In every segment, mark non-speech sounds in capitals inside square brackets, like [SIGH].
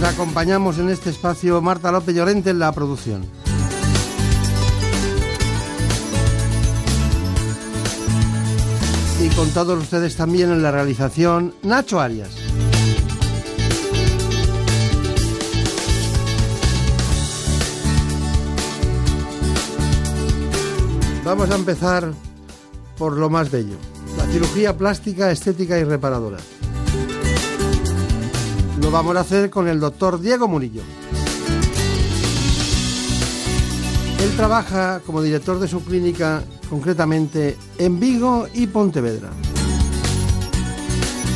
Nos acompañamos en este espacio Marta López Llorente en la producción. Y con todos ustedes también en la realización Nacho Arias. Vamos a empezar por lo más bello, la cirugía plástica, estética y reparadora. Lo vamos a hacer con el doctor Diego Murillo. Él trabaja como director de su clínica, concretamente en Vigo y Pontevedra.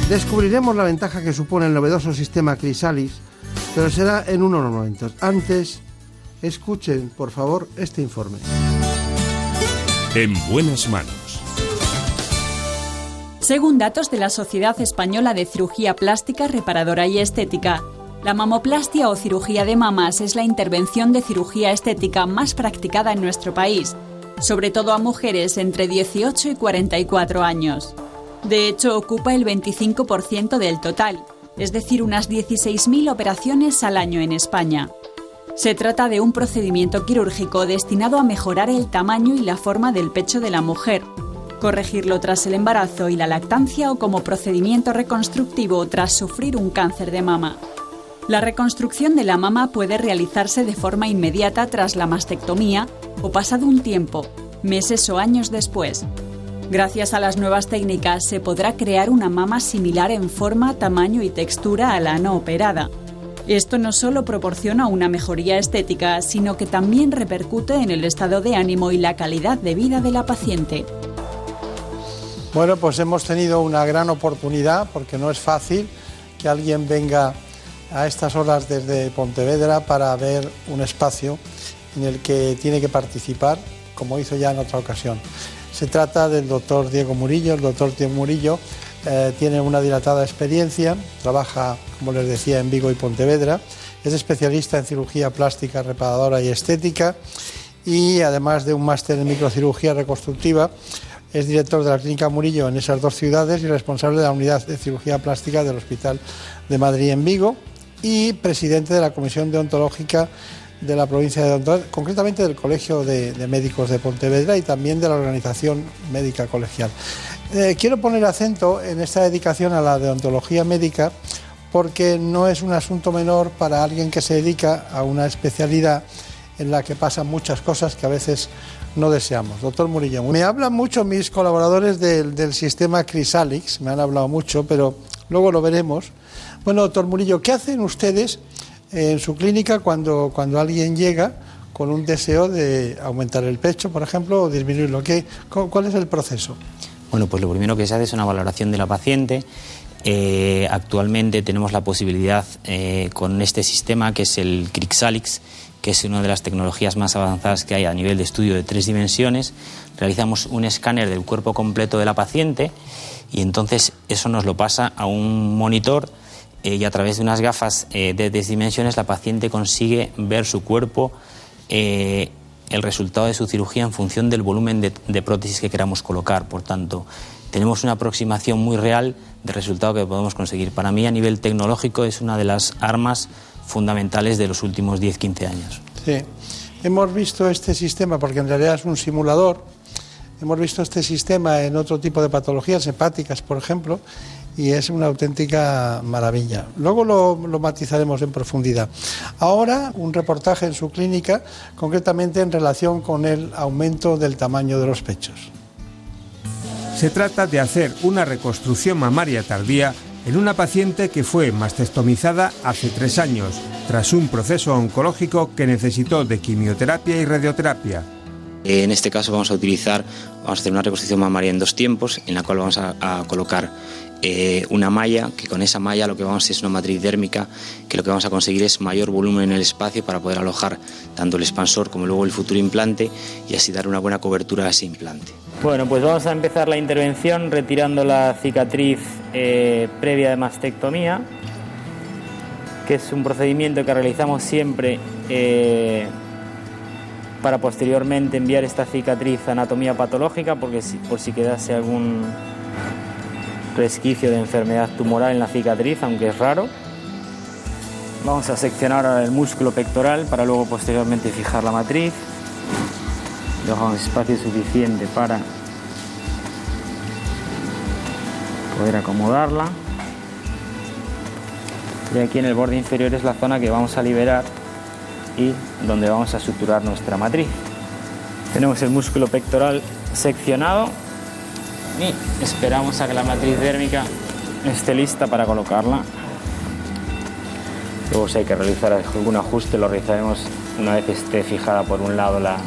Descubriremos la ventaja que supone el novedoso sistema Crisalis, pero será en unos momentos. Antes, escuchen, por favor, este informe. En buenas manos. Según datos de la Sociedad Española de Cirugía Plástica, Reparadora y Estética, la mamoplastia o cirugía de mamas es la intervención de cirugía estética más practicada en nuestro país, sobre todo a mujeres entre 18 y 44 años. De hecho, ocupa el 25% del total, es decir, unas 16.000 operaciones al año en España. Se trata de un procedimiento quirúrgico destinado a mejorar el tamaño y la forma del pecho de la mujer, corregirlo tras el embarazo y la lactancia o como procedimiento reconstructivo tras sufrir un cáncer de mama. La reconstrucción de la mama puede realizarse de forma inmediata tras la mastectomía o pasado un tiempo, meses o años después. Gracias a las nuevas técnicas se podrá crear una mama similar en forma, tamaño y textura a la no operada. Esto no solo proporciona una mejoría estética, sino que también repercute en el estado de ánimo y la calidad de vida de la paciente. Bueno, pues hemos tenido una gran oportunidad porque no es fácil que alguien venga a estas horas desde Pontevedra para ver un espacio en el que tiene que participar, como hizo ya en otra ocasión. Se trata del doctor Diego Murillo. El doctor Diego Murillo eh, tiene una dilatada experiencia, trabaja, como les decía, en Vigo y Pontevedra, es especialista en cirugía plástica, reparadora y estética y además de un máster en microcirugía reconstructiva, es director de la Clínica Murillo en esas dos ciudades y responsable de la unidad de cirugía plástica del Hospital de Madrid en Vigo y presidente de la Comisión Deontológica de la provincia de Ontario, concretamente del Colegio de, Médicos de Pontevedra y también de la Organización Médica Colegial. Eh, quiero poner acento en esta dedicación a la deontología médica porque no es un asunto menor para alguien que se dedica a una especialidad en la que pasan muchas cosas que a veces no deseamos. Doctor Murillo, me hablan mucho mis colaboradores del, sistema Crisalix, me han hablado mucho, pero luego lo veremos. Bueno, doctor Murillo, ¿qué hacen ustedes en su clínica cuando, cuando alguien llega con un deseo de aumentar el pecho, por ejemplo, o disminuirlo? ¿Qué, ¿Cuál es el proceso? Bueno, pues lo primero que se hace es una valoración de la paciente. Eh, actualmente tenemos la posibilidad eh, con este sistema que es el Crixalix que es una de las tecnologías más avanzadas que hay a nivel de estudio de tres dimensiones. Realizamos un escáner del cuerpo completo de la paciente y entonces eso nos lo pasa a un monitor eh, y a través de unas gafas eh, de tres dimensiones la paciente consigue ver su cuerpo, eh, el resultado de su cirugía en función del volumen de, de prótesis que queramos colocar. Por tanto, tenemos una aproximación muy real del resultado que podemos conseguir. Para mí, a nivel tecnológico, es una de las armas fundamentales de los últimos 10-15 años. Sí, hemos visto este sistema, porque en realidad es un simulador, hemos visto este sistema en otro tipo de patologías hepáticas, por ejemplo, y es una auténtica maravilla. Luego lo, lo, matizaremos en profundidad. Ahora, un reportaje en su clínica, concretamente en relación con el aumento del tamaño de los pechos. Se trata de hacer una reconstrucción mamaria tardía en una paciente que fue mastectomizada hace tres años, tras un proceso oncológico que necesitó de quimioterapia y radioterapia. En este caso vamos a utilizar, vamos a hacer una reconstrucción mamaria en dos tiempos, en la cual vamos a, colocar eh, una malla, que con esa malla lo que vamos es una matriz dérmica, que lo que vamos a conseguir es mayor volumen en el espacio para poder alojar tanto el expansor como luego el futuro implante y así dar una buena cobertura a ese implante. Bueno, pues vamos a empezar la intervención retirando la cicatriz eh, previa de mastectomía, que es un procedimiento que realizamos siempre eh, para posteriormente enviar esta cicatriz a anatomía patológica, porque por si quedase algún resquicio de enfermedad tumoral en la cicatriz, aunque es raro. Vamos a seccionar ahora el músculo pectoral para luego posteriormente fijar la matriz. Dejamos espacio suficiente para poder acomodarla. Y aquí en el borde inferior es la zona que vamos a liberar y donde vamos a suturar nuestra matriz. Tenemos el músculo pectoral seccionado y esperamos a que la matriz dérmica esté lista para colocarla. Luego si hay que realizar algún ajuste lo realizaremos una vez esté fijada por un lado la,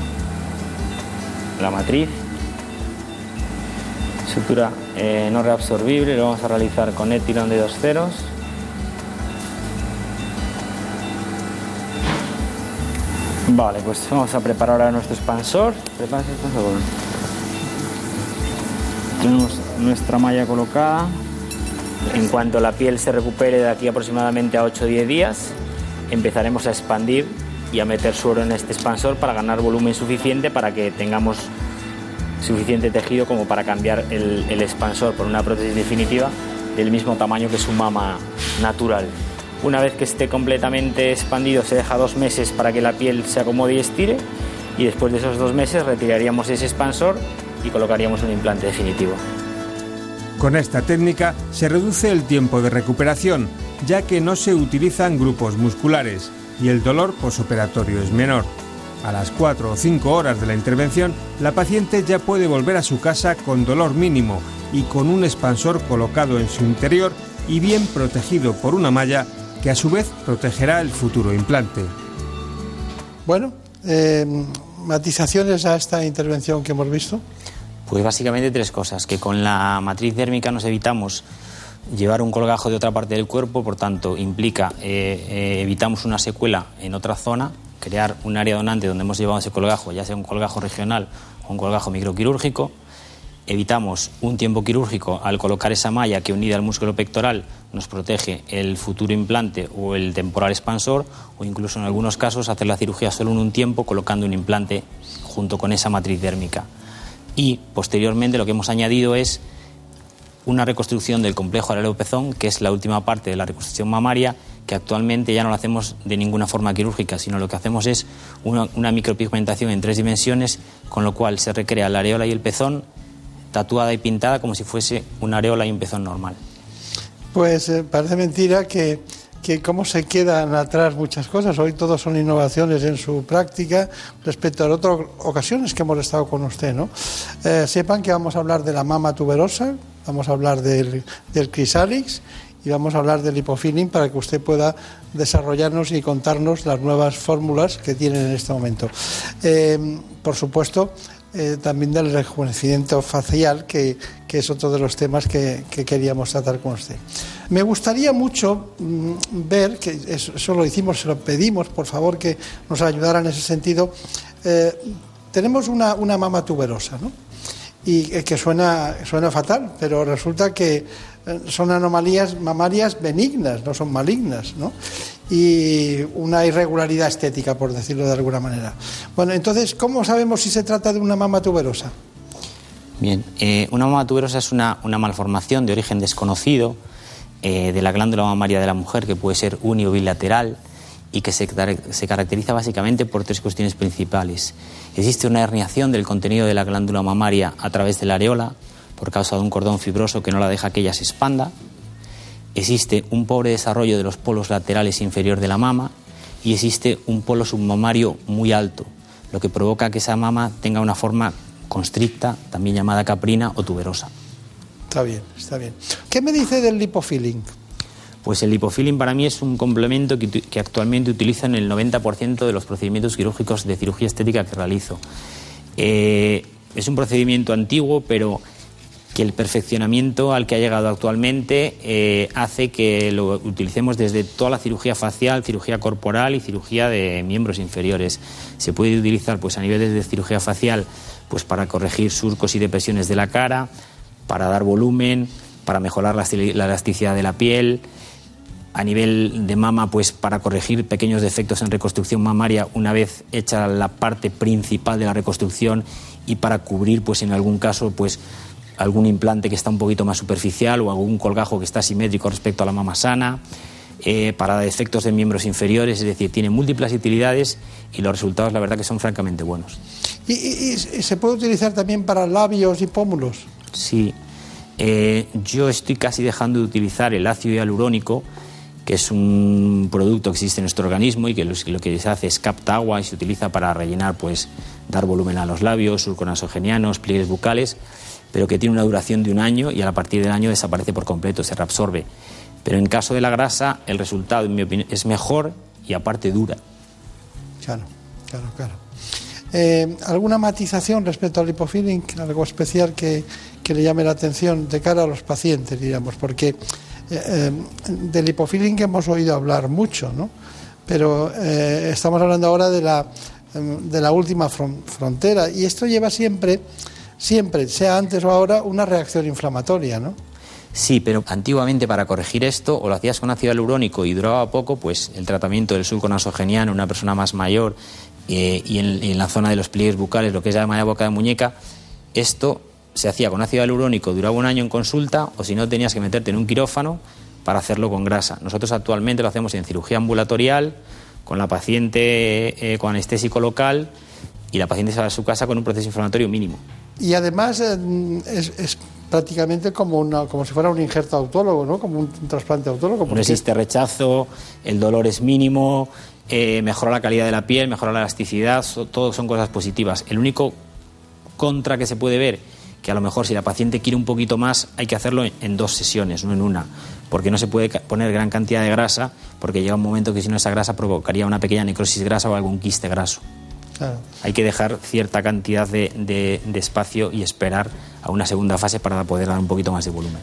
la matriz. Sutura eh, no reabsorbible, lo vamos a realizar con etilón de dos ceros. Vale, pues vamos a preparar ahora nuestro expansor. Prepárate el expansor. Tenemos nuestra malla colocada. En cuanto la piel se recupere de aquí aproximadamente a 8 o 10 días, empezaremos a expandir y a meter suero en este expansor para ganar volumen suficiente para que tengamos suficiente tejido como para cambiar el, el expansor por una prótesis definitiva del mismo tamaño que su mama natural. Una vez que esté completamente expandido se deja dos meses para que la piel se acomode y estire y después de esos dos meses retiraríamos ese expansor y colocaríamos un implante definitivo. Con esta técnica se reduce el tiempo de recuperación, ya que no se utilizan grupos musculares y el dolor posoperatorio es menor. A las 4 o 5 horas de la intervención, la paciente ya puede volver a su casa con dolor mínimo y con un expansor colocado en su interior y bien protegido por una malla que a su vez protegerá el futuro implante. Bueno, eh, matizaciones a esta intervención que hemos visto. Pues básicamente tres cosas, que con la matriz dérmica nos evitamos llevar un colgajo de otra parte del cuerpo, por tanto implica eh, eh, evitamos una secuela en otra zona, crear un área donante donde hemos llevado ese colgajo, ya sea un colgajo regional o un colgajo microquirúrgico, evitamos un tiempo quirúrgico al colocar esa malla que unida al músculo pectoral nos protege el futuro implante o el temporal expansor o incluso en algunos casos hacer la cirugía solo en un tiempo colocando un implante junto con esa matriz dérmica. Y posteriormente lo que hemos añadido es una reconstrucción del complejo pezón, que es la última parte de la reconstrucción mamaria, que actualmente ya no lo hacemos de ninguna forma quirúrgica, sino lo que hacemos es una, micropigmentación en tres dimensiones, con lo cual se recrea la areola y el pezón tatuada y pintada como si fuese una areola y un pezón normal. Pues eh, parece mentira que que cómo se quedan atrás muchas cosas. Hoy todos son innovaciones en su práctica respecto a otras ocasiones que hemos estado con usted. ¿no? Eh, sepan que vamos a hablar de la mama tuberosa, vamos a hablar del, del y vamos a hablar del hipofilling para que usted pueda desarrollarnos y contarnos las nuevas fórmulas que tienen en este momento. Eh, por supuesto, eh, también del rejuvenecimiento facial, que, es otro de los temas que, queríamos tratar con usted. Me gustaría mucho mm, ver, que eso, lo hicimos, se lo pedimos, por favor, que nos ayudara en ese sentido. Eh, tenemos una, una, mama tuberosa, ¿no? Y que suena, suena fatal, pero resulta que son anomalías mamarias benignas, no son malignas, ¿no? y una irregularidad estética, por decirlo de alguna manera. Bueno, entonces, ¿cómo sabemos si se trata de una mama tuberosa? Bien, eh, una mama tuberosa es una, malformación de origen desconocido eh, de la glándula mamaria de la mujer que puede ser uni o bilateral y que se, se, caracteriza básicamente por tres cuestiones principales. Existe una herniación del contenido de la glándula mamaria a través de la areola por causa de un cordón fibroso que no la deja que ella se expanda existe un pobre desarrollo de los polos laterales inferior de la mama y existe un polo submamario muy alto, lo que provoca que esa mama tenga una forma constricta, también llamada caprina o tuberosa. Está bien, está bien. ¿Qué me dice del lipofilling? Pues el lipofilling para mí es un complemento que, actualmente utilizo en el 90% de los procedimientos quirúrgicos de cirugía estética que realizo. Eh, es un procedimiento antiguo, pero que el perfeccionamiento al que ha llegado actualmente eh, hace que lo utilicemos desde toda la cirugía facial, cirugía corporal y cirugía de miembros inferiores. Se puede utilizar pues a nivel de cirugía facial pues para corregir surcos y depresiones de la cara, para dar volumen, para mejorar la, la elasticidad de la piel, a nivel de mama, pues para corregir pequeños defectos en reconstrucción mamaria una vez hecha la parte principal de la reconstrucción y para cubrir, pues en algún caso, pues algún implante que está un poquito más superficial o algún colgajo que está simétrico respecto a la mama sana, eh, para defectos de miembros inferiores, es decir, tiene múltiples utilidades y los resultados la verdad que son francamente buenos. ¿Y, se puede utilizar también para labios y pómulos? Sí, eh, yo estoy casi dejando de utilizar el ácido hialurónico, que es un producto que existe en nuestro organismo y que lo, que se hace es capta agua y se utiliza para rellenar, pues, dar volumen a los labios, surconasogenianos, pliegues bucales pero que tiene una duración de un año y a partir del año desaparece por completo, se reabsorbe. Pero en caso de la grasa, el resultado, en mi opinión, es mejor y aparte dura. Claro, claro, claro. Eh, ¿Alguna matización respecto al lipofilling, algo especial que, le llame la atención de cara a los pacientes, digamos? Porque eh, eh, del lipofilling hemos oído hablar mucho, ¿no? Pero estamos hablando ahora de la, de la última frontera y esto lleva siempre siempre, sea antes o ahora, una reacción inflamatoria, ¿no? Sí, pero antiguamente para corregir esto o lo hacías con ácido hialurónico y duraba poco, pues el tratamiento del sulco nasogeniano en una persona más mayor eh, y, en, la zona de los pliegues bucales, lo que es llamada boca de muñeca, esto se hacía con ácido hialurónico, duraba un año en consulta o si no tenías que meterte en un quirófano para hacerlo con grasa. Nosotros actualmente lo hacemos en cirugía ambulatorial, con la paciente eh, con anestésico local y la paciente se va a su casa con un proceso inflamatorio mínimo. Y además eh, es, prácticamente como, una, como si fuera un injerto autólogo, ¿no? como un, trasplante autólogo. No existe rechazo, el dolor es mínimo, eh, mejora la calidad de la piel, mejora la elasticidad, todo son cosas positivas. El único contra que se puede ver, que a lo mejor si la paciente quiere un poquito más, hay que hacerlo en dos sesiones, no en una, porque no se puede poner gran cantidad de grasa, porque llega un momento que si no esa grasa provocaría una pequeña necrosis grasa o algún quiste graso. Hay que dejar cierta cantidad de, espacio y esperar a una segunda fase para poder dar un poquito más de volumen.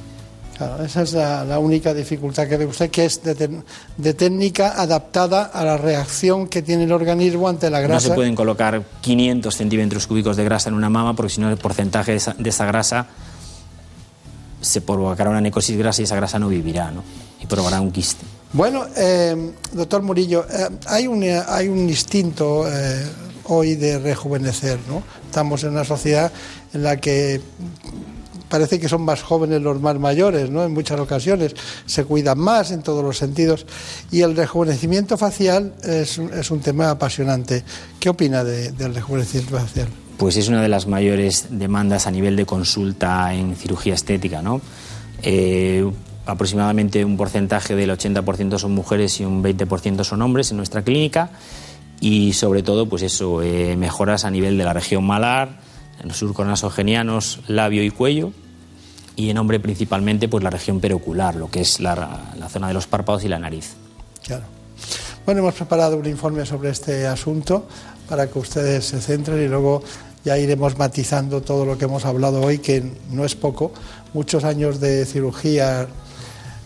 Claro, esa es la, única dificultad que ve usted, que es de, técnica adaptada a la reacción que tiene el organismo ante la grasa. No se pueden colocar 500 centímetros cúbicos de grasa en una mama porque si no el porcentaje de esa, grasa se provocará una necrosis grasa y esa grasa no vivirá ¿no? y provocará un quiste. Bueno, eh, doctor Murillo, eh, hay, un, hay un instinto eh, hoy de rejuvenecer. ¿no? Estamos en una sociedad en la que parece que son más jóvenes los más mayores, ¿no? En muchas ocasiones se cuidan más en todos los sentidos y el rejuvenecimiento facial es, un tema apasionante. ¿Qué opina del rejuvenecimiento facial? Pues es una de las mayores demandas a nivel de consulta en cirugía estética, ¿no? Eh, aproximadamente un porcentaje del 80% son mujeres y un 20% son hombres en nuestra clínica y sobre todo pues eso, eh, mejoras a nivel de la región malar, en los surcos labio y cuello y en hombre principalmente pues la región perocular, lo que es la, la zona de los párpados y la nariz. Claro. Bueno, hemos preparado un informe sobre este asunto para que ustedes se centren y luego ya iremos matizando todo lo que hemos hablado hoy, que no es poco. Muchos años de cirugía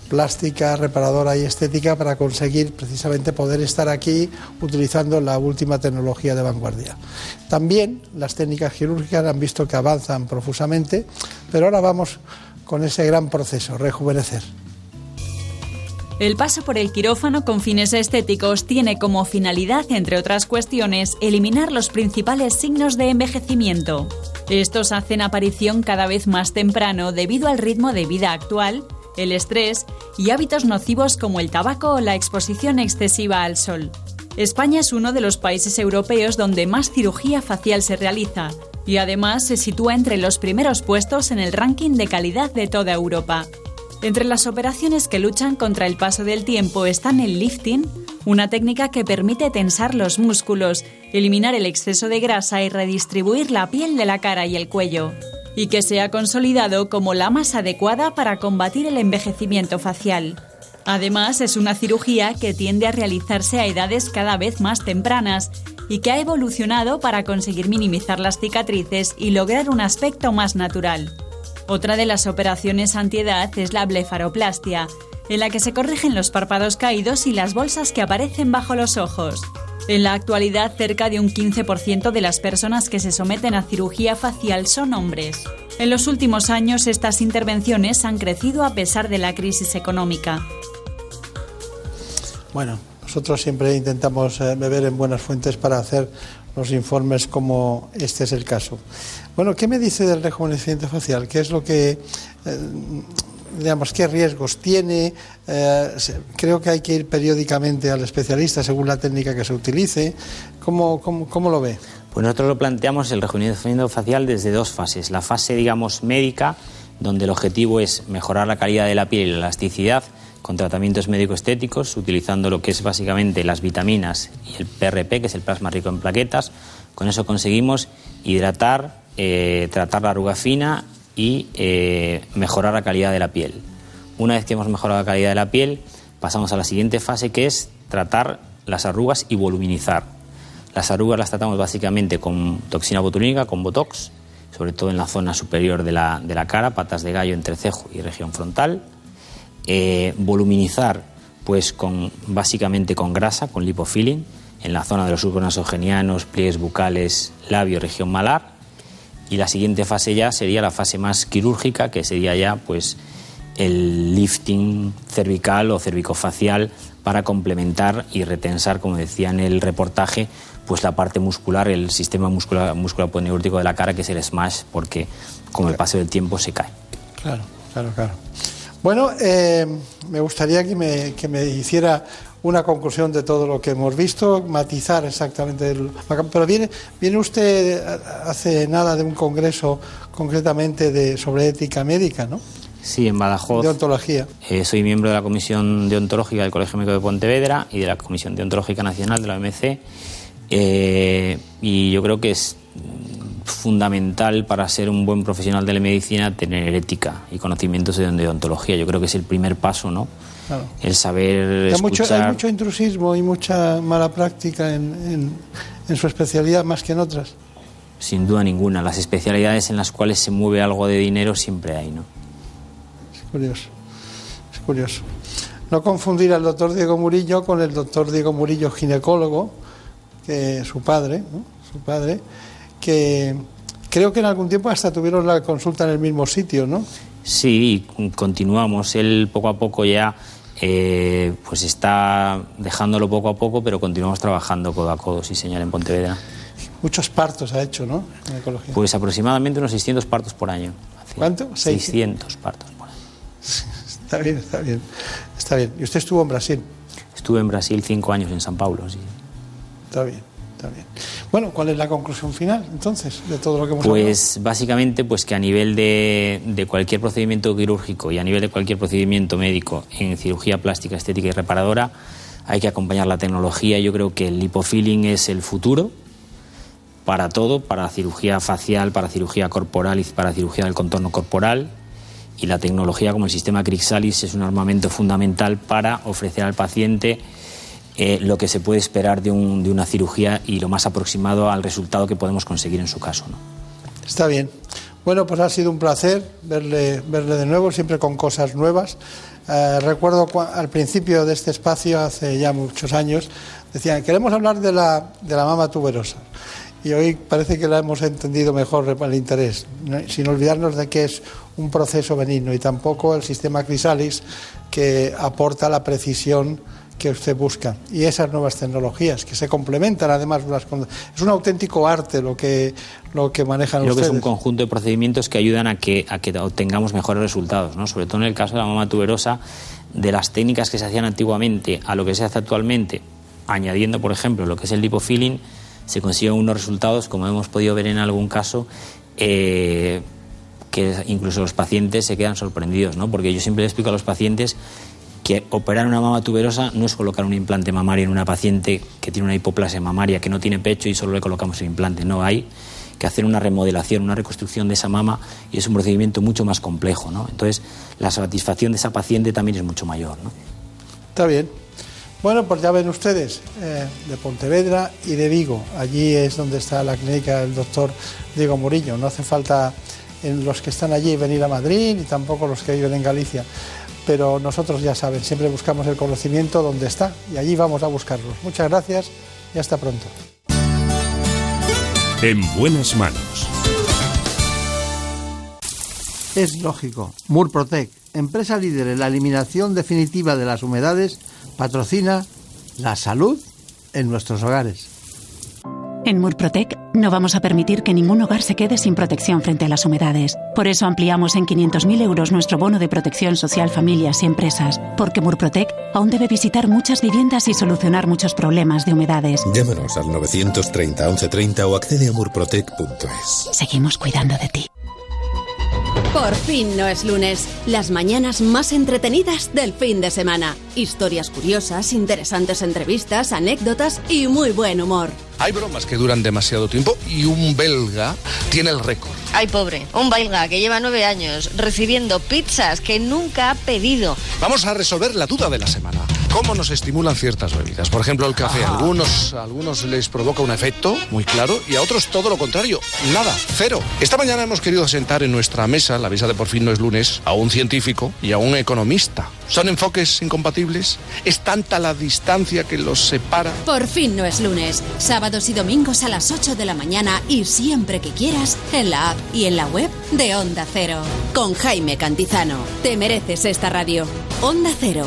plástica, reparadora y estética para conseguir precisamente poder estar aquí utilizando la última tecnología de vanguardia. También las técnicas quirúrgicas han visto que avanzan profusamente, pero ahora vamos con ese gran proceso, rejuvenecer. El paso por el quirófano con fines estéticos tiene como finalidad, entre otras cuestiones, eliminar los principales signos de envejecimiento. Estos hacen aparición cada vez más temprano debido al ritmo de vida actual el estrés y hábitos nocivos como el tabaco o la exposición excesiva al sol. España es uno de los países europeos donde más cirugía facial se realiza y además se sitúa entre los primeros puestos en el ranking de calidad de toda Europa. Entre las operaciones que luchan contra el paso del tiempo están el lifting, una técnica que permite tensar los músculos, eliminar el exceso de grasa y redistribuir la piel de la cara y el cuello y que se ha consolidado como la más adecuada para combatir el envejecimiento facial. Además, es una cirugía que tiende a realizarse a edades cada vez más tempranas y que ha evolucionado para conseguir minimizar las cicatrices y lograr un aspecto más natural. Otra de las operaciones antiedad es la blefaroplastia, en la que se corrigen los párpados caídos y las bolsas que aparecen bajo los ojos. En la actualidad, cerca de un 15% de las personas que se someten a cirugía facial son hombres. En los últimos años, estas intervenciones han crecido a pesar de la crisis económica. Bueno, nosotros siempre intentamos eh, beber en buenas fuentes para hacer los informes como este es el caso. Bueno, ¿qué me dice del rejuvenecimiento facial? ¿Qué es lo que, eh, digamos, qué riesgos tiene? Eh, creo que hay que ir periódicamente al especialista según la técnica que se utilice. ¿Cómo, cómo, lo ve? Pues nosotros lo planteamos el rejuvenecimiento facial desde dos fases. La fase, digamos, médica, donde el objetivo es mejorar la calidad de la piel y la elasticidad con tratamientos médico-estéticos, utilizando lo que es básicamente las vitaminas y el PRP, que es el plasma rico en plaquetas. Con eso conseguimos hidratar, eh, tratar la arruga fina y eh, mejorar la calidad de la piel. Una vez que hemos mejorado la calidad de la piel, pasamos a la siguiente fase que es tratar las arrugas y voluminizar. Las arrugas las tratamos básicamente con toxina botulínica, con Botox, sobre todo en la zona superior de la, de la cara, patas de gallo, entrecejo y región frontal eh, voluminizar pues básicamente con grasa, con lipofilling, en la zona de los surcos nasogenianos, pliegues bucales, labio, región malar. Y la siguiente fase ya sería la fase más quirúrgica, que sería ya pues el lifting cervical o cervicofacial para complementar y retensar, como decía en el reportaje, pues la parte muscular, el sistema muscular, muscular de la cara, que es el smash, porque con el paso del tiempo se cae. Claro, claro, claro. Bueno, eh, me gustaría que me, que me, hiciera una conclusión de todo lo que hemos visto, matizar exactamente. pero viene, viene usted hace nada de un congreso concretamente de, sobre ética médica, ¿no? Sí, en Badajoz. De ontología. Eh, soy miembro de la Comisión Deontológica del Colegio Médico de Pontevedra y de la Comisión Deontológica Nacional de la OMC. Eh, y yo creo que es fundamental para ser un buen profesional de la medicina tener ética y conocimientos de odontología. Yo creo que es el primer paso, ¿no? El saber hay Mucho, hay mucho intrusismo y mucha mala práctica en, en, su especialidad más que en otras. Sin duda ninguna. Las especialidades en las cuales se mueve algo de dinero siempre hay, ¿no? Es curioso. Es curioso. No confundir al doctor Diego Murillo con el doctor Diego Murillo ginecólogo, que su padre, ¿no? su padre, que creo que en algún tiempo hasta tuvieron la consulta en el mismo sitio, ¿no? Sí, continuamos. Él poco a poco ya eh, pues está dejándolo poco a poco, pero continuamos trabajando codo a codo, sí señor, en Pontevedra. Muchos partos ha hecho, ¿no? En ecología. Pues aproximadamente unos 600 partos por año. ¿Cuánto? 600 partos por año. [LAUGHS] Está bien, está bien. Está bien. ¿Y usted estuvo en Brasil? Estuve en Brasil cinco años, en San Paulo, sí. Está bien. Está bien. Bueno, ¿cuál es la conclusión final entonces de todo lo que hemos Pues básicamente pues que a nivel de, de, cualquier procedimiento quirúrgico y a nivel de cualquier procedimiento médico en cirugía plástica, estética y reparadora hay que acompañar la tecnología. Yo creo que el lipofilling es el futuro para todo, para cirugía facial, para cirugía corporal y para cirugía del contorno corporal. Y la tecnología como el sistema Crixalis es un armamento fundamental para ofrecer al paciente eh, lo que se puede esperar de, una cirugía y lo más aproximado al resultado que podemos conseguir en su caso. ¿no? Está bien. Bueno, pues ha sido un placer verle, verle de nuevo, siempre con cosas nuevas. Eh, recuerdo al principio de este espacio, hace ya muchos años, decían, queremos hablar de la, de la mama tuberosa. Y hoy parece que la hemos entendido mejor el interés, sin olvidarnos de que es un proceso benigno y tampoco el sistema Crisalis que aporta la precisión que usted busca. Y esas nuevas tecnologías que se complementan además es un auténtico arte lo que lo que manejan Creo ustedes. que es un conjunto de procedimientos que ayudan a que a que obtengamos mejores resultados no sobre todo en el caso de la mama tuberosa de las técnicas que se hacían antiguamente a lo que se hace actualmente añadiendo por ejemplo lo que es el lipofilling se consiguen unos resultados como hemos podido ver en algún caso eh, que incluso los pacientes se quedan sorprendidos no porque yo siempre les explico a los pacientes que operar una mama tuberosa no es colocar un implante mamario en una paciente que tiene una hipoplasia mamaria, que no tiene pecho y solo le colocamos el implante. No, hay que hacer una remodelación, una reconstrucción de esa mama y es un procedimiento mucho más complejo. ¿no? Entonces, la satisfacción de esa paciente también es mucho mayor. Está bien. Bueno, pues ya ven ustedes, eh, de Pontevedra y de Vigo. Allí es donde está la clínica del doctor Diego Murillo. No hace falta en los que están allí venir a Madrid, ni tampoco los que viven en Galicia. Pero nosotros ya saben, siempre buscamos el conocimiento donde está y allí vamos a buscarlo. Muchas gracias y hasta pronto. En buenas manos. Es lógico. Murprotec, empresa líder en la eliminación definitiva de las humedades, patrocina la salud en nuestros hogares. En Murprotec no vamos a permitir que ningún hogar se quede sin protección frente a las humedades. Por eso ampliamos en 500.000 euros nuestro bono de protección social familias y empresas. Porque Murprotec aún debe visitar muchas viviendas y solucionar muchos problemas de humedades. Llámanos al 930 1130 o accede a murprotec.es. Seguimos cuidando de ti. Por fin no es lunes. Las mañanas más entretenidas del fin de semana. Historias curiosas, interesantes entrevistas, anécdotas y muy buen humor. Hay bromas que duran demasiado tiempo y un belga tiene el récord. Ay, pobre, un belga que lleva nueve años recibiendo pizzas que nunca ha pedido. Vamos a resolver la duda de la semana. ¿Cómo nos estimulan ciertas bebidas? Por ejemplo, el café. A algunos, a algunos les provoca un efecto muy claro y a otros todo lo contrario. Nada, cero. Esta mañana hemos querido sentar en nuestra mesa, la mesa de por fin no es lunes, a un científico y a un economista. ¿Son enfoques incompatibles? ¿Es tanta la distancia que los separa? Por fin no es lunes. Sábados y domingos a las 8 de la mañana y siempre que quieras en la app y en la web de Onda Cero. Con Jaime Cantizano. Te mereces esta radio. Onda Cero.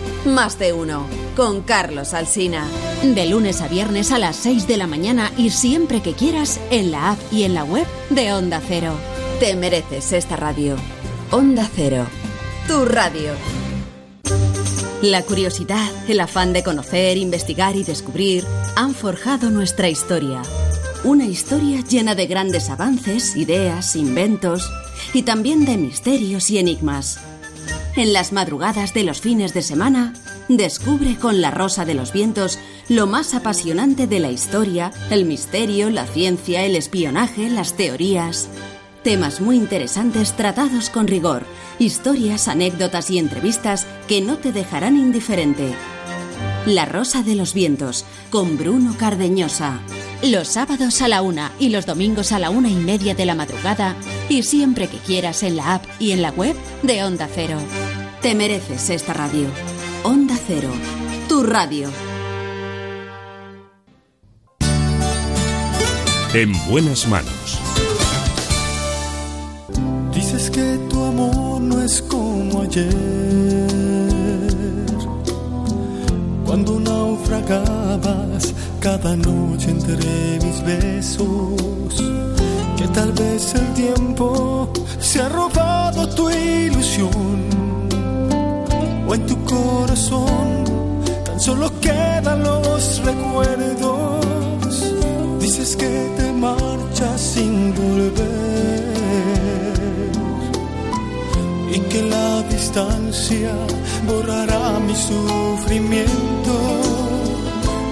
Más de uno. Con Carlos Alsina. De lunes a viernes a las 6 de la mañana y siempre que quieras en la app y en la web de Onda Cero. Te mereces esta radio. Onda Cero. Tu radio. La curiosidad, el afán de conocer, investigar y descubrir han forjado nuestra historia. Una historia llena de grandes avances, ideas, inventos y también de misterios y enigmas. En las madrugadas de los fines de semana, descubre con La Rosa de los Vientos lo más apasionante de la historia, el misterio, la ciencia, el espionaje, las teorías. Temas muy interesantes tratados con rigor, historias, anécdotas y entrevistas que no te dejarán indiferente. La Rosa de los Vientos, con Bruno Cardeñosa. Los sábados a la una y los domingos a la una y media de la madrugada y siempre que quieras en la app y en la web de Onda Cero. Te mereces esta radio. Onda Cero, tu radio. En buenas manos. Dices que tu amor no es como ayer, cuando naufragabas cada noche entre mis besos, que tal vez el tiempo se ha robado tu ilusión, o en tu corazón tan solo quedan los recuerdos. Dices que te marchas sin volver y que la distancia borrará mi sufrimiento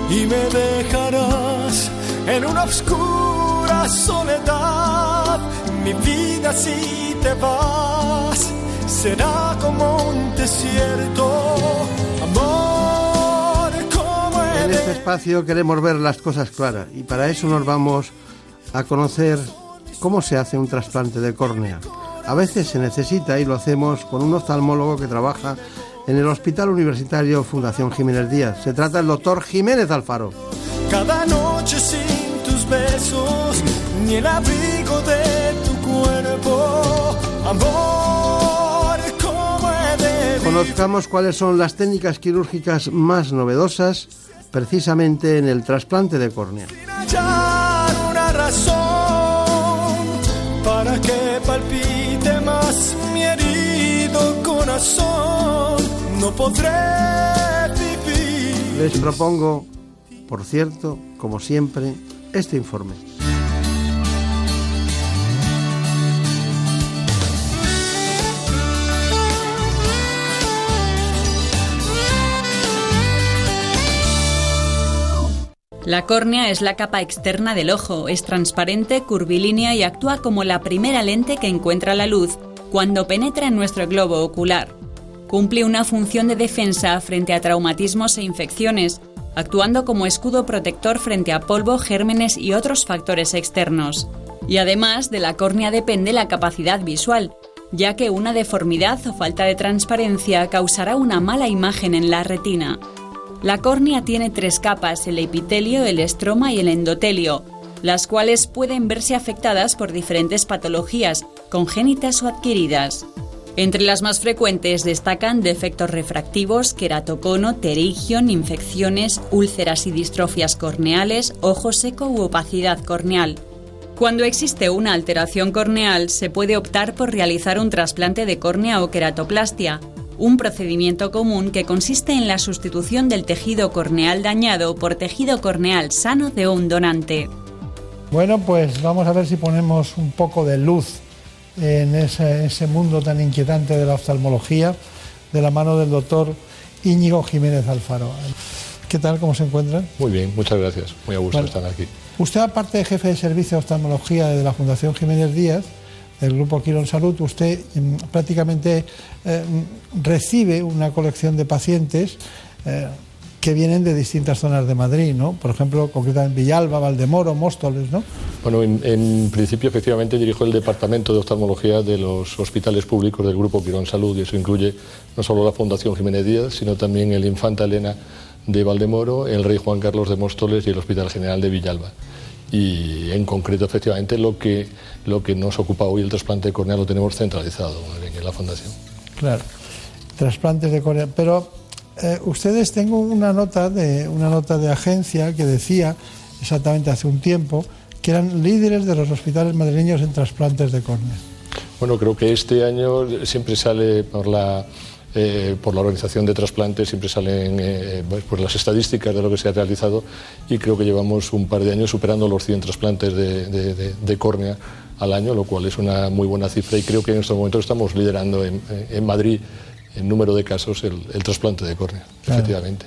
y me dejarás en una oscura soledad. Mi vida si te vas será como un desierto. Amor, como En este espacio queremos ver las cosas claras y para eso nos vamos a conocer cómo se hace un trasplante de córnea. A veces se necesita y lo hacemos con un oftalmólogo que trabaja en el Hospital Universitario Fundación Jiménez Díaz. Se trata del doctor Jiménez Alfaro. Cada noche sin tus besos, ni el abrigo de tu cuerpo. Amor, como he Conozcamos cuáles son las técnicas quirúrgicas más novedosas precisamente en el trasplante de córnea. hallar una razón para que palpite más mi herido corazón. No podré vivir. Les propongo, por cierto, como siempre, este informe. La córnea es la capa externa del ojo, es transparente, curvilínea y actúa como la primera lente que encuentra la luz cuando penetra en nuestro globo ocular. Cumple una función de defensa frente a traumatismos e infecciones, actuando como escudo protector frente a polvo, gérmenes y otros factores externos. Y además de la córnea depende la capacidad visual, ya que una deformidad o falta de transparencia causará una mala imagen en la retina. La córnea tiene tres capas, el epitelio, el estroma y el endotelio, las cuales pueden verse afectadas por diferentes patologías, congénitas o adquiridas. Entre las más frecuentes destacan defectos refractivos, queratocono, pterigion, infecciones, úlceras y distrofias corneales, ojo seco u opacidad corneal. Cuando existe una alteración corneal, se puede optar por realizar un trasplante de córnea o queratoplastia, un procedimiento común que consiste en la sustitución del tejido corneal dañado por tejido corneal sano de un donante. Bueno, pues vamos a ver si ponemos un poco de luz en ese, mundo tan inquietante de la oftalmología de la mano del doctor Íñigo Jiménez Alfaro. ¿Qué tal? ¿Cómo se encuentran? Muy bien, muchas gracias. Muy a gusto estar aquí. Usted, aparte de jefe de servicio de oftalmología de la Fundación Jiménez Díaz, del Grupo Quirón Salud, usted mm, prácticamente eh, recibe una colección de pacientes eh, que vienen de distintas zonas de Madrid, ¿no? Por ejemplo, concretamente Villalba, Valdemoro, Móstoles, ¿no? Bueno, en, principio, efectivamente, dirijo el departamento de oftalmología de los hospitales públicos del Grupo Quirón Salud y eso incluye no solo la Fundación Jiménez Díaz, sino también el Infanta Elena de Valdemoro, el Rey Juan Carlos de Móstoles y el Hospital General de Villalba y en concreto efectivamente lo que, lo que nos ocupa hoy el trasplante de córnea lo tenemos centralizado en la fundación. Claro, trasplantes de córnea. Pero eh, ustedes tengo una nota de una nota de agencia que decía exactamente hace un tiempo que eran líderes de los hospitales madrileños en trasplantes de córnea. Bueno, creo que este año siempre sale por la eh, por la organización de trasplantes siempre salen eh, pues las estadísticas de lo que se ha realizado y creo que llevamos un par de años superando los 100 trasplantes de, córnea al año, lo cual es una muy buena cifra y creo que en estos momentos estamos liderando en, Madrid en número de casos el, trasplante de córnea, efectivamente.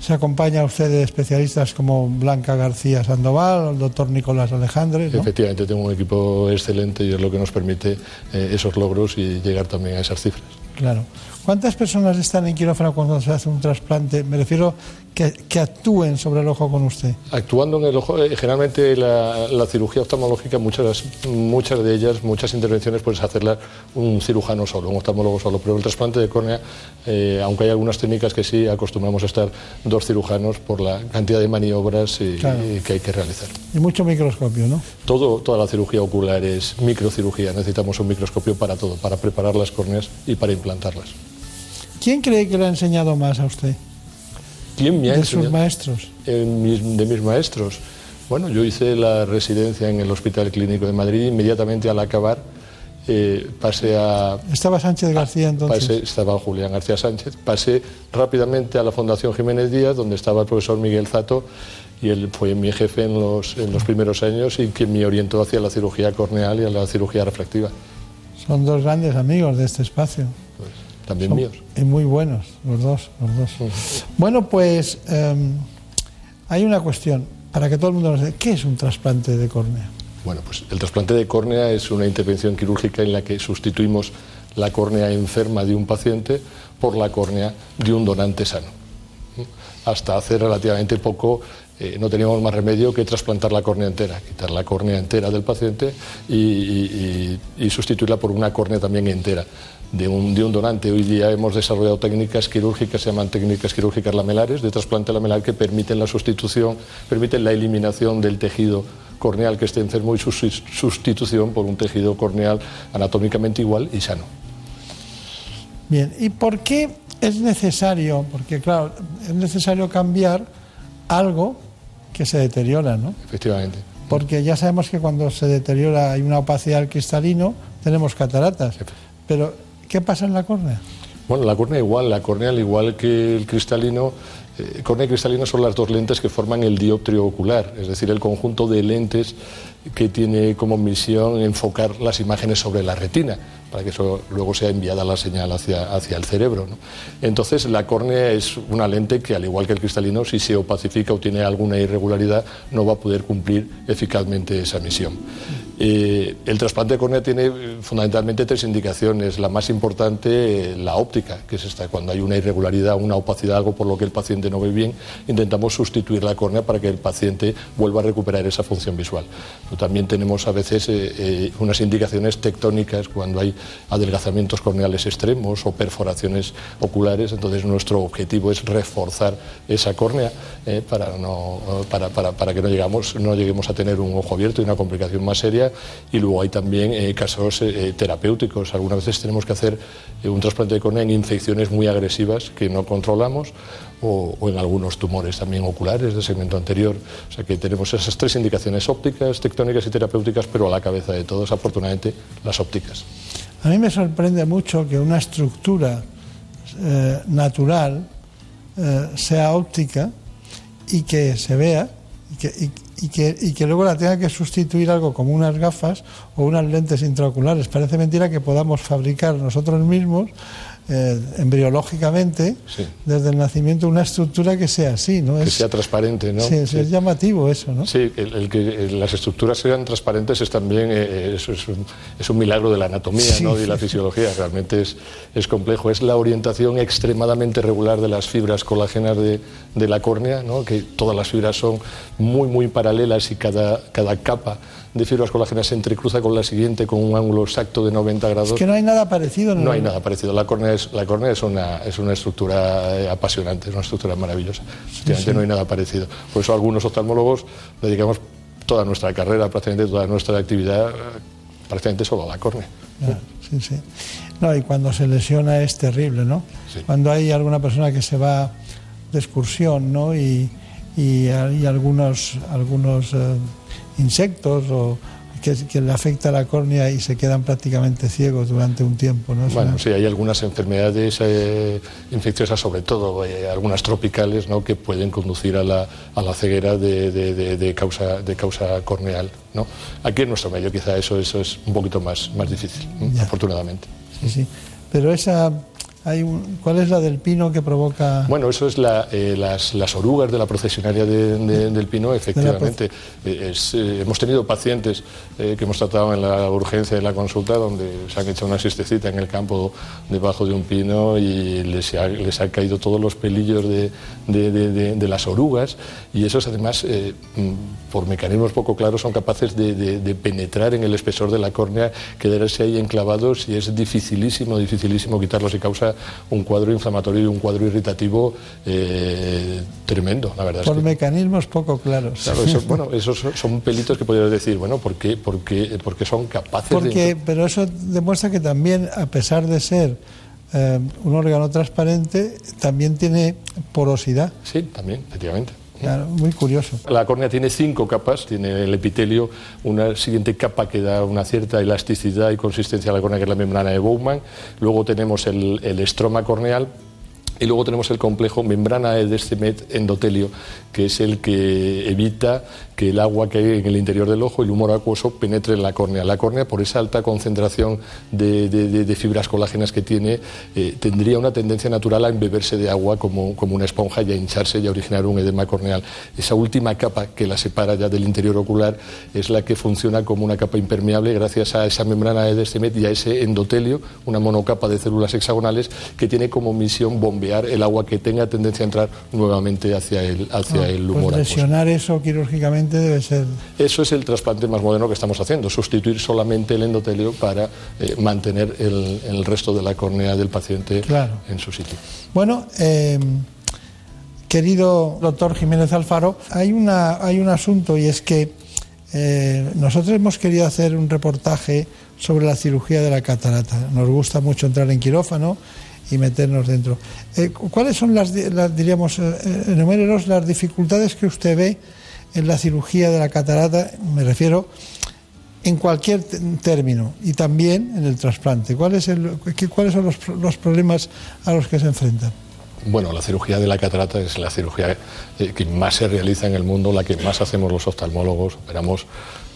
Se acompaña a usted de especialistas como Blanca García Sandoval, el doctor Nicolás Alejandre. Efectivamente, tengo un equipo excelente y es lo que nos permite eh, esos logros y llegar también a esas cifras. Claro. ¿Cuántas personas están en quirófano cuando se hace un trasplante? Me refiero que, que actúen sobre el ojo con usted. Actuando en el ojo, eh, generalmente la, cirugía oftalmológica, muchas, muchas de ellas, muchas intervenciones, puedes hacerla un cirujano solo, un oftalmólogo solo, pero el trasplante de córnea, eh, aunque hay algunas técnicas que sí, acostumbramos a estar dos cirujanos por la cantidad de maniobras que hay que realizar. Y mucho microscopio, ¿no? Todo, toda la cirugía ocular es microcirugía, necesitamos un microscopio para todo, para preparar las córneas y para implantarlas. ¿Quién cree que le ha enseñado más a usted? ¿Quién me ha de sus maestros? de mis maestros. Bueno, yo hice la residencia en el Hospital Clínico de Madrid inmediatamente al acabar eh, pasé a... ¿Estaba Sánchez García entonces? estaba Julián García Sánchez. Pasé rápidamente a la Fundación Jiménez Díaz, donde estaba el profesor Miguel Zato, y él fue mi jefe en los, en los primeros años y que me orientó hacia la cirugía corneal y a la cirugía refractiva. Son dos grandes amigos de este espacio. También míos. Y muy buenos, los dos. Los dos. Bueno, pues em, hay una cuestión, para que todo el mundo nos diga, ¿qué es un trasplante de córnea? Bueno, pues el trasplante de córnea es una intervención quirúrgica en la que sustituimos la córnea enferma de un paciente por la córnea de un donante sano. Hasta hace relativamente poco eh, no teníamos más remedio que trasplantar la córnea entera, quitar la córnea entera del paciente y sustituirla por una córnea también entera de un, de un, donante. Hoy día hemos desarrollado técnicas quirúrgicas, se llaman técnicas quirúrgicas lamelares, de trasplante lamelar, que permiten la sustitución, permiten la eliminación del tejido corneal que esté enfermo y su sustitución por un tejido corneal anatómicamente igual y sano. Bien, ¿y por qué es necesario? Porque, claro, es necesario cambiar algo que se deteriora, ¿no? Efectivamente. Porque ya sabemos que cuando se deteriora hay una opacidad del cristalino, tenemos cataratas. Pero, ¿qué pasa en la córnea? Bueno, la córnea igual, la córnea al igual que el cristalino, eh, córnea y cristalino son las dos lentes que forman el dioptrio ocular, es decir, el conjunto de lentes que tiene como misión enfocar las imágenes sobre la retina para que eso luego sea enviada la señal hacia, hacia el cerebro. Entonces, la córnea es una lente que, al igual que el cristalino, si se opacifica o tiene alguna irregularidad, no va a poder cumplir eficazmente esa misión. Eh, el trasplante de córnea tiene eh, fundamentalmente tres indicaciones. La más importante, eh, la óptica, que es esta, cuando hay una irregularidad, una opacidad, algo por lo que el paciente no ve bien, intentamos sustituir la córnea para que el paciente vuelva a recuperar esa función visual. también tenemos a veces unas indicaciones tectónicas cuando hay adelgazamientos corneales extremos o perforaciones oculares, entonces nuestro objetivo es reforzar esa córnea para, no, para, para, para, que no, llegamos, no lleguemos a tener un ojo abierto y una complicación más seria y luego hay también eh, casos eh, terapéuticos. Algunas veces tenemos que hacer eh, un trasplante de córnea en infecciones muy agresivas que no controlamos o, en algunos tumores también oculares de segmento anterior. O sea que tenemos esas tres indicaciones ópticas, tectónicas y terapéuticas, pero a la cabeza de todos, afortunadamente, las ópticas. A mí me sorprende mucho que una estructura natural sea óptica y que se vea y que, que, y que luego la tenga que sustituir algo como unas gafas o unas lentes intraoculares. Parece mentira que podamos fabricar nosotros mismos eh, embriológicamente, desde el nacimiento, una estructura que sea así, ¿no? Que sea transparente, ¿no? Sí, es llamativo eso, ¿no? Sí, el, que las estructuras sean transparentes es también eh, es, un, es, un, milagro de la anatomía ¿no? y la fisiología, realmente es, es complejo. Es la orientación extremadamente regular de las fibras colágenas de, de la córnea, ¿no? que todas las fibras son muy, muy paralelas y cada, cada capa de fibras colágenas se entrecruza con la siguiente con un ángulo exacto de 90 grados. Es que no hay nada parecido. No, hay nada parecido. La córnea es, la córnea es, una, es una estructura eh, apasionante, es una estructura maravillosa. Efectivamente no hay nada parecido. Por eso algunos oftalmólogos dedicamos toda nuestra carrera, prácticamente toda nuestra actividad, eh, prácticamente solo a la córnea. sí, sí. No, y cuando se lesiona es terrible, ¿no? Cuando hay alguna persona que se va de excursión, ¿no? Y, y hay algunos, algunos eh, insectos o que, le afecta la córnea y se quedan prácticamente ciegos durante un tiempo. ¿no? Bueno, sí, hay algunas enfermedades eh, infecciosas, sobre todo eh, algunas tropicales, ¿no? que pueden conducir a la, a la ceguera de, de, causa, de causa corneal. ¿no? Aquí en nuestro medio quizá eso, eso es un poquito más, más difícil, afortunadamente. Sí, sí. Pero esa ¿Cuál es la del pino que provoca...? Bueno, eso es eh, las, orugas de la procesionaria del pino, efectivamente. Eh, eh, hemos tenido pacientes que hemos tratado en la urgencia de la consulta donde se han hecho una siestecita en el campo debajo de un pino y les ha, les ha caído todos los pelillos de, de, las orugas y esos además, mm, por mecanismos poco claros, son capaces de, penetrar en el espesor de la córnea, quedarse ahí enclavados y es dificilísimo, dificilísimo quitarlos y causa un cuadro inflamatorio y un cuadro irritativo eh, tremendo, la verdad. Por mecanismos poco claros. [LAUGHS] bueno, esos son pelitos que podrías decir, bueno, ¿por qué, porque, porque son capaces porque, Pero eso demuestra que también, a pesar de ser eh, un órgano transparente, también tiene porosidad. Sí, también, efectivamente. Claro, muy curioso. La córnea tiene cinco capas, tiene el epitelio, una siguiente capa que da una cierta elasticidad y consistencia a la córnea, que es la membrana de Bowman. Luego tenemos el, estroma corneal, y luego tenemos el complejo membrana de Descemet endotelio, que es el que evita que el agua que hay en el interior del ojo, el humor acuoso, penetre en la córnea. La córnea, por esa alta concentración de, fibras colágenas que tiene, eh, tendría una tendencia natural a embeberse de agua como, como, una esponja y a hincharse y a originar un edema corneal. Esa última capa que la separa ya del interior ocular es la que funciona como una capa impermeable gracias a esa membrana de Descemet y a ese endotelio, una monocapa de células hexagonales que tiene como misión bombear el agua que tenga tendencia a entrar nuevamente hacia el, hacia ah, el humor pues lesionar eso quirúrgicamente debe ser. Eso es el trasplante más moderno que estamos haciendo, sustituir solamente el endotelio para eh, mantener el, resto de la córnea del paciente en su sitio. Bueno, eh, querido doctor Jiménez Alfaro, hay, una, hay un asunto y es que eh, nosotros hemos querido hacer un reportaje sobre la cirugía de la catarata. Nos gusta mucho entrar en quirófano y meternos dentro. ¿Cuáles son las, diríamos, enumérenos las dificultades que usted ve en la cirugía de la catarata, me refiero en cualquier término y también en el trasplante. ¿Cuáles son los, problemas a los que se enfrentan? Bueno, la cirugía de la catarata es la cirugía eh, que más se realiza en el mundo, la que más hacemos los oftalmólogos. Operamos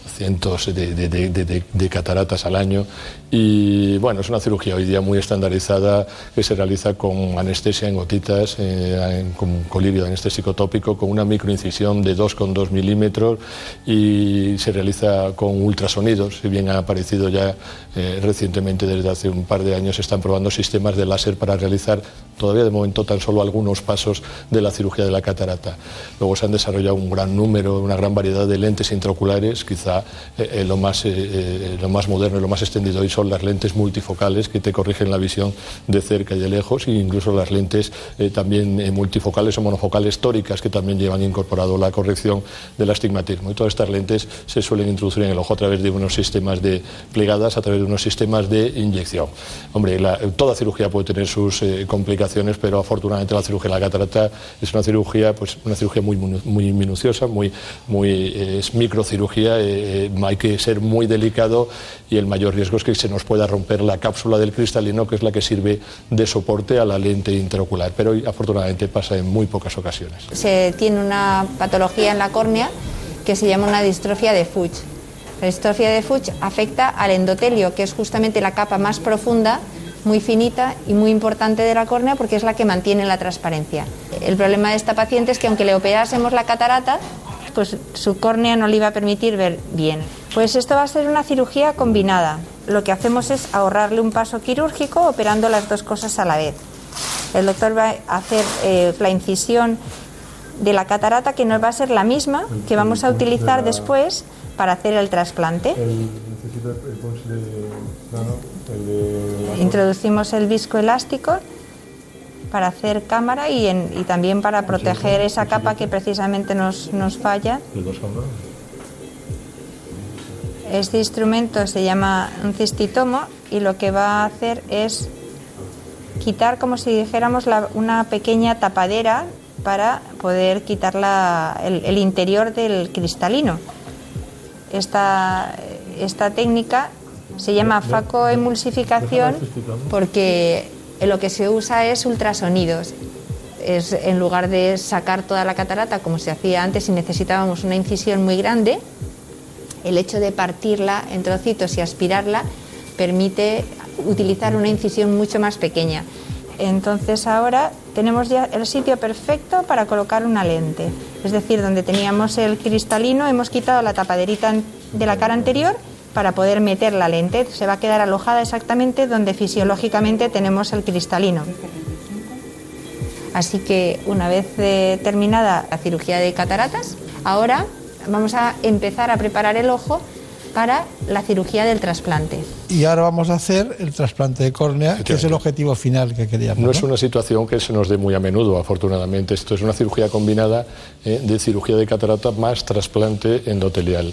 cientos de, cataratas al año y bueno, es una cirugía hoy día muy estandarizada que se realiza con anestesia en gotitas, eh, con colirio anestésico tópico, con una microincisión de 2,2 milímetros y se realiza con ultrasonidos. Si bien ha aparecido ya eh, recientemente, desde hace un par de años, se están probando sistemas de láser para realizar todavía de momento tan solo algunos pasos de la cirugía de la catarata. Luego se han desarrollado un gran número, una gran variedad de lentes intraoculares, quizá eh, eh, lo, más, eh, lo más moderno y lo más extendido hoy son las lentes multifocales que te corrigen la visión de cerca y de lejos, e incluso las lentes también multifocales o monofocales tóricas que también llevan incorporado la corrección del astigmatismo. Y todas estas lentes se suelen introducir en el ojo a través de unos sistemas de plegadas, a través de unos sistemas de inyección. Hombre, toda cirugía puede tener sus complicaciones, pero afortunadamente la cirugía de la catarata es una cirugía, pues, una cirugía muy, muy minuciosa, muy, muy es microcirugía. Eh, hay que ser muy delicado y el mayor riesgo es que se nos pueda romper la cápsula del cristalino, que es la que sirve de soporte a la lente intraocular. Pero afortunadamente pasa en muy pocas ocasiones. Se tiene una patología en la córnea que se llama una distrofia de Fuchs. La distrofia de Fuchs afecta al endotelio, que es justamente la capa más profunda muy finita y muy importante de la córnea porque es la que mantiene la transparencia. El problema de esta paciente es que aunque le operásemos la catarata, pues su córnea no le iba a permitir ver bien. Pues esto va a ser una cirugía combinada. Lo que hacemos es ahorrarle un paso quirúrgico operando las dos cosas a la vez. El doctor va a hacer eh, la incisión de la catarata que nos va a ser la misma que vamos a utilizar después para hacer el trasplante. Introducimos el visco elástico para hacer cámara y, también para proteger esa capa que precisamente nos, nos falla. Este instrumento se llama un cistitomo y lo que va a hacer es quitar como si dijéramos una pequeña tapadera para poder quitar el, el, interior del cristalino. Esta, esta técnica se llama facoemulsificación porque lo que se usa es ultrasonidos. Es, en lugar de sacar toda la catarata como se hacía antes y necesitábamos una incisión muy grande, el hecho de partirla en trocitos y aspirarla permite utilizar una incisión mucho más pequeña. Entonces ahora tenemos ya el sitio perfecto para colocar una lente. Es decir, donde teníamos el cristalino hemos quitado la tapaderita de la cara anterior para poder meter la lente. Se va a quedar alojada exactamente donde fisiológicamente tenemos el cristalino. Así que una vez eh, terminada la cirugía de cataratas, ahora vamos a empezar a preparar el ojo para la cirugía del trasplante. Y ahora vamos a hacer el trasplante de córnea, que es el objetivo final que queríamos. No, es una situación que se nos dé muy a menudo, afortunadamente. Esto es una cirugía combinada eh, de cirugía de catarata más trasplante endotelial.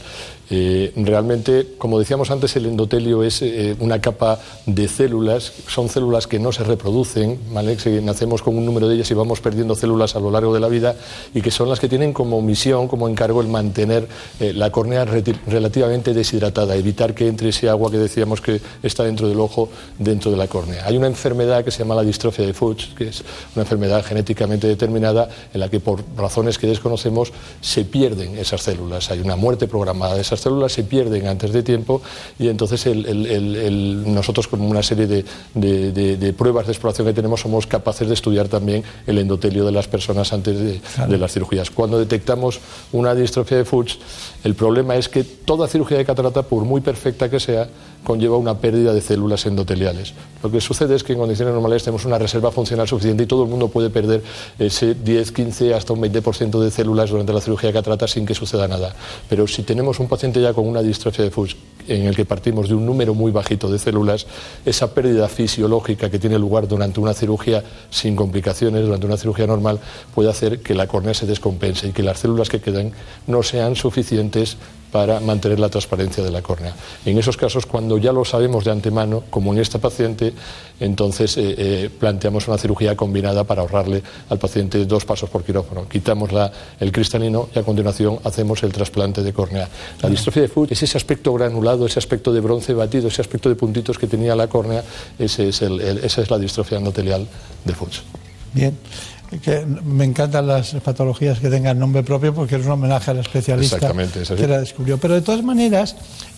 Eh, realmente, como decíamos antes, el endotelio es eh, una capa de células, son células que no se reproducen, ¿vale? nacemos con un número de ellas y vamos perdiendo células a lo largo de la vida y que son las que tienen como misión, como encargo el mantener la córnea relativamente deshidratada, evitar que entre ese agua que decíamos que está dentro del ojo, dentro de la córnea. Hay una enfermedad que se llama la distrofia de Fuchs, que es una enfermedad genéticamente determinada en la que por razones que desconocemos se pierden esas células. Hay una muerte programada de esas células se pierden antes de tiempo y entonces nosotros con una serie de, pruebas de exploración que tenemos somos capaces de estudiar también el endotelio de las personas antes de, las cirugías. Cuando detectamos una distrofia de Fuchs, el problema es que toda cirugía de catarata, por muy perfecta que sea, conlleva una pérdida de células endoteliales. Lo que sucede es que en condiciones normales tenemos una reserva funcional suficiente y todo el mundo puede perder ese 10, 15, hasta un 20% de células durante la cirugía de catarata sin que suceda nada. Pero si tenemos un paciente ya con una distrofia de Fuchs en el que partimos de un número muy bajito de células, esa pérdida fisiológica que tiene lugar durante una cirugía sin complicaciones, durante una cirugía normal, puede hacer que la córnea se descompense y que las células que quedan no sean suficientes para mantener la transparencia de la córnea. En esos casos, cuando ya lo sabemos de antemano, como en esta paciente, entonces eh, eh, planteamos una cirugía combinada para ahorrarle al paciente dos pasos por quirófano. Quitamos la, el cristalino y a continuación hacemos el trasplante de córnea. La distrofia de Fuchs es ese aspecto granulado, ese aspecto de bronce batido, ese aspecto de puntitos que tenía la córnea, ese es el, esa es la distrofia endotelial de Fuchs. Bien que me encantan las patologías que tengan nombre propio porque es un homenaje al especialista que la descubrió. Pero de todas maneras,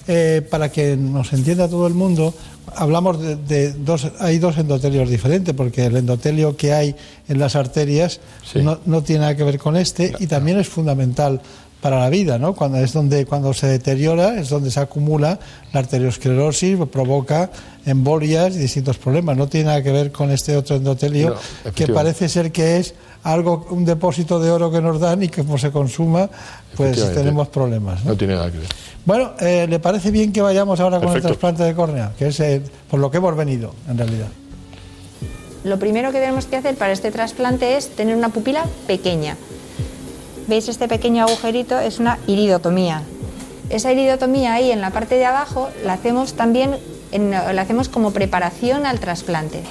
eh, para que nos entienda todo el mundo, hablamos de, dos, hay dos endotelios diferentes, porque el endotelio que hay en las arterias no, tiene nada que ver con este y también es fundamental para la vida, ¿no? Cuando es donde cuando se deteriora es donde se acumula la arteriosclerosis, provoca embolias y distintos problemas. No tiene nada que ver con este otro endotelio que parece ser que es algo un depósito de oro que nos dan y que como se consuma, pues tenemos problemas. ¿no? tiene nada que ver. Bueno, eh, ¿le parece bien que vayamos ahora con el trasplante de córnea? Que es eh, por lo que hemos venido, en realidad. Lo primero que tenemos que hacer para este trasplante es tener una pupila pequeña. ¿Veis este pequeño agujerito? Es una iridotomía. Esa iridotomía ahí en la parte de abajo la hacemos también la hacemos como preparación al trasplante.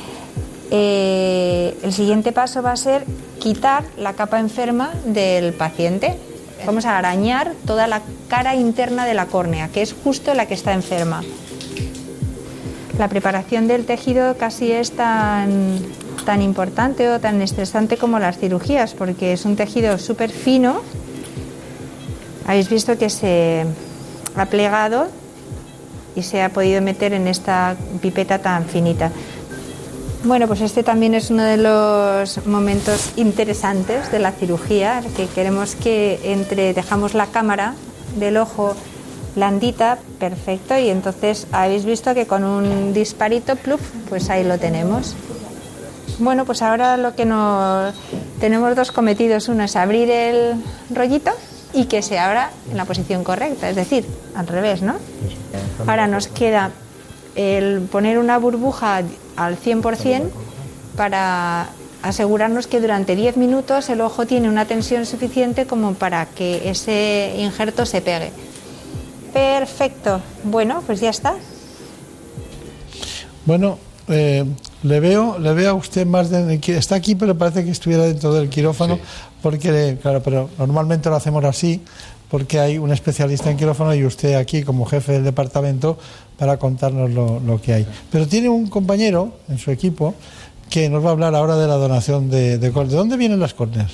Eh, el siguiente paso va a ser quitar la capa enferma del paciente. Vamos a arañar toda la cara interna de la córnea, que es justo la que está enferma. La preparación del tejido casi es tan tan importante o tan estresante como las cirugías, porque es un tejido súper fino. Habéis visto que se ha plegado y se ha podido meter en esta pipeta tan finita. Bueno, pues este también es uno de los momentos interesantes de la cirugía, que queremos que entre, dejamos la cámara del ojo blandita, perfecto, y entonces habéis visto que con un disparito, pluf, pues ahí lo tenemos. Bueno, pues ahora lo que nos tenemos dos cometidos, uno es abrir el rollito y que se abra en la posición correcta, es decir, al revés, ¿no? Ahora nos queda el poner una burbuja al 100% para asegurarnos que durante 10 minutos el ojo tiene una tensión suficiente como para que ese injerto se pegue. Perfecto. Bueno, pues ya está. Bueno, eh, le veo, le veo a usted más de, está aquí, pero parece que estuviera dentro del quirófano, porque claro, pero normalmente lo hacemos así, porque hay un especialista en quirófano y usted aquí como jefe del departamento para contarnos lo, que hay. Pero tiene un compañero en su equipo que nos va a hablar ahora de la donación de, de, ¿de dónde vienen las córneas.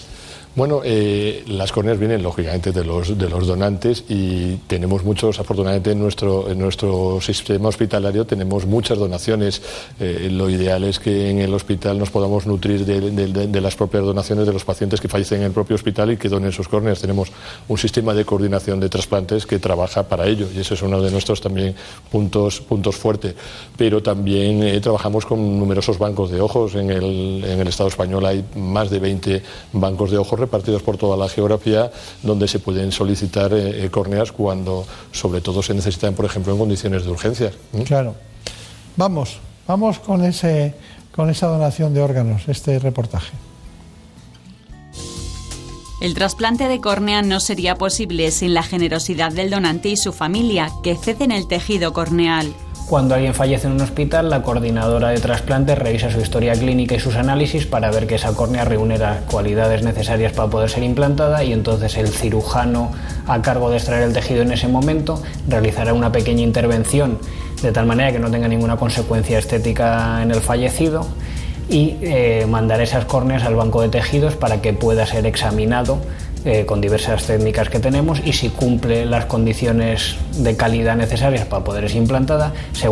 Bueno, eh, las córneas vienen lógicamente de los, de los donantes y tenemos muchos, afortunadamente en nuestro, en nuestro sistema hospitalario tenemos muchas donaciones. Eh, lo ideal es que en el hospital nos podamos nutrir de, las propias donaciones de los pacientes que fallecen en el propio hospital y que donen sus córneas. Tenemos un sistema de coordinación de trasplantes que trabaja para ello y ese es uno de nuestros también puntos, puntos fuertes. Pero también eh, trabajamos con numerosos bancos de ojos. En el, en el Estado español hay más de 20 bancos de ojos partidos por toda la geografía donde se pueden solicitar eh, eh, córneas cuando sobre todo se necesitan, por ejemplo, en condiciones de urgencia. Claro. Vamos, vamos con, ese, con esa donación de órganos, este reportaje. El trasplante de córnea no sería posible sin la generosidad del donante y su familia, que ceden el tejido corneal. Cuando alguien fallece en un hospital, la coordinadora de trasplantes revisa su historia clínica y sus análisis para ver que esa córnea reúne las cualidades necesarias para poder ser implantada y entonces el cirujano a cargo de extraer el tejido en ese momento realizará una pequeña intervención de tal manera que no tenga ninguna consecuencia estética en el fallecido y eh, mandará esas córneas al banco de tejidos para que pueda ser examinado eh, con diversas técnicas que tenemos y si cumple las condiciones de calidad necesarias para poder ser implantada, se,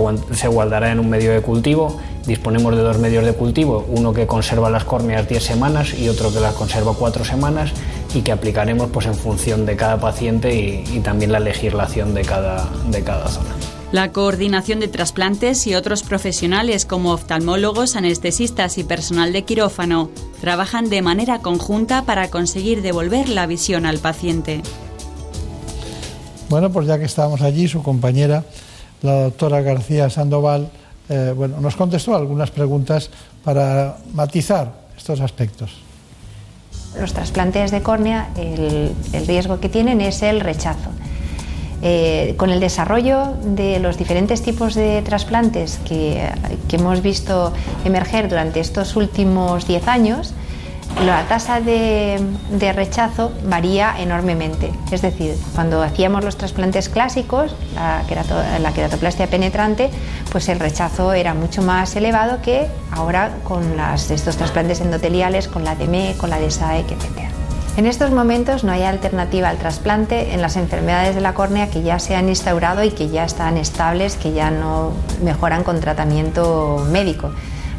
guardará en un medio de cultivo. Disponemos de dos medios de cultivo, uno que conserva las córneas 10 semanas y otro que las conserva 4 semanas y que aplicaremos pues, en función de cada paciente y, y también la legislación de cada, de cada zona. La coordinación de trasplantes y otros profesionales como oftalmólogos, anestesistas y personal de quirófano trabajan de manera conjunta para conseguir devolver la visión al paciente. Bueno, pues ya que estábamos allí, su compañera, la doctora García Sandoval, eh, bueno, nos contestó algunas preguntas para matizar estos aspectos. Los trasplantes de córnea, el riesgo que tienen es el rechazo. Eh, con el desarrollo de los diferentes tipos de trasplantes que, hemos visto emerger durante estos últimos 10 años, la tasa de, rechazo varía enormemente. Es decir, cuando hacíamos los trasplantes clásicos, la, queratoplastia penetrante, pues el rechazo era mucho más elevado que ahora con estos trasplantes endoteliales, con la DME, con la DSAEC, etc. En estos momentos no hay alternativa al trasplante en las enfermedades de la córnea que ya se han instaurado y que ya están estables, que ya no mejoran con tratamiento médico.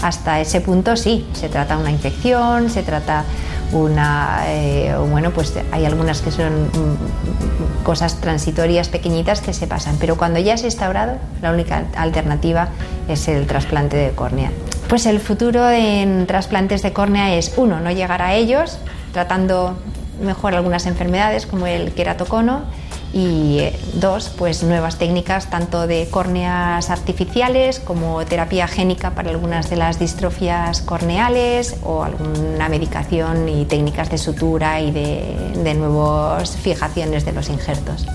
Hasta ese punto sí, se trata una infección, se trata una, eh, bueno, pues hay algunas que son mm, cosas transitorias pequeñitas que se pasan, pero cuando ya se ha instaurado, la única alternativa es el trasplante de córnea. Pues el futuro en trasplantes de córnea es, uno, no llegar a ellos, tratando mejor algunas enfermedades como el queratocono, y eh, dos, pues nuevas técnicas tanto de córneas artificiales como terapia génica para algunas de las distrofias corneales o alguna medicación y técnicas de sutura y de, de nuevas fijaciones de los injertos.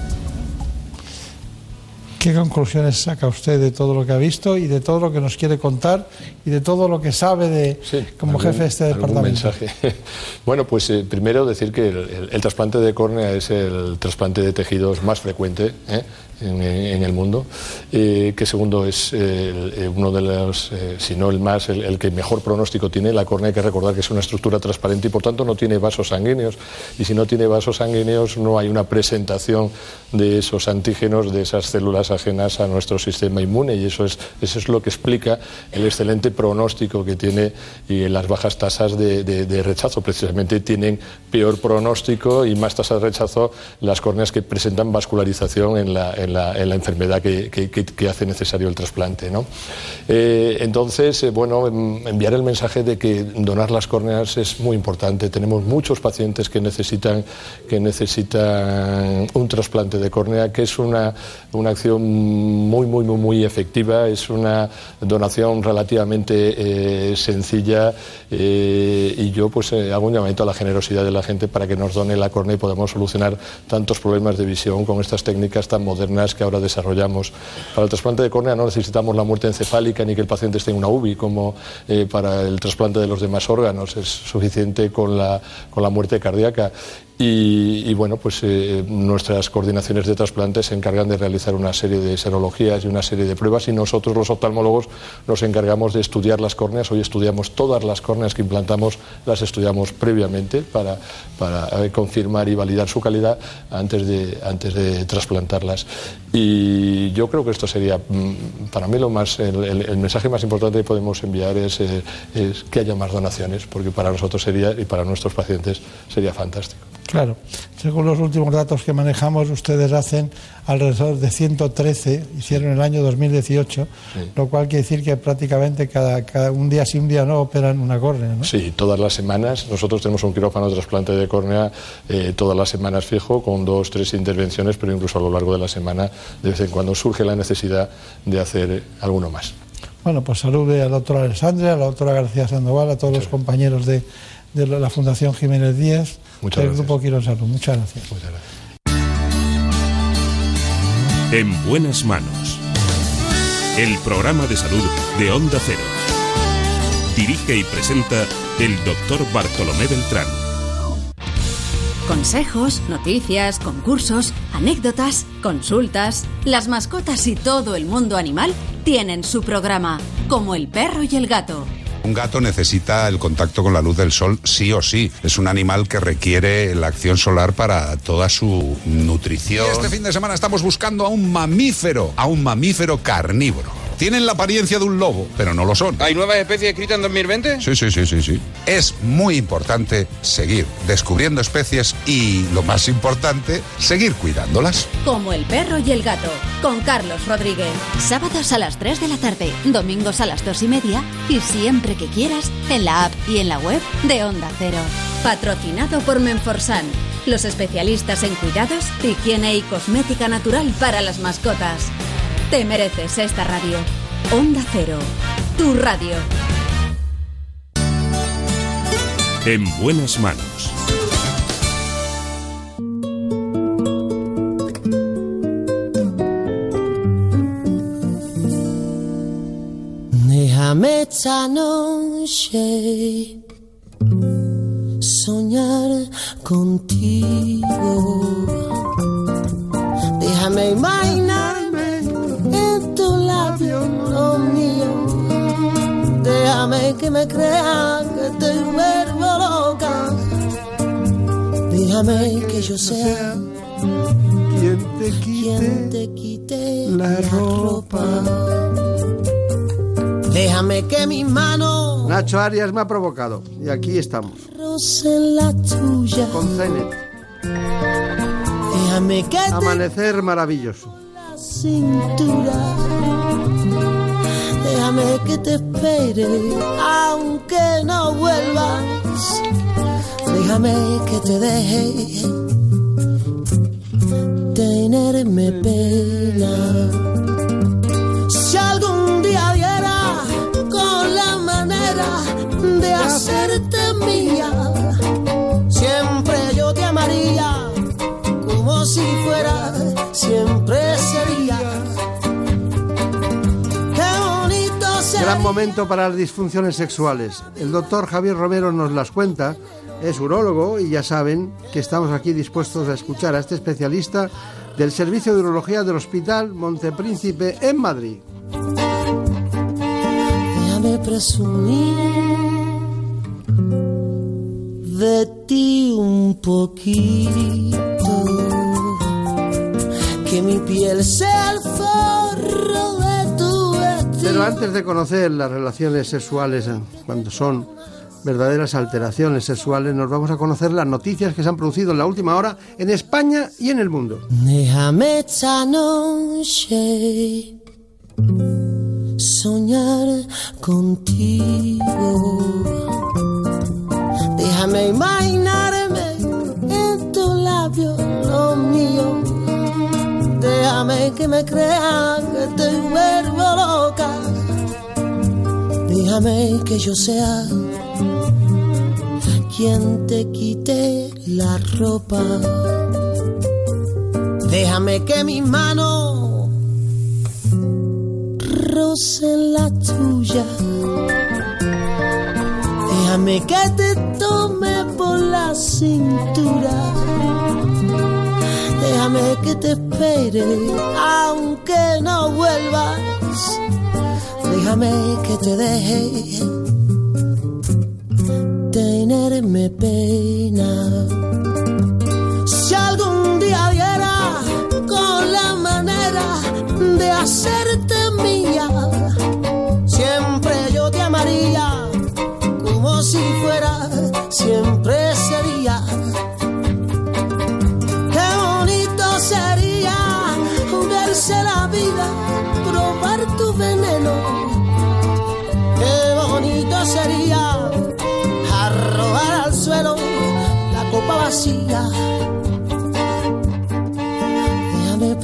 ¿Qué conclusiones saca usted de todo lo que ha visto y de todo lo que nos quiere contar y de todo lo que sabe de como jefe de este departamento? mensaje. [LAUGHS] Bueno, pues eh, primero decir que el, trasplante de córnea es el trasplante de tejidos más frecuente. ¿eh? En, el mundo, eh, que segundo es eh, uno de los, eh, si no el más, el, que mejor pronóstico tiene. La córnea hay que recordar que es una estructura transparente y por tanto no tiene vasos sanguíneos. Y si no tiene vasos sanguíneos no hay una presentación de esos antígenos, de esas células ajenas a nuestro sistema inmune y eso es, eso es lo que explica el excelente pronóstico que tiene y las bajas tasas de, rechazo. Precisamente tienen peor pronóstico y más tasas de rechazo las córneas que presentan vascularización en la en la, enfermedad que, hace necesario el trasplante. ¿no? Eh, entonces, eh, bueno, em, enviar el mensaje de que donar las córneas es muy importante. Tenemos muchos pacientes que necesitan, que necesitan un trasplante de córnea, que es una, una acción muy, muy, muy, muy efectiva, es una donación relativamente eh, sencilla y yo pues hago un llamamiento a la generosidad de la gente para que nos done la córnea y podamos solucionar tantos problemas de visión con estas técnicas tan modernas que ahora desarrollamos. Para el trasplante de córnea no necesitamos la muerte encefálica ni que el paciente esté en una UBI como eh, para el trasplante de los demás órganos. Es suficiente con la, con la muerte cardíaca. Y, bueno, pues eh, nuestras coordinaciones de trasplante se encargan de realizar una serie de serologías y una serie de pruebas y nosotros los oftalmólogos nos encargamos de estudiar las córneas. Hoy estudiamos todas las córneas que implantamos, las estudiamos previamente para, eh, confirmar y validar su calidad antes de, antes de trasplantarlas. Y yo creo que esto sería, mm, para mí, lo más, el, mensaje más importante que podemos enviar eh, es que haya más donaciones, porque para nosotros sería y para nuestros pacientes sería fantástico. Claro, según los últimos datos que manejamos, ustedes hacen alrededor de 113, hicieron el año 2018, lo cual quiere decir que prácticamente cada, cada, un día sí, un día no operan una córnea, ¿no? Sí, todas las semanas. Nosotros tenemos un quirófano de trasplante de córnea eh, todas las semanas fijo, con dos, tres intervenciones, pero incluso a lo largo de la semana, de vez en cuando surge la necesidad de hacer alguno más. Bueno, pues salude al doctor Alessandra, a la doctora García Sandoval, a todos los compañeros de, de la Fundación Jiménez Díaz Muchas gracias. Muchas gracias. En buenas manos. El programa de salud de Onda Cero. Dirige y presenta el doctor Bartolomé Beltrán. Consejos, noticias, concursos, anécdotas, consultas. Las mascotas y todo el mundo animal tienen su programa, como el perro y el gato un gato necesita el contacto con la luz del sol sí o sí. Es un animal que requiere la acción solar para toda su nutrición. este fin de semana estamos buscando a un mamífero, a un mamífero carnívoro. Tienen la apariencia de un lobo, pero no lo son. ¿Hay nuevas especies escritas en 2020? Sí, sí, sí, sí, sí. Es muy importante seguir descubriendo especies y, lo más importante, seguir cuidándolas. Como el perro y el gato, con Carlos Rodríguez. Sábados a las 3 de la tarde, domingos a las 2 y media y siempre que quieras en la app y en la web de Onda Cero. Patrocinado por Menforsan, los especialistas en cuidados, higiene y cosmética natural para las mascotas. Te mereces esta radio. Onda Cero, tu radio. En buenas manos. Déjame esta noche soñar contigo. Déjame que te vuelvo loca. Déjame que yo sea quien te quite, la, ropa. Déjame que mi mano Nacho Arias me ha provocado y aquí estamos. la tuya. Con Zenet. Déjame que Amanecer maravilloso. la cintura. Déjame que te espere, aunque no vuelvas. Déjame que te deje tenerme pena. Si algún día viera con la manera de hacerte mía, siempre yo te amaría como si fuera, siempre sería. Gran momento para las disfunciones sexuales. El doctor Javier Romero nos las cuenta. Es urólogo y ya saben que estamos aquí dispuestos a escuchar a este especialista del Servicio de Urología del Hospital Montepríncipe en Madrid. Déjame presumir de ti un poquito. Que mi piel sea el forro. Pero antes de conocer las relaciones sexuales eh, cuando son verdaderas alteraciones sexuales, nos vamos a conocer las noticias que se han producido en la última hora en España y en el mundo. Déjame esta noche soñar contigo. Déjame imaginarme en tu labio lo mío. Déjame que me crea que te vuelvo loca. Déjame que yo sea quien te quite la ropa. Déjame que mi mano roce la tuya. Déjame que te tome por la cintura. Déjame que te espere, aunque no vuelvas. Déjame que te deje tenerme pena. Si algún día viera con la manera de hacerte mía, siempre yo te amaría como si fuera, siempre sería. Qué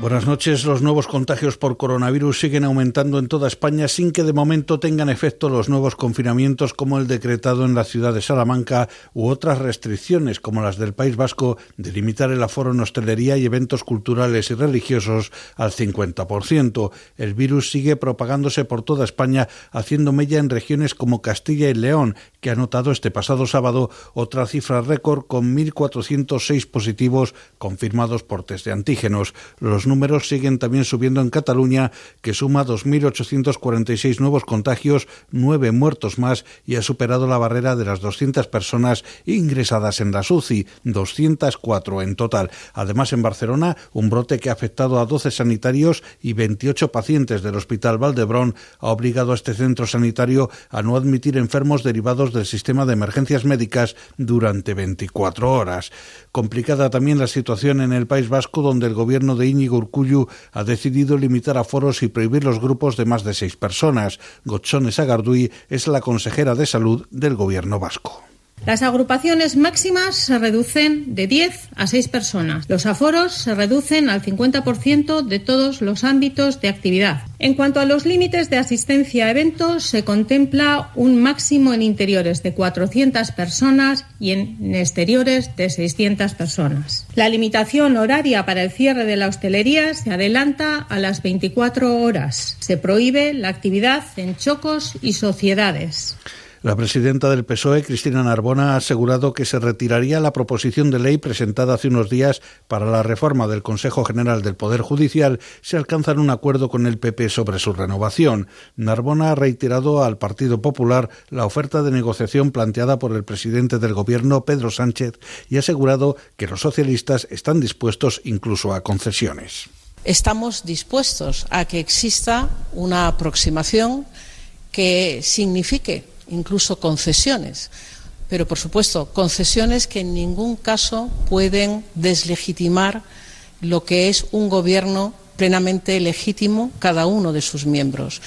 Buenas noches. Los nuevos contagios por coronavirus siguen aumentando en toda España sin que de momento tengan efecto los nuevos confinamientos como el decretado en la ciudad de Salamanca u otras restricciones como las del País Vasco de limitar el aforo en hostelería y eventos culturales y religiosos al 50%. El virus sigue propagándose por toda España haciendo mella en regiones como Castilla y León, que ha notado este pasado sábado otra cifra récord con 1.406 positivos confirmados por test de antígenos. Los números siguen también subiendo en Cataluña, que suma 2.846 nuevos contagios, nueve muertos más y ha superado la barrera de las 200 personas ingresadas en la UCI, 204 en total. Además, en Barcelona, un brote que ha afectado a 12 sanitarios y 28 pacientes del Hospital Valdebrón ha obligado a este centro sanitario a no admitir enfermos derivados del sistema de emergencias médicas durante 24 horas. Complicada también la situación en el País Vasco, donde el gobierno de Íñigo Urcullu ha decidido limitar aforos y prohibir los grupos de más de seis personas. Gochones Agardui es la consejera de salud del gobierno vasco. Las agrupaciones máximas se reducen de 10 a 6 personas. Los aforos se reducen al 50% de todos los ámbitos de actividad. En cuanto a los límites de asistencia a eventos, se contempla un máximo en interiores de 400 personas y en exteriores de 600 personas. La limitación horaria para el cierre de la hostelería se adelanta a las 24 horas. Se prohíbe la actividad en chocos y sociedades. La presidenta del PSOE, Cristina Narbona, ha asegurado que se retiraría la proposición de ley presentada hace unos días para la reforma del Consejo General del Poder Judicial si alcanzan un acuerdo con el PP sobre su renovación. Narbona ha reiterado al Partido Popular la oferta de negociación planteada por el presidente del Gobierno, Pedro Sánchez, y ha asegurado que los socialistas están dispuestos incluso a concesiones. Estamos dispuestos a que exista una aproximación que signifique incluso concesiones, pero por supuesto concesiones que en ningún caso pueden deslegitimar lo que es un gobierno plenamente legítimo cada uno de sus miembros.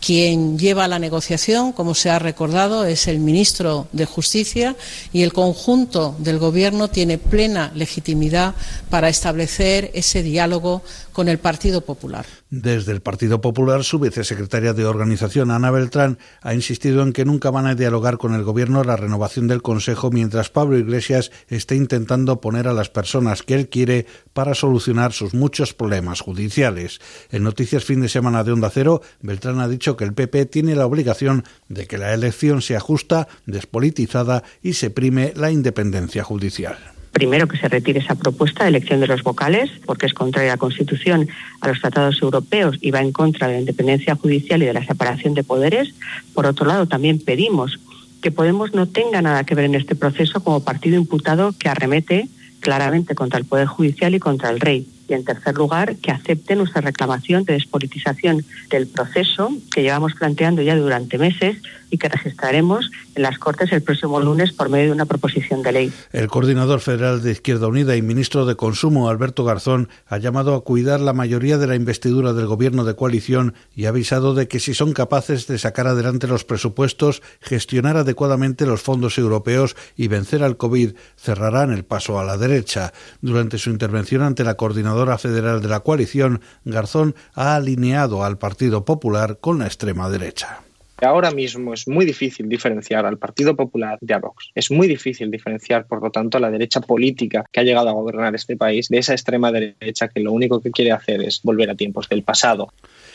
Quien lleva la negociación, como se ha recordado, es el ministro de Justicia y el conjunto del Gobierno tiene plena legitimidad para establecer ese diálogo con el Partido Popular. Desde el Partido Popular, su vicesecretaria de organización, Ana Beltrán, ha insistido en que nunca van a dialogar con el Gobierno la renovación del Consejo mientras Pablo Iglesias esté intentando poner a las personas que él quiere para solucionar sus muchos problemas judiciales. En Noticias Fin de Semana de Onda Cero, Beltrán ha dicho que el PP tiene la obligación de que la elección sea justa, despolitizada y se prime la independencia judicial primero que se retire esa propuesta de elección de los vocales, porque es contraria a la Constitución, a los tratados europeos y va en contra de la independencia judicial y de la separación de poderes. Por otro lado, también pedimos que Podemos no tenga nada que ver en este proceso como partido imputado que arremete claramente contra el Poder Judicial y contra el Rey. Y en tercer lugar, que acepte nuestra reclamación de despolitización del proceso que llevamos planteando ya durante meses y que registraremos en las Cortes el próximo lunes por medio de una proposición de ley. El coordinador federal de Izquierda Unida y ministro de Consumo, Alberto Garzón, ha llamado a cuidar la mayoría de la investidura del gobierno de coalición y ha avisado de que si son capaces de sacar adelante los presupuestos, gestionar adecuadamente los fondos europeos y vencer al COVID, cerrarán el paso a la derecha. Durante su intervención ante la coordinadora federal de la coalición, Garzón ha alineado al Partido Popular con la extrema derecha. Ahora mismo es muy difícil diferenciar al Partido Popular de a Vox. Es muy difícil diferenciar, por lo tanto, a la derecha política que ha llegado a gobernar este país de esa extrema derecha que lo único que quiere hacer es volver a tiempos del pasado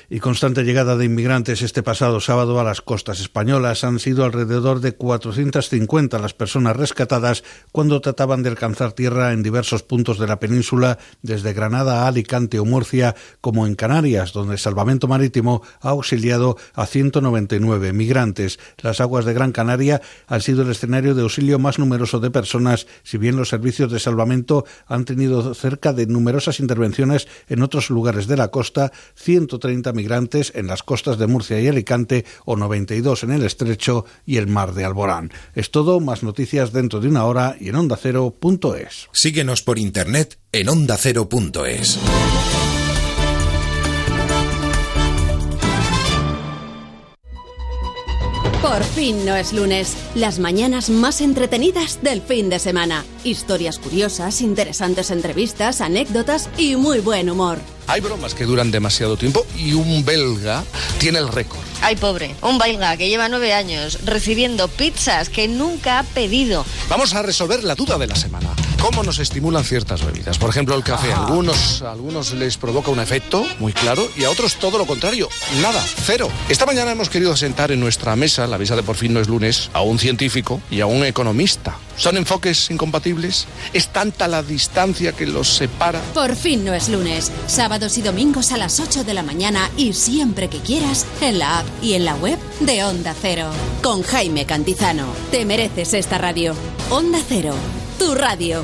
y constante llegada de inmigrantes este pasado sábado a las costas españolas. Han sido alrededor de 450 las personas rescatadas cuando trataban de alcanzar tierra en diversos puntos de la península, desde Granada a Alicante o Murcia, como en Canarias, donde Salvamento Marítimo ha auxiliado a 199 migrantes. Las aguas de Gran Canaria han sido el escenario de auxilio más numeroso de personas, si bien los servicios de salvamento han tenido cerca de numerosas intervenciones en otros lugares de la costa, 130 migrantes en las costas de Murcia y Alicante o 92 en el Estrecho y el Mar de Alborán. Es todo, más noticias dentro de una hora y en ondacero.es. Síguenos por internet en ondacero.es. Por fin no es lunes. Las mañanas más entretenidas del fin de semana. Historias curiosas, interesantes entrevistas, anécdotas y muy buen humor. Hay bromas que duran demasiado tiempo y un belga tiene el récord. Ay, pobre, un belga que lleva nueve años recibiendo pizzas que nunca ha pedido. Vamos a resolver la duda de la semana. ¿Cómo nos estimulan ciertas bebidas? Por ejemplo, el café. A algunos, a algunos les provoca un efecto muy claro y a otros todo lo contrario. Nada, cero. Esta mañana hemos querido sentar en nuestra mesa, la mesa de por fin no es lunes, a un científico y a un economista. ¿Son enfoques incompatibles? ¿Es tanta la distancia que los separa? Por fin no es lunes. Sábados y domingos a las 8 de la mañana y siempre que quieras en la app y en la web de Onda Cero. Con Jaime Cantizano. Te mereces esta radio. Onda Cero. Tu radio.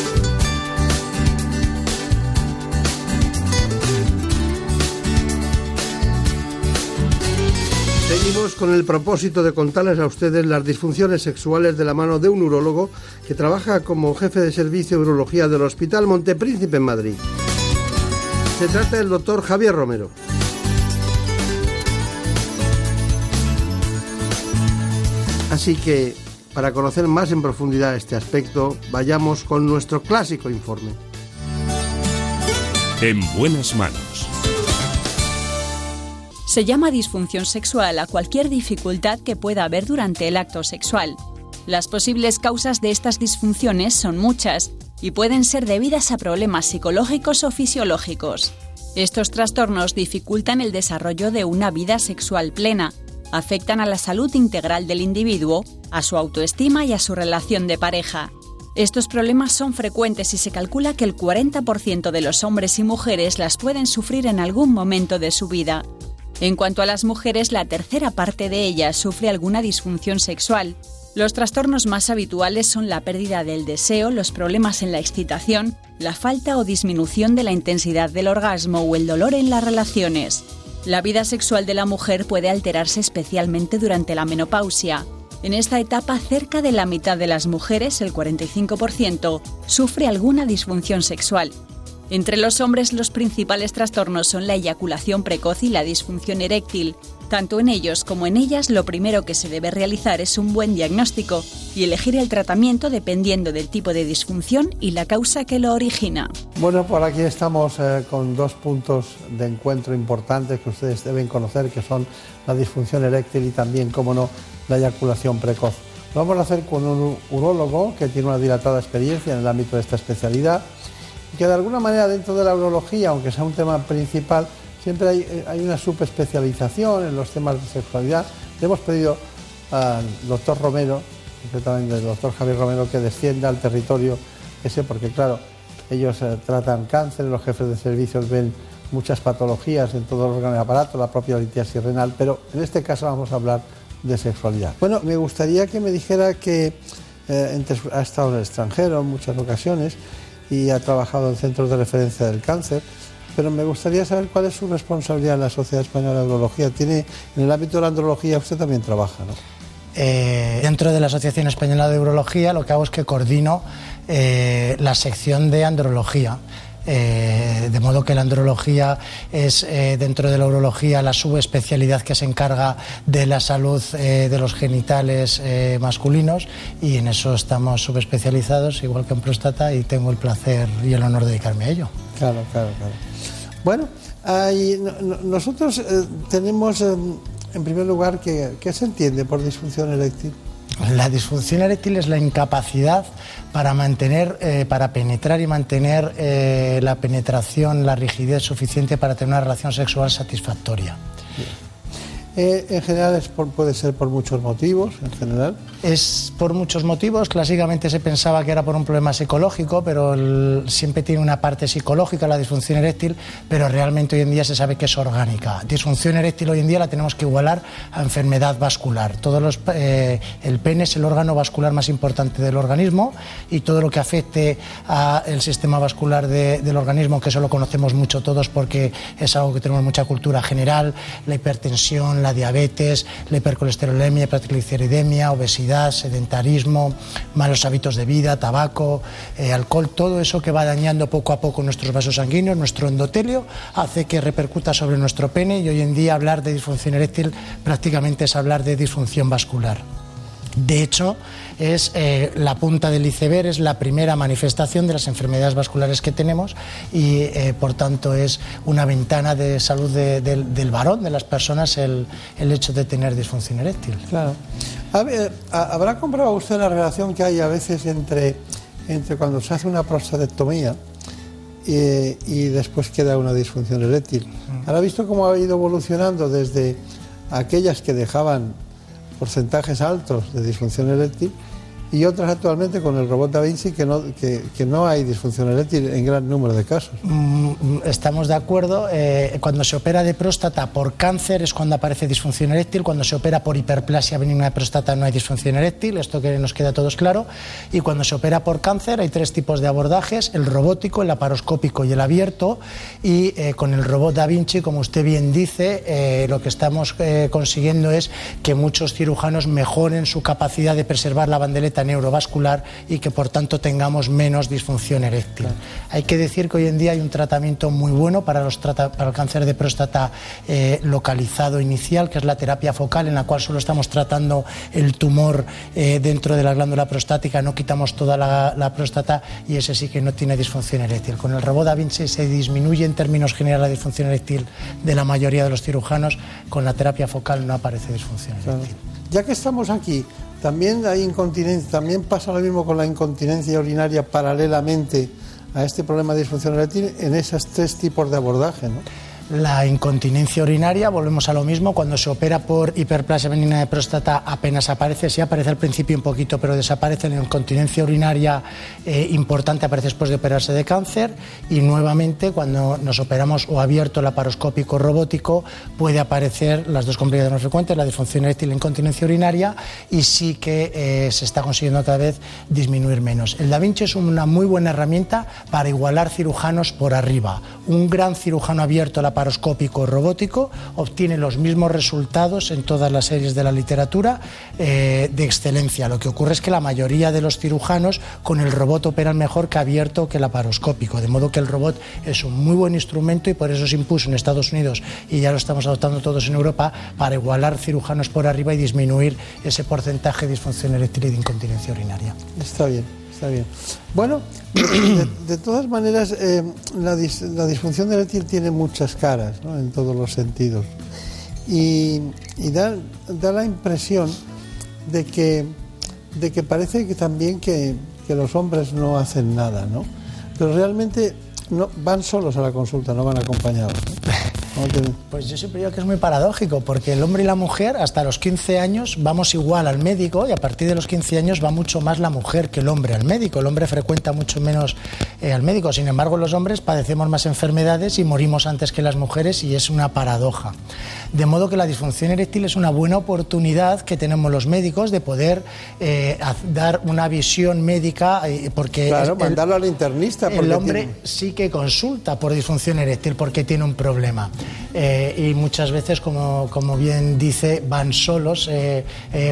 Con el propósito de contarles a ustedes las disfunciones sexuales de la mano de un urólogo que trabaja como jefe de servicio de urología del Hospital Montepríncipe en Madrid. Se trata del doctor Javier Romero. Así que, para conocer más en profundidad este aspecto, vayamos con nuestro clásico informe. En buenas manos. Se llama disfunción sexual a cualquier dificultad que pueda haber durante el acto sexual. Las posibles causas de estas disfunciones son muchas y pueden ser debidas a problemas psicológicos o fisiológicos. Estos trastornos dificultan el desarrollo de una vida sexual plena, afectan a la salud integral del individuo, a su autoestima y a su relación de pareja. Estos problemas son frecuentes y se calcula que el 40% de los hombres y mujeres las pueden sufrir en algún momento de su vida. En cuanto a las mujeres, la tercera parte de ellas sufre alguna disfunción sexual. Los trastornos más habituales son la pérdida del deseo, los problemas en la excitación, la falta o disminución de la intensidad del orgasmo o el dolor en las relaciones. La vida sexual de la mujer puede alterarse especialmente durante la menopausia. En esta etapa, cerca de la mitad de las mujeres, el 45%, sufre alguna disfunción sexual. Entre los hombres los principales trastornos son la eyaculación precoz y la disfunción eréctil. Tanto en ellos como en ellas lo primero que se debe realizar es un buen diagnóstico y elegir el tratamiento dependiendo del tipo de disfunción y la causa que lo origina. Bueno, por aquí estamos eh, con dos puntos de encuentro importantes que ustedes deben conocer, que son la disfunción eréctil y también, como no, la eyaculación precoz. Lo vamos a hacer con un urólogo que tiene una dilatada experiencia en el ámbito de esta especialidad que de alguna manera dentro de la urología, aunque sea un tema principal, siempre hay, hay una subespecialización en los temas de sexualidad. Le hemos pedido al doctor Romero, concretamente al doctor Javier Romero, que descienda al territorio ese, porque claro, ellos eh, tratan cáncer, los jefes de servicios ven muchas patologías en todo el órgano y aparato, la propia litiasis renal, pero en este caso vamos a hablar de sexualidad. Bueno, me gustaría que me dijera que eh, ha estado en el extranjero en muchas ocasiones y ha trabajado en centros de referencia del cáncer. Pero me gustaría saber cuál es su responsabilidad en la Sociedad Española de Urología. Tiene, en el ámbito de la andrología usted también trabaja, ¿no? Eh, dentro de la Asociación Española de Urología lo que hago es que coordino eh, la sección de andrología. Eh, de modo que la andrología es eh, dentro de la urología la subespecialidad que se encarga de la salud eh, de los genitales masculinos y en eso estamos subespecializados, igual que en próstata, y tengo el placer y el honor de dedicarme a ello. Claro, claro, claro. Bueno, nosotros tenemos en primer lugar que, ¿qué se entiende por disfunción eréctil? La disfunción eréctil es la incapacidad para mantener, eh, para penetrar y mantener eh, la penetración, la rigidez suficiente para tener una relación sexual satisfactoria. Eh, en general puede ser por muchos motivos, en general. Es por muchos motivos. Clásicamente se pensaba que era por un problema psicológico, pero siempre tiene una parte psicológica la disfunción eréctil, pero realmente hoy en día se sabe que es orgánica. Disfunción eréctil hoy en día la tenemos que igualar a enfermedad vascular. Todos los, eh, el pene es el órgano vascular más importante del organismo y todo lo que afecte al sistema vascular del organismo, que eso lo conocemos mucho todos porque es algo que tenemos mucha cultura general, la hipertensión, la diabetes, la hipercolesterolemia, hipertrigliceridemia, obesidad sedentarismo, malos hábitos de vida, tabaco, eh, alcohol, todo eso que va dañando poco a poco nuestros vasos sanguíneos, nuestro endotelio, hace que repercuta sobre nuestro pene y hoy en día hablar de disfunción eréctil prácticamente es hablar de disfunción vascular. De hecho, es eh, la punta del iceberg, es la primera manifestación de las enfermedades vasculares que tenemos y, eh, por tanto, es una ventana de salud del varón, de las personas, el, hecho de tener disfunción eréctil. Claro. ¿Habrá comprobado usted la relación que hay a veces entre, entre cuando se hace una prostatectomía y, después queda una disfunción eréctil? ¿Habrá visto cómo ha ido evolucionando desde aquellas que dejaban porcentajes altos de disfunción eréctil y otras actualmente con el robot Da Vinci que no, que, que no hay disfunción eréctil en gran número de casos. Mm, estamos de acuerdo. Eh, cuando se opera de próstata por cáncer es cuando aparece disfunción eréctil. Cuando se opera por hiperplasia benigna de próstata no hay disfunción eréctil. Esto que nos queda a todos claro. Y cuando se opera por cáncer hay tres tipos de abordajes: el robótico, el laparoscópico y el abierto. Y eh, con el robot Da Vinci, como usted bien dice, eh, lo que estamos consiguiendo es que muchos cirujanos mejoren su capacidad de preservar la bandeleta neurovascular y que por tanto tengamos menos disfunción eréctil. Hay que decir que hoy en día hay un tratamiento muy bueno para, los para el cáncer de próstata eh, localizado inicial, que es la terapia focal, en la cual solo estamos tratando el tumor eh, dentro de la glándula prostática, no quitamos toda la, la, próstata y ese sí que no tiene disfunción eréctil. Con el robot Da Vinci se disminuye en términos generales la disfunción eréctil de la mayoría de los cirujanos, con la terapia focal no aparece disfunción eréctil. Ya que estamos aquí, también también pasa lo mismo con la incontinencia urinaria paralelamente a este problema de disfunción eréctil en esos tres tipos de abordaje, ¿no? La incontinencia urinaria, volvemos a lo mismo, cuando se opera por hiperplasia benigna de próstata apenas aparece, sí aparece al principio un poquito, pero desaparece. La incontinencia urinaria eh, importante aparece después de operarse de cáncer y nuevamente cuando nos operamos o abierto laparoscópico robótico puede aparecer las dos complicaciones más frecuentes, la disfunción eréctil y la incontinencia urinaria y sí que eh, se está consiguiendo cada vez disminuir menos. El Da Vinci es una muy buena herramienta para igualar cirujanos por arriba. Un gran cirujano abierto laparoscópico laparoscópico robótico obtiene los mismos resultados en todas las series de la literatura eh, de excelencia. Lo que ocurre es que la mayoría de los cirujanos con el robot operan mejor que abierto que laparoscópico, de modo que el robot es un muy buen instrumento y por eso se impuso en Estados Unidos y ya lo estamos adoptando todos en Europa para igualar cirujanos por arriba y disminuir ese porcentaje de disfunción eréctil y de incontinencia urinaria. Está bien está bien. Bueno, [CLEARS THROAT] de, todas maneras, eh, la, disfunción eréctil tiene muchas caras, en todos los sentidos. Y, da, la impresión de que, de que parece que también que, que los hombres no hacen nada, ¿no? Pero realmente no, van solos a la consulta, no van acompañados. [LAUGHS] Pues yo siempre digo que es muy paradójico, porque el hombre y la mujer hasta los 15 años vamos igual al médico y a partir de los 15 años va mucho más la mujer que el hombre al médico. El hombre frecuenta mucho menos eh, al médico, sin embargo los hombres padecemos más enfermedades y morimos antes que las mujeres y es una paradoja. De modo que la disfunción eréctil es una buena oportunidad que tenemos los médicos de poder eh, dar una visión médica, eh, porque... Claro, mandarlo al internista. El hombre sí que consulta por disfunción eréctil porque tiene un problema. Eh, y muchas veces, como, como, bien dice, van solos,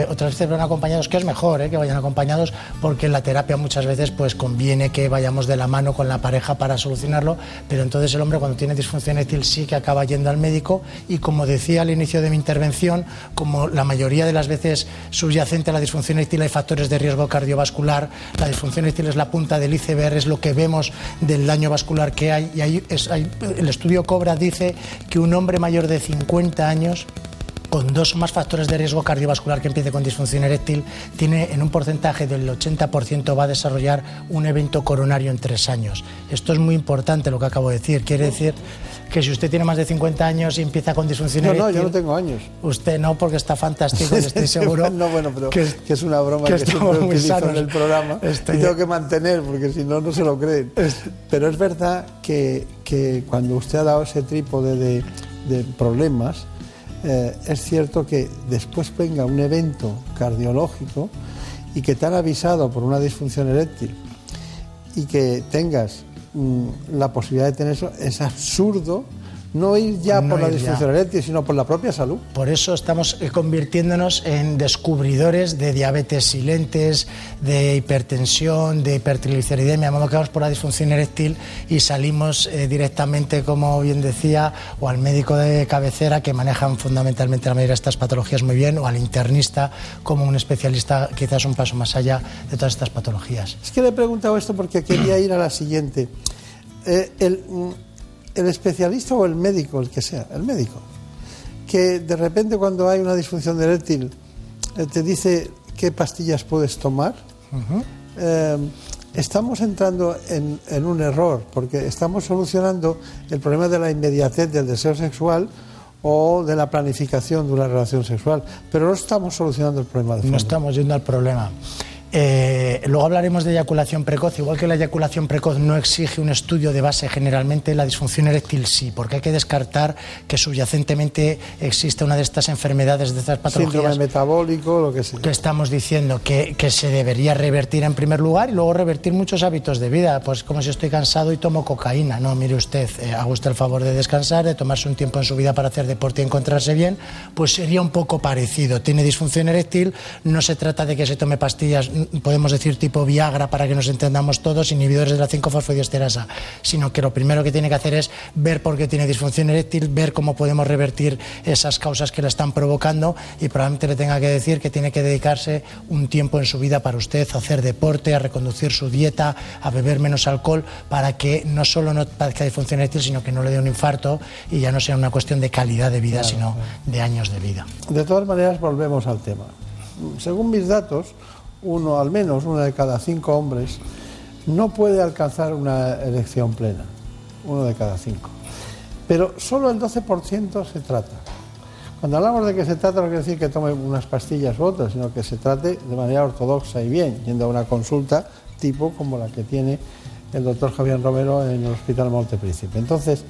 otras veces van acompañados, que es mejor que vayan acompañados, porque en la terapia muchas veces pues conviene que vayamos de la mano con la pareja para solucionarlo, pero entonces el hombre cuando tiene disfunción eréctil sí que acaba yendo al médico y como decía, al inicio de mi intervención, como la mayoría de las veces subyacente a la disfunción eréctil hay factores de riesgo cardiovascular, la disfunción eréctil es la punta del iceberg, es lo que vemos del daño vascular que hay. Y ahí el estudio Cobra dice que un hombre mayor de 50 años con dos o más factores de riesgo cardiovascular que empiece con disfunción eréctil, tiene en un porcentaje del 80% va a desarrollar un evento coronario en tres años. Esto es muy importante lo que acabo de decir. Quiere decir que si usted tiene más de 50 años y empieza con disfunción no, eréctil... No, yo no tengo años. Usted no, porque está fantástico, [LAUGHS] estoy seguro. [LAUGHS] no, bueno, pero que, es una broma que, siempre utilizo en el programa y tengo que mantener, porque si no, no se lo creen. Pero es verdad que, que cuando usted ha dado ese trípode de, de problemas, eh, es cierto que después venga un evento cardiológico y que te han avisado por una disfunción eréctil y que tengas Mm, la posibilidad de tener eso es absurdo no ir ya por la disfunción eréctil, sino por la propia salud. Por eso estamos eh, convirtiéndonos en descubridores de diabetes silentes, de hipertensión, de hipertrigliceridemia, modo que vamos por la disfunción eréctil y salimos eh, directamente, como bien decía, o al médico de cabecera que manejan fundamentalmente la mayoría de estas patologías muy bien, o al internista como un especialista quizás un paso más allá de todas estas patologías. Es que le he preguntado esto porque quería ir a la siguiente. Eh, el, mm, el especialista o el médico, el que sea, el médico, que de repente cuando hay una disfunción eréctil eh, te dice qué pastillas puedes tomar, eh, estamos entrando en, en, un error, porque estamos solucionando el problema de la inmediatez del deseo sexual o de la planificación de una relación sexual, pero no estamos solucionando el problema de fondo. No estamos yendo al problema. Eh, luego hablaremos de eyaculación precoz. Igual que la eyaculación precoz no exige un estudio de base, generalmente la disfunción eréctil sí, porque hay que descartar que subyacentemente existe una de estas enfermedades, de estas patologías. Síndrome metabólico, lo que sea. Que estamos diciendo que, que, se debería revertir en primer lugar y luego revertir muchos hábitos de vida. Pues como si estoy cansado y tomo cocaína. No, mire usted, eh, haga usted el favor de descansar, de tomarse un tiempo en su vida para hacer deporte y encontrarse bien, pues sería un poco parecido. Tiene disfunción eréctil, no se trata de que se tome pastillas podemos decir tipo Viagra para que nos entendamos todos, inhibidores de la 5-fosfodiesterasa, sino que lo primero que tiene que hacer es ver por qué tiene disfunción eréctil, ver cómo podemos revertir esas causas que la están provocando y probablemente le tenga que decir que tiene que dedicarse un tiempo en su vida para usted a hacer deporte, a reconducir su dieta, a beber menos alcohol, para que no solo no padezca disfunción eréctil, sino que no le dé un infarto y ya no sea una cuestión de calidad de vida, sino de años de vida. De todas maneras, volvemos al tema. Según mis datos, uno, al menos uno de cada cinco hombres, no puede alcanzar una erección plena. Uno de cada cinco. Pero solo el 12% se trata. Cuando hablamos de que se trata, no quiere decir que tome unas pastillas u otras, sino que se trate de manera ortodoxa y bien, yendo a una consulta tipo como la que tiene el doctor Javier Romero en el Hospital Montepríncipe. Entonces,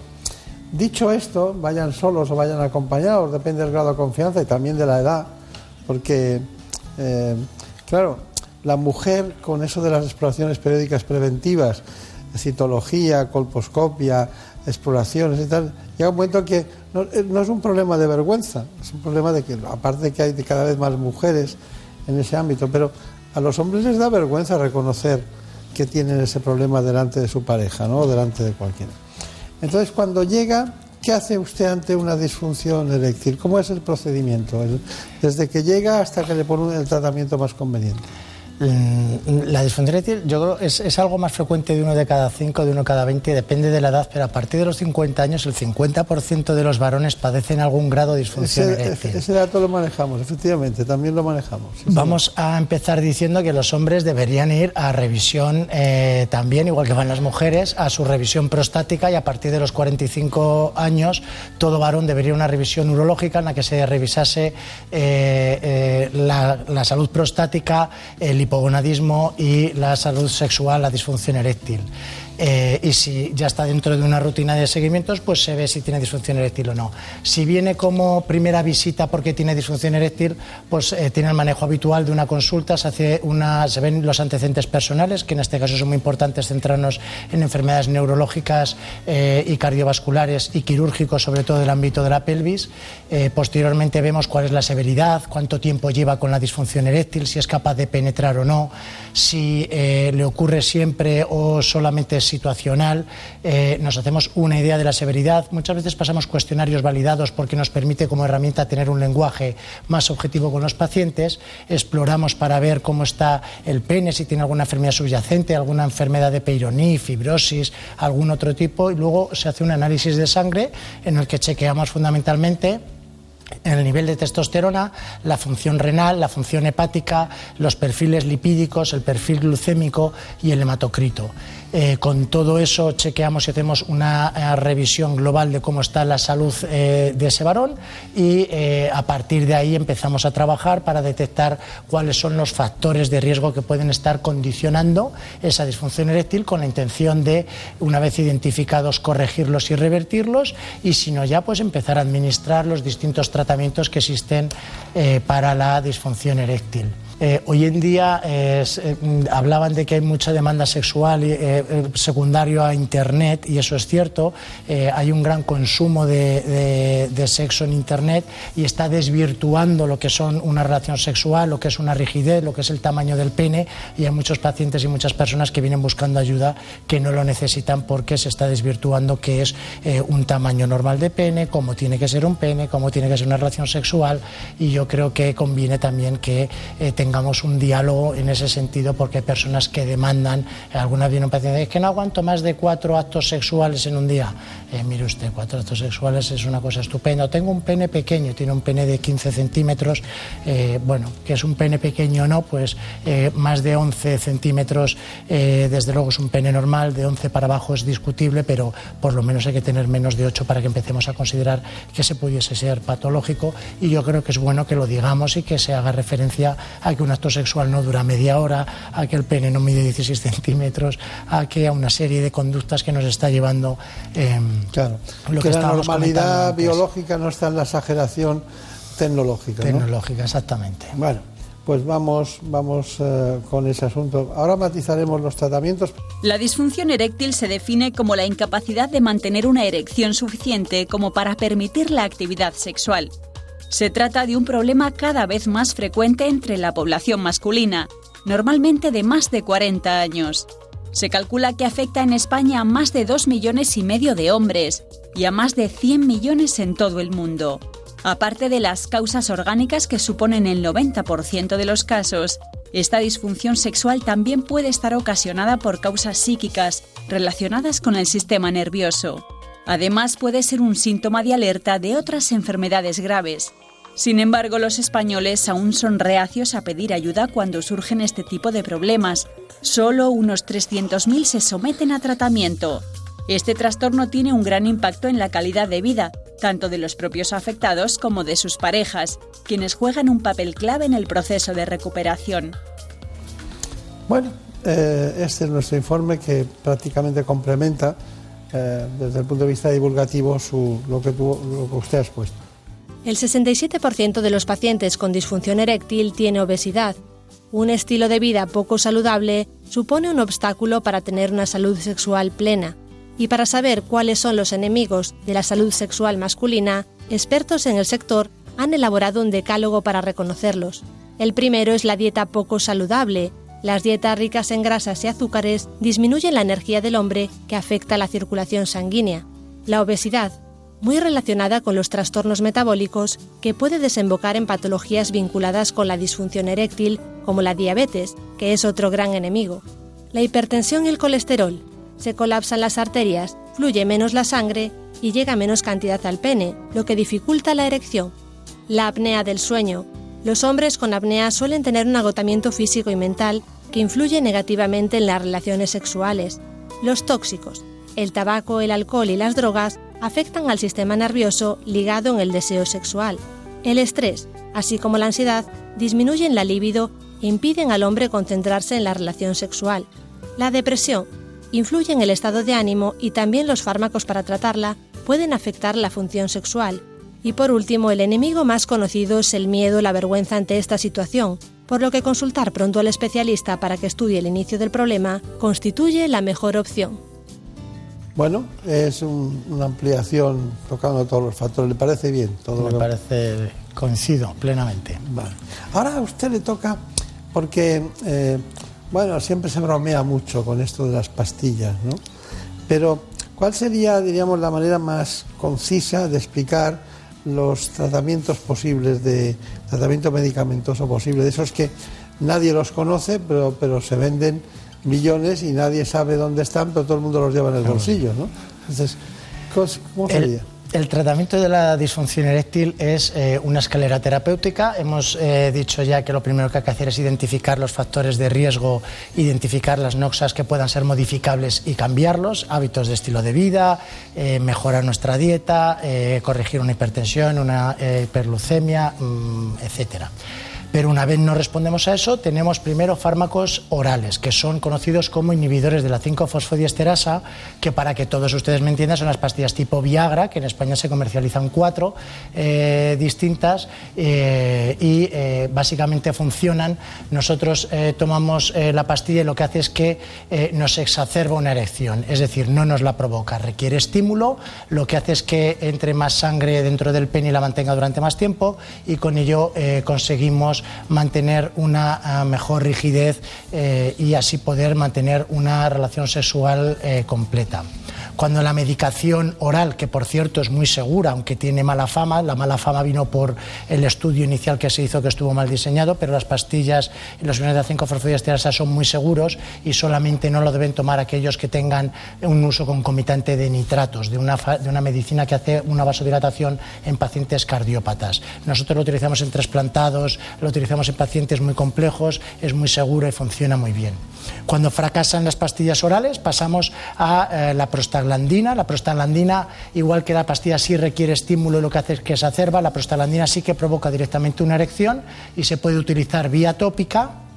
dicho esto, vayan solos o vayan acompañados, depende del grado de confianza y también de la edad, porque eh, Claro, la mujer con eso de las exploraciones periódicas preventivas, citología, colposcopia, exploraciones y tal, llega un momento que no, eh, no, es un problema de vergüenza, es un problema de que, aparte de que hay cada vez más mujeres en ese ámbito, pero a los hombres les da vergüenza reconocer que tienen ese problema delante de su pareja, ¿no? Delante de cualquiera. Entonces, cuando llega, ¿qué hace usted ante una disfunción eréctil? ¿Cómo es el procedimiento? desde que llega hasta que le pone el tratamiento más conveniente. Mm, la disfunción eréctil yo creo es, es algo más frecuente de uno de cada cinco, de uno cada veinte, depende de la edad, pero a partir de los 50 años el 50% de los varones padecen algún grado de disfunción ese, eréctil. Ese dato lo manejamos, efectivamente, también lo manejamos. Sí, Vamos sí. a empezar diciendo que los hombres deberían ir a revisión eh, también, igual que van las mujeres, a su revisión prostática y a partir de los 45 años todo varón debería ir a una revisión urológica en la que se revisase eh, eh, la, la, salud prostática, el hipogonadismo y la salud sexual, la disfunción eréctil. Eh, y si ya está dentro de una rutina de seguimientos, pues se ve si tiene disfunción eréctil o no. Si viene como primera visita porque tiene disfunción eréctil, pues eh, tiene el manejo habitual de una consulta, se, hace una, se ven los antecedentes personales, que en este caso son muy importantes centrarnos en enfermedades neurológicas eh, y cardiovasculares y quirúrgicos, sobre todo del ámbito de la pelvis. Eh, posteriormente vemos cuál es la severidad, cuánto tiempo lleva con la disfunción eréctil, si es capaz de penetrar o no, si eh, le ocurre siempre o solamente situacional, eh, nos hacemos una idea de la severidad. Muchas veces pasamos cuestionarios validados porque nos permite como herramienta tener un lenguaje más objetivo con los pacientes. Exploramos para ver cómo está el pene, si tiene alguna enfermedad subyacente, alguna enfermedad de Peyronie, fibrosis, algún otro tipo. Y luego se hace un análisis de sangre en el que chequeamos fundamentalmente el nivel de testosterona, la función renal, la función hepática, los perfiles lipídicos, el perfil glucémico y el hematocrito. Eh, con todo eso chequeamos y hacemos una eh, revisión global de cómo está la salud eh, de ese varón y a partir de ahí empezamos a trabajar para detectar cuáles son los factores de riesgo que pueden estar condicionando esa disfunción eréctil con la intención de, una vez identificados, corregirlos y revertirlos y si no ya pues empezar a administrar los distintos tratamientos que existen para la disfunción eréctil. Eh, hoy en día eh, hablaban de que hay mucha demanda sexual eh, eh, secundario a Internet y eso es cierto. Eh, hay un gran consumo de, de, de, sexo en Internet y está desvirtuando lo que son una relación sexual, lo que es una rigidez, lo que es el tamaño del pene y hay muchos pacientes y muchas personas que vienen buscando ayuda que no lo necesitan porque se está desvirtuando que es eh, un tamaño normal de pene, cómo tiene que ser un pene, cómo tiene que ser una relación sexual y yo creo que conviene también que tengamos tengamos un diálogo en ese sentido porque hay personas que demandan, algunas vienen un paciente, es que no aguanto más de cuatro actos sexuales en un día. Eh, mire usted, cuatro actos sexuales es una cosa estupenda. Tengo un pene pequeño, tiene un pene de 15 centímetros, eh, bueno, que es un pene pequeño o no, pues eh, más de 11 centímetros, eh, desde luego es un pene normal, de 11 para abajo es discutible, pero por lo menos hay que tener menos de 8 para que empecemos a considerar que se pudiese ser patológico y yo creo que es bueno que lo digamos y que se haga referencia a que un acto sexual no dura media hora, a que el pene no mide 16 centímetros, a que a una serie de conductas que nos está llevando. Eh, claro, lo que, la normalidad biológica no está en la exageración tecnológica. Tecnológica, exactamente. Bueno, pues vamos, vamos eh, con ese asunto. Ahora matizaremos los tratamientos. La disfunción eréctil se define como la incapacidad de mantener una erección suficiente como para permitir la actividad sexual. Se trata de un problema cada vez más frecuente entre la población masculina, normalmente de más de 40 años. Se calcula que afecta en España a más de 2 millones y medio de hombres y a más de 100 millones en todo el mundo. Aparte de las causas orgánicas que suponen el 90% de los casos, esta disfunción sexual también puede estar ocasionada por causas psíquicas relacionadas con el sistema nervioso. Además, puede ser un síntoma de alerta de otras enfermedades graves. Sin embargo, los españoles aún son reacios a pedir ayuda cuando surgen este tipo de problemas. Solo unos 300.000 se someten a tratamiento. Este trastorno tiene un gran impacto en la calidad de vida, tanto de los propios afectados como de sus parejas, quienes juegan un papel clave en el proceso de recuperación. Bueno, eh, este es nuestro informe que prácticamente complementa eh, desde el punto de vista divulgativo su, lo, que lo que usted ha expuesto. El 67% de los pacientes con disfunción eréctil tiene obesidad. Un estilo de vida poco saludable supone un obstáculo para tener una salud sexual plena y para saber cuáles son los enemigos de la salud sexual masculina, expertos en el sector han elaborado un decálogo para reconocerlos. El primero es la dieta poco saludable. Las dietas ricas en grasas y azúcares disminuyen la energía del hombre que afecta la circulación sanguínea. La obesidad, muy relacionada con los trastornos metabólicos que puede desembocar en patologías vinculadas con la disfunción eréctil, como la diabetes, que es otro gran enemigo. La hipertensión y el colesterol, se colapsan las arterias, fluye menos la sangre y llega menos cantidad al pene, lo que dificulta la erección. La apnea del sueño. Los hombres con apnea suelen tener un agotamiento físico y mental que influye negativamente en las relaciones sexuales. Los tóxicos. El tabaco, el alcohol y las drogas afectan al sistema nervioso ligado en el deseo sexual. El estrés, así como la ansiedad, disminuyen la libido e impiden al hombre concentrarse en la relación sexual. La depresión influye en el estado de ánimo y también los fármacos para tratarla pueden afectar la función sexual. Y por último, el enemigo más conocido es el miedo, la vergüenza ante esta situación, por lo que consultar pronto al especialista para que estudie el inicio del problema constituye la mejor opción. Bueno, es una ampliación tocando todos los factores. ¿Le parece bien? Todo Me parece, coincido plenamente. Vale. Ahora a usted le toca, porque eh, bueno, siempre se bromea mucho con esto de las pastillas, ¿no? Pero, ¿cuál sería, diríamos, la manera más concisa de explicar los tratamientos posibles de tratamiento medicamentoso posible, de esos que nadie los conoce, pero, pero se venden millones y nadie sabe dónde están, pero todo el mundo los lleva en el bolsillo, ¿no? Entonces, ¿cómo sería? El tratamiento de la disfunción eréctil es eh, una escalera terapéutica. Hemos eh, dicho ya que lo primero que hay que hacer es identificar los factores de riesgo, identificar las noxas que puedan ser modificables y cambiarlos, hábitos de estilo de vida, eh, mejorar nuestra dieta, corregir una hipertensión, una hiperlucemia, mm, etcétera. Pero una vez no respondemos a eso, tenemos primero fármacos orales, que son conocidos como inhibidores de la 5-fosfodiesterasa, que para que todos ustedes me entiendan son las pastillas tipo Viagra, que en España se comercializan cuatro eh, distintas eh, y eh, básicamente funcionan. Nosotros tomamos la pastilla y lo que hace es que nos exacerba una erección, es decir, no nos la provoca, requiere estímulo, lo que hace es que entre más sangre dentro del pene y la mantenga durante más tiempo y con ello conseguimos mantener una ah, mejor rigidez eh, y así poder mantener una relación sexual eh, completa. Cuando la medicación oral, que por cierto es muy segura, aunque tiene mala fama, la mala fama vino por el estudio inicial que se hizo que estuvo mal diseñado, pero las pastillas y los iones de 5 fosfodiesterasa son muy seguros y solamente no lo deben tomar aquellos que tengan un uso concomitante de nitratos, de una, de una medicina que hace una vasodilatación en pacientes cardiópatas. Nosotros lo utilizamos en trasplantados, lo utilizamos en pacientes muy complejos, es muy seguro y funciona muy bien. Cuando fracasan las pastillas orales pasamos a eh, la prostaglandina. La prostaglandina, igual que la pastilla sí requiere estímulo y lo que hace es que se acerba, la prostaglandina sí que provoca directamente una erección y se puede utilizar vía tópica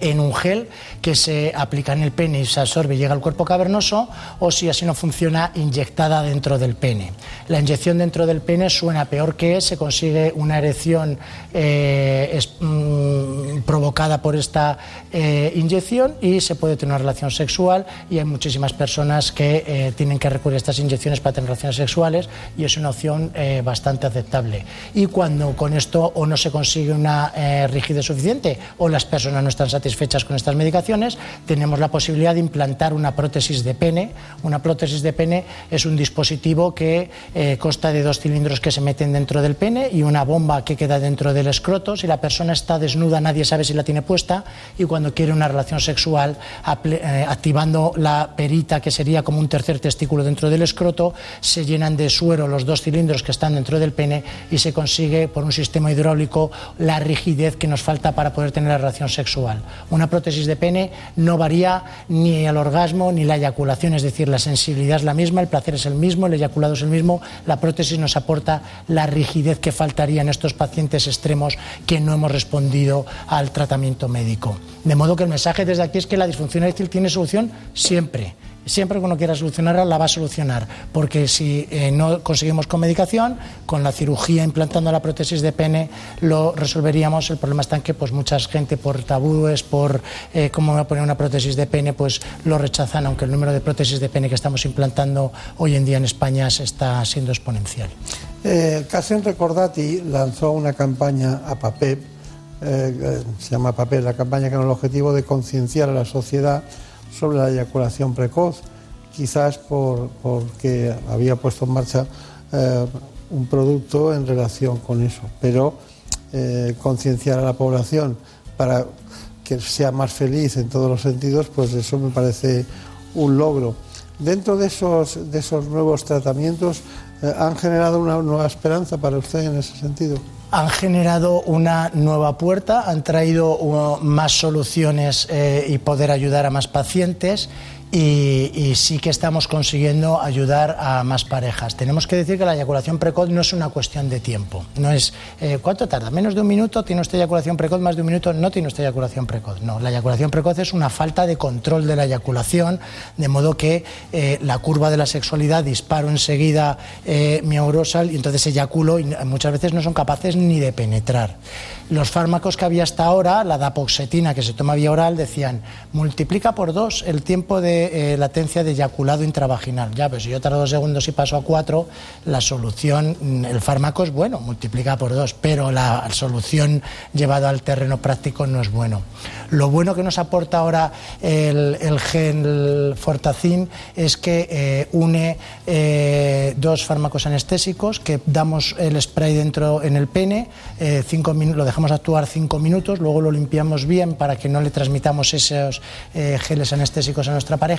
en un gel que se aplica en el pene y se absorbe y llega al cuerpo cavernoso, o si así no funciona, inyectada dentro del pene. La inyección dentro del pene suena peor que es, se consigue una erección eh, mm, provocada por esta eh, inyección y se puede tener una relación sexual y hay muchísimas personas que eh, tienen que recurrir a estas inyecciones para tener relaciones sexuales y es una opción bastante aceptable. Y cuando con esto o no se consigue una rigidez suficiente o las personas no están satisfechas con estas medicaciones, tenemos la posibilidad de implantar una prótesis de pene. Una prótesis de pene es un dispositivo que eh, consta de dos cilindros que se meten dentro del pene y una bomba que queda dentro del escroto. Si la persona está desnuda, nadie sabe si la tiene puesta y cuando quiere una relación sexual, eh, activando la perita, que sería como un tercer testículo dentro del escroto, se llenan de suero los dos cilindros que están dentro del pene y se consigue por un sistema hidráulico la rigidez que nos falta para poder tener la relación sexual. Una prótesis de pene no varía ni el orgasmo ni la eyaculación, es decir, la sensibilidad es la misma, el placer es el mismo, el eyaculado es el mismo, la prótesis nos aporta la rigidez que faltaría en estos pacientes extremos que no hemos respondido al tratamiento médico. De modo que el mensaje desde aquí es que la disfunción eréctil tiene solución siempre siempre que uno quiera solucionarla, la va a solucionar. Porque si eh, no conseguimos con medicación, con la cirugía implantando la prótesis de pene, lo resolveríamos. El problema está en que pues, mucha gente por tabúes, por eh, cómo me a poner una prótesis de pene, pues lo rechazan, aunque el número de prótesis de pene que estamos implantando hoy en día en España se está siendo exponencial. Eh, Recordati lanzó una campaña a PAPEP, eh, se llama PAPEP, la campaña con el objetivo de concienciar a la sociedad sobre la eyaculación precoz, quizás por, porque había puesto en marcha eh, un producto en relación con eso, pero eh, concienciar a la población para que sea más feliz en todos los sentidos, pues eso me parece un logro. Dentro de esos, de esos nuevos tratamientos, eh, ¿han generado una nueva esperanza para usted en ese sentido? Han generado una nueva puerta, han traído uh, más soluciones eh, y poder ayudar a más pacientes y, sí que estamos consiguiendo ayudar a más parejas. Tenemos que decir que la eyaculación precoz no es una cuestión de tiempo. No es eh, cuánto tarda, menos de un minuto, tiene usted eyaculación precoz, más de un minuto, no tiene usted eyaculación precoz. No, la eyaculación precoz es una falta de control de la eyaculación, de modo que eh, la curva de la sexualidad disparo enseguida eh, mi aurosal y entonces eyaculo y muchas veces no son capaces ni de penetrar. Los fármacos que había hasta ahora, la dapoxetina que se toma vía oral, decían multiplica por dos el tiempo de eh, latencia de eyaculado intravaginal. Ya, pero si yo tardo dos segundos y paso a cuatro, la solución, mm, el fármaco es bueno, multiplica por dos, pero la solución llevada al terreno práctico no es bueno. Lo bueno que nos aporta ahora el, el gen Fortacin es que eh, une eh, dos fármacos anestésicos que damos el spray dentro en el pene, cinco minutos, dejamos actuar cinco minutos, luego lo limpiamos bien para que no le transmitamos esos geles anestésicos a nuestra pareja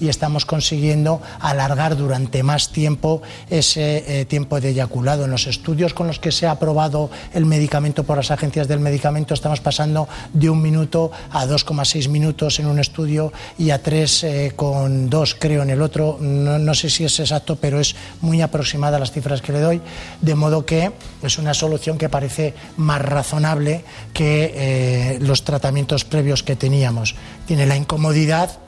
y estamos consiguiendo alargar durante más tiempo ese eh, tiempo de eyaculado. En los estudios con los que se ha aprobado el medicamento por las agencias del medicamento estamos pasando de un minuto a 2,6 minutos en un estudio y a 3,2 eh, creo en el otro. No, sé si es exacto, pero es muy aproximada las cifras que le doy, de modo que es una solución que parece más razonable que eh, los tratamientos previos que teníamos. Tiene la incomodidad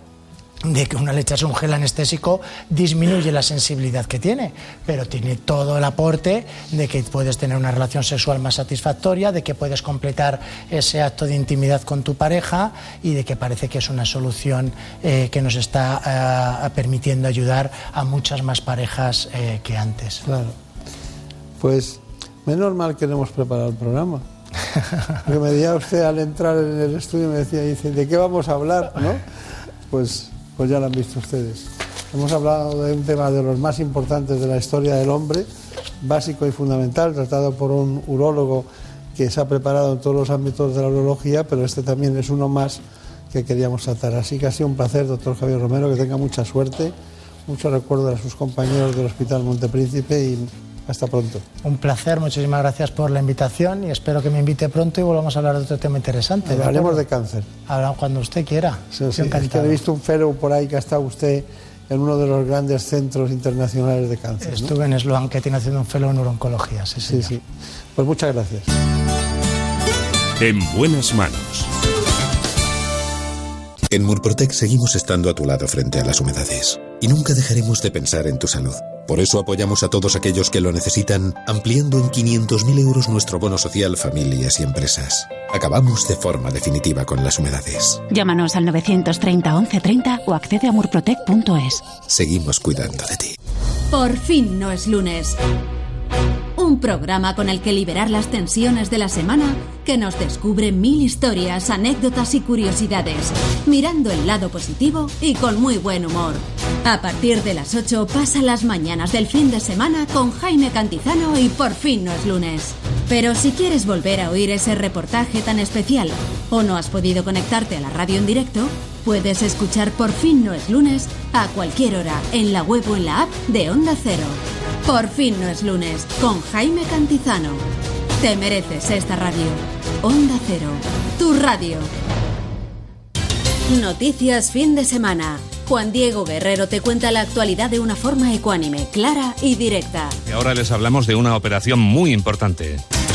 de que una le echas un gel anestésico disminuye la sensibilidad que tiene, pero tiene todo el aporte de que puedes tener una relación sexual más satisfactoria, de que puedes completar ese acto de intimidad con tu pareja y de que parece que es una solución eh, que nos está eh, permitiendo ayudar a muchas más parejas que antes. Claro. Pues menos mal que no hemos preparado el programa. que me decía usted al entrar en el estudio, me decía, dice, ¿de qué vamos a hablar? ¿no? Pues, pues ya lo han visto ustedes. Hemos hablado de un tema de los más importantes de la historia del hombre, básico y fundamental, tratado por un urólogo que se ha preparado en todos los ámbitos de la urología, pero este también es uno más que queríamos tratar. Así que ha sido un placer, doctor Javier Romero, que tenga mucha suerte, mucho recuerdo a sus compañeros del Hospital Montepríncipe y Hasta pronto. Un placer, muchísimas gracias por la invitación y espero que me invite pronto y volvamos a hablar de otro tema interesante. Hablaremos de, cáncer. Hablamos cuando usted quiera. Sí, sí, es que he visto un fero por ahí que ha estado usted en uno de los grandes centros internacionales de cáncer. Estuve en Sloan Kettering haciendo un fellow en neurooncología, sí, sí, sí. Pues muchas gracias. En buenas manos. En Murprotec seguimos estando a tu lado frente a las humedades y nunca dejaremos de pensar en tu salud. Por eso apoyamos a todos aquellos que lo necesitan, ampliando en 500.000 euros nuestro bono social familias y empresas. Acabamos de forma definitiva con las humedades. Llámanos al 930 1130 o accede a murprotec.es. Seguimos cuidando de ti. Por fin no es lunes. Un programa con el que liberar las tensiones de la semana que nos descubre mil historias, anécdotas y curiosidades, mirando el lado positivo y con muy buen humor. A partir de las 8 pasa las mañanas del fin de semana con Jaime Cantizano y por fin no es lunes. Pero si quieres volver a oír ese reportaje tan especial o no has podido conectarte a la radio en directo, puedes escuchar por fin no es lunes a cualquier hora en la web o en la app de Onda Cero. Por fin no es lunes con Jaime Cantizano. Te mereces esta radio. Onda Cero, tu radio. Noticias fin de semana. Juan Diego Guerrero te cuenta la actualidad de una forma ecuánime, clara y directa. Y ahora les hablamos de una operación muy importante.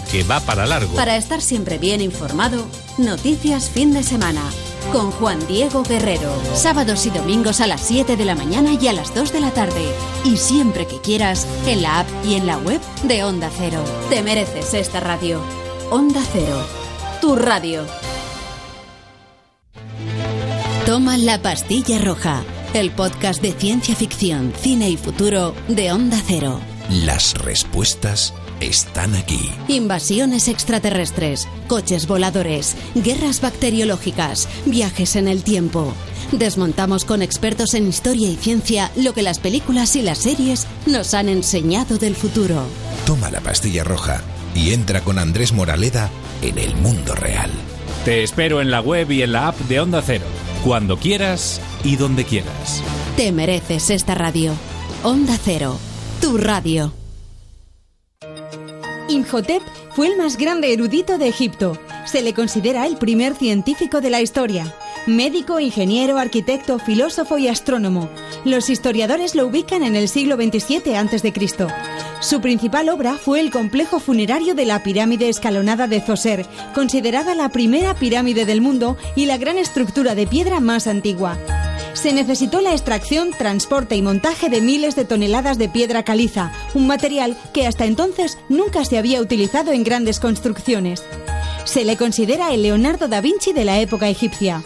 que va para largo. Para estar siempre bien informado, Noticias Fin de Semana. Con Juan Diego Guerrero. Sábados y domingos a las 7 de la mañana y a las 2 de la tarde. Y siempre que quieras, en la app y en la web de Onda Cero. Te mereces esta radio. Onda Cero. Tu radio. Toma la pastilla roja. El podcast de ciencia ficción, cine y futuro de Onda Cero. Las respuestas están aquí. Invasiones extraterrestres, coches voladores, guerras bacteriológicas, viajes en el tiempo. Desmontamos con expertos en historia y ciencia lo que las películas y las series nos han enseñado del futuro. Toma la pastilla roja y entra con Andrés Moraleda en el mundo real. Te espero en la web y en la app de Onda Cero, cuando quieras y donde quieras. Te mereces esta radio. Onda Cero, tu radio. Imhotep fue el más grande erudito de Egipto. Se le considera el primer científico de la historia. Médico, ingeniero, arquitecto, filósofo y astrónomo. Los historiadores lo ubican en el siglo XXVII a.C. Su principal obra fue el complejo funerario de la pirámide escalonada de Zoser, considerada la primera pirámide del mundo y la gran estructura de piedra más antigua se necesitó la extracción, transporte y montaje de miles de toneladas de piedra caliza, un material que hasta entonces nunca se había utilizado en grandes construcciones. Se le considera el Leonardo da Vinci de la época egipcia.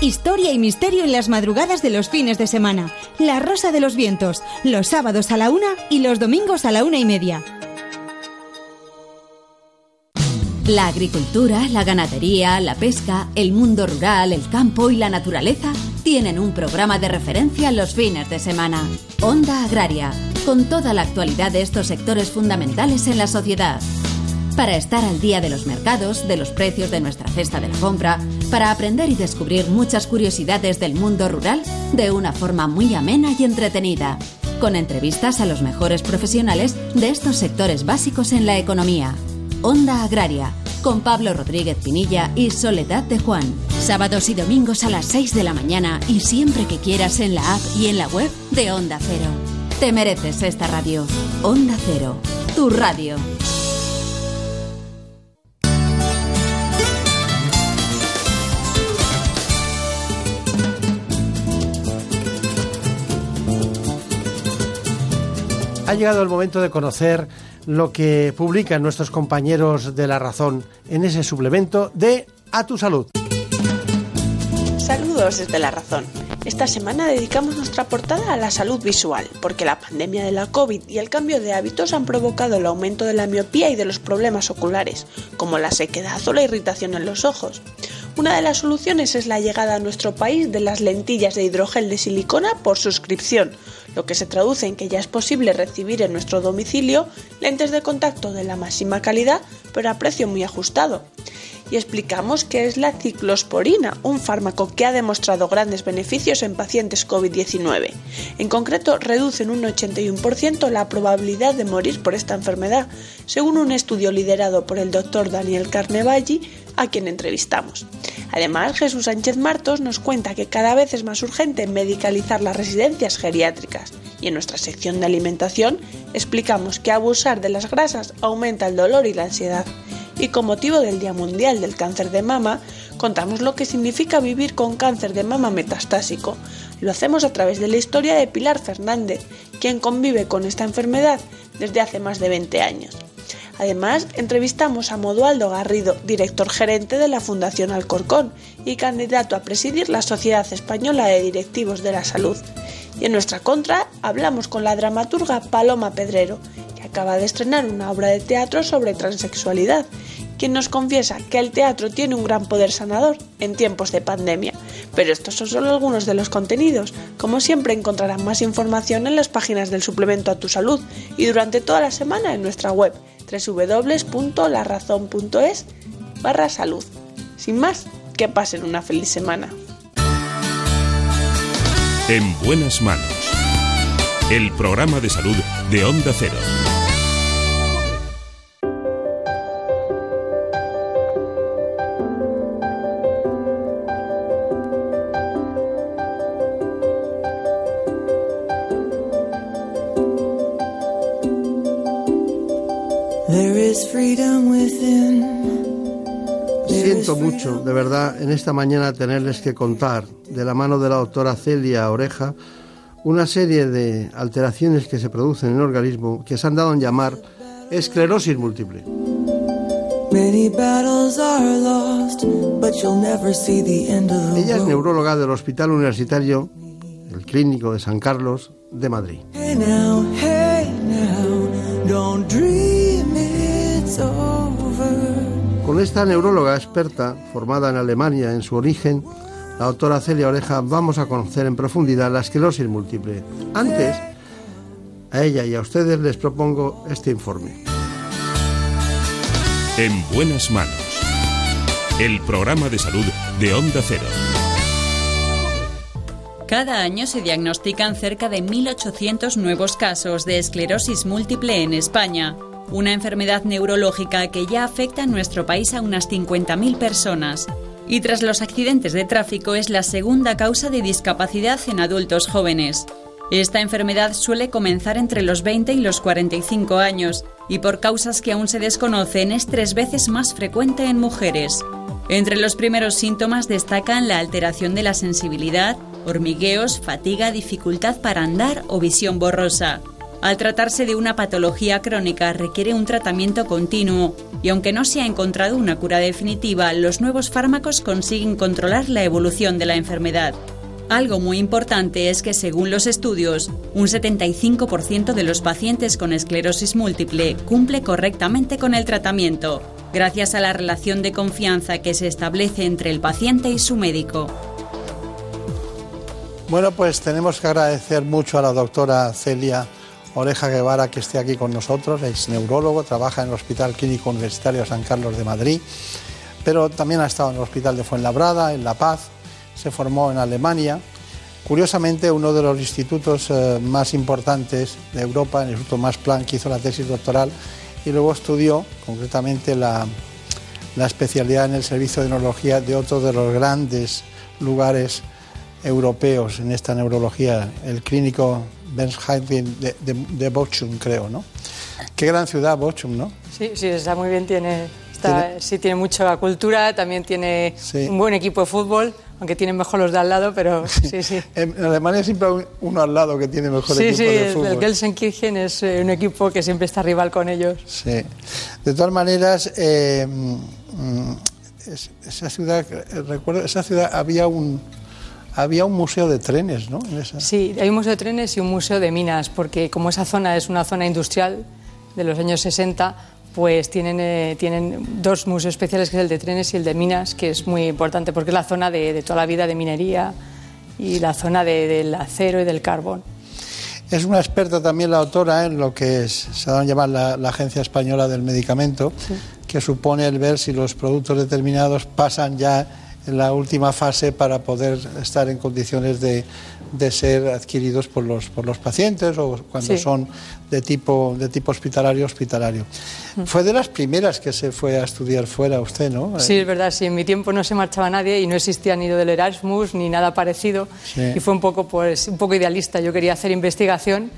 Historia y misterio en las madrugadas de los fines de semana. La Rosa de los Vientos, los sábados a la una y los domingos a la una y media. La agricultura, la ganadería, la pesca, el mundo rural, el campo y la naturaleza tienen un programa de referencia los fines de semana. Onda Agraria, con toda la actualidad de estos sectores fundamentales en la sociedad. Para estar al día de los mercados, de los precios de nuestra cesta de la compra, para aprender y descubrir muchas curiosidades del mundo rural de una forma muy amena y entretenida, con entrevistas a los mejores profesionales de estos sectores básicos en la economía. Onda Agraria, con Pablo Rodríguez Pinilla y Soledad de Juan. Sábados y domingos a las 6 de la mañana y siempre que quieras en la app y en la web de Onda Cero. Te mereces esta radio. Onda Cero, tu radio. Ha llegado el momento de conocer lo que publican nuestros compañeros de La Razón en ese suplemento de A tu Salud. Saludos desde La Razón. Esta semana dedicamos nuestra portada a la salud visual, porque la pandemia de la COVID y el cambio de hábitos han provocado el aumento de la miopía y de los problemas oculares, como la sequedad o la irritación en los ojos. Una de las soluciones es la llegada a nuestro país de las lentillas de hidrogel de silicona por suscripción, lo que se traduce en que ya es posible recibir en nuestro domicilio lentes de contacto de la máxima calidad, pero a precio muy ajustado y explicamos qué es la ciclosporina, un fármaco que ha demostrado grandes beneficios en pacientes COVID-19. En concreto, reduce en un 81% la probabilidad de morir por esta enfermedad, según un estudio liderado por el doctor Daniel Carnevalli, a quien entrevistamos. Además, Jesús Sánchez Martos nos cuenta que cada vez es más urgente medicalizar las residencias geriátricas. Y en nuestra sección de alimentación explicamos que abusar de las grasas aumenta el dolor y la ansiedad y con motivo del Día Mundial del Cáncer de Mama, contamos lo que significa vivir con cáncer de mama metastásico. Lo hacemos a través de la historia de Pilar Fernández, quien convive con esta enfermedad desde hace más de 20 años. Además, entrevistamos a Modualdo Garrido, director gerente de la Fundación Alcorcón y candidato a presidir la Sociedad Española de Directivos de la Salud. Y en nuestra contra hablamos con la dramaturga Paloma Pedrero, que acaba de estrenar una obra de teatro sobre transexualidad, quien nos confiesa que el teatro tiene un gran poder sanador en tiempos de pandemia. Pero estos son solo algunos de los contenidos. Como siempre encontrarán más información en las páginas del suplemento a tu salud y durante toda la semana en nuestra web www.larazón.es barra salud. Sin más, que pasen una feliz semana. En buenas manos. El programa de salud de Onda Cero. De verdad, en esta mañana tenerles que contar, de la mano de la doctora Celia Oreja, una serie de alteraciones que se producen en el organismo que se han dado en llamar esclerosis múltiple. Ella es neuróloga del Hospital Universitario, el Clínico de San Carlos de Madrid. Con esta neuróloga experta, formada en Alemania en su origen, la doctora Celia Oreja, vamos a conocer en profundidad la esclerosis múltiple. Antes, a ella y a ustedes les propongo este informe. En buenas manos. El programa de salud de Onda Cero. Cada año se diagnostican cerca de 1.800 nuevos casos de esclerosis múltiple en España, una enfermedad neurológica que ya afecta en nuestro país a unas 50.000 personas. Y tras los accidentes de tráfico es la segunda causa de discapacidad en adultos jóvenes. Esta enfermedad suele comenzar entre los 20 y los 45 años y por causas que aún se desconocen es tres veces más frecuente en mujeres. Entre los primeros síntomas destacan la alteración de la sensibilidad, hormigueos, fatiga, dificultad para andar o visión borrosa. Al tratarse de una patología crónica requiere un tratamiento continuo y aunque no se ha encontrado una cura definitiva, los nuevos fármacos consiguen controlar la evolución de la enfermedad. Algo muy importante es que según los estudios, un 75% de los pacientes con esclerosis múltiple cumple correctamente con el tratamiento, gracias a la relación de confianza que se establece entre el paciente y su médico. Bueno, pues tenemos que agradecer mucho a la doctora Celia Oreja Guevara que esté aquí con nosotros, es neurólogo, trabaja en el Hospital Clínico Universitario San Carlos de Madrid, pero también ha estado en el Hospital de Fuenlabrada, en La Paz, se formó en Alemania. Curiosamente, uno de los institutos eh, más importantes de Europa, el Instituto Max Planck, hizo la tesis doctoral y luego estudió concretamente la especialidad en el servicio de neurología de otro de los grandes lugares europeos en esta neurología, el clínico Bensheim de, de, de Bochum, creo, ¿no? Qué gran ciudad Bochum, ¿no? Sí, sí, está muy bien, tiene, está, ¿Tiene? sí tiene mucha cultura, también tiene sí. un buen equipo de fútbol, aunque tienen mejor los de al lado, pero [LAUGHS] sí, sí. en Alemania siempre hay uno al lado que tiene mejor sí, equipo sí, de fútbol. Sí, el Gelsenkirchen es eh, un equipo que siempre está rival con ellos. Sí. De todas maneras, eh, esa ciudad, recuerdo, esa ciudad había un había un museo de trenes, ¿no? Sí, hay un museo de trenes y un museo de minas, porque como esa zona es una zona industrial de los años 60, pues tienen, eh, tienen dos museos especiales, que es el de trenes y el de minas, que es muy importante porque es la zona de, toda la vida de minería y la zona del acero y del carbón. Es una experta también la autora en lo que se da a llamar la, Agencia Española del Medicamento, que supone el ver si los productos determinados pasan ya la última fase para poder estar en condiciones de, de ser adquiridos por los, por los pacientes o cuando son de tipo, de tipo hospitalario, hospitalario. Mm. Fue de las primeras que se fue a estudiar fuera usted, ¿no? Sí, es verdad, sí, en mi tiempo no se marchaba nadie y no existía ni lo del Erasmus ni nada parecido y fue un poco, pues, un poco idealista. Yo quería hacer investigación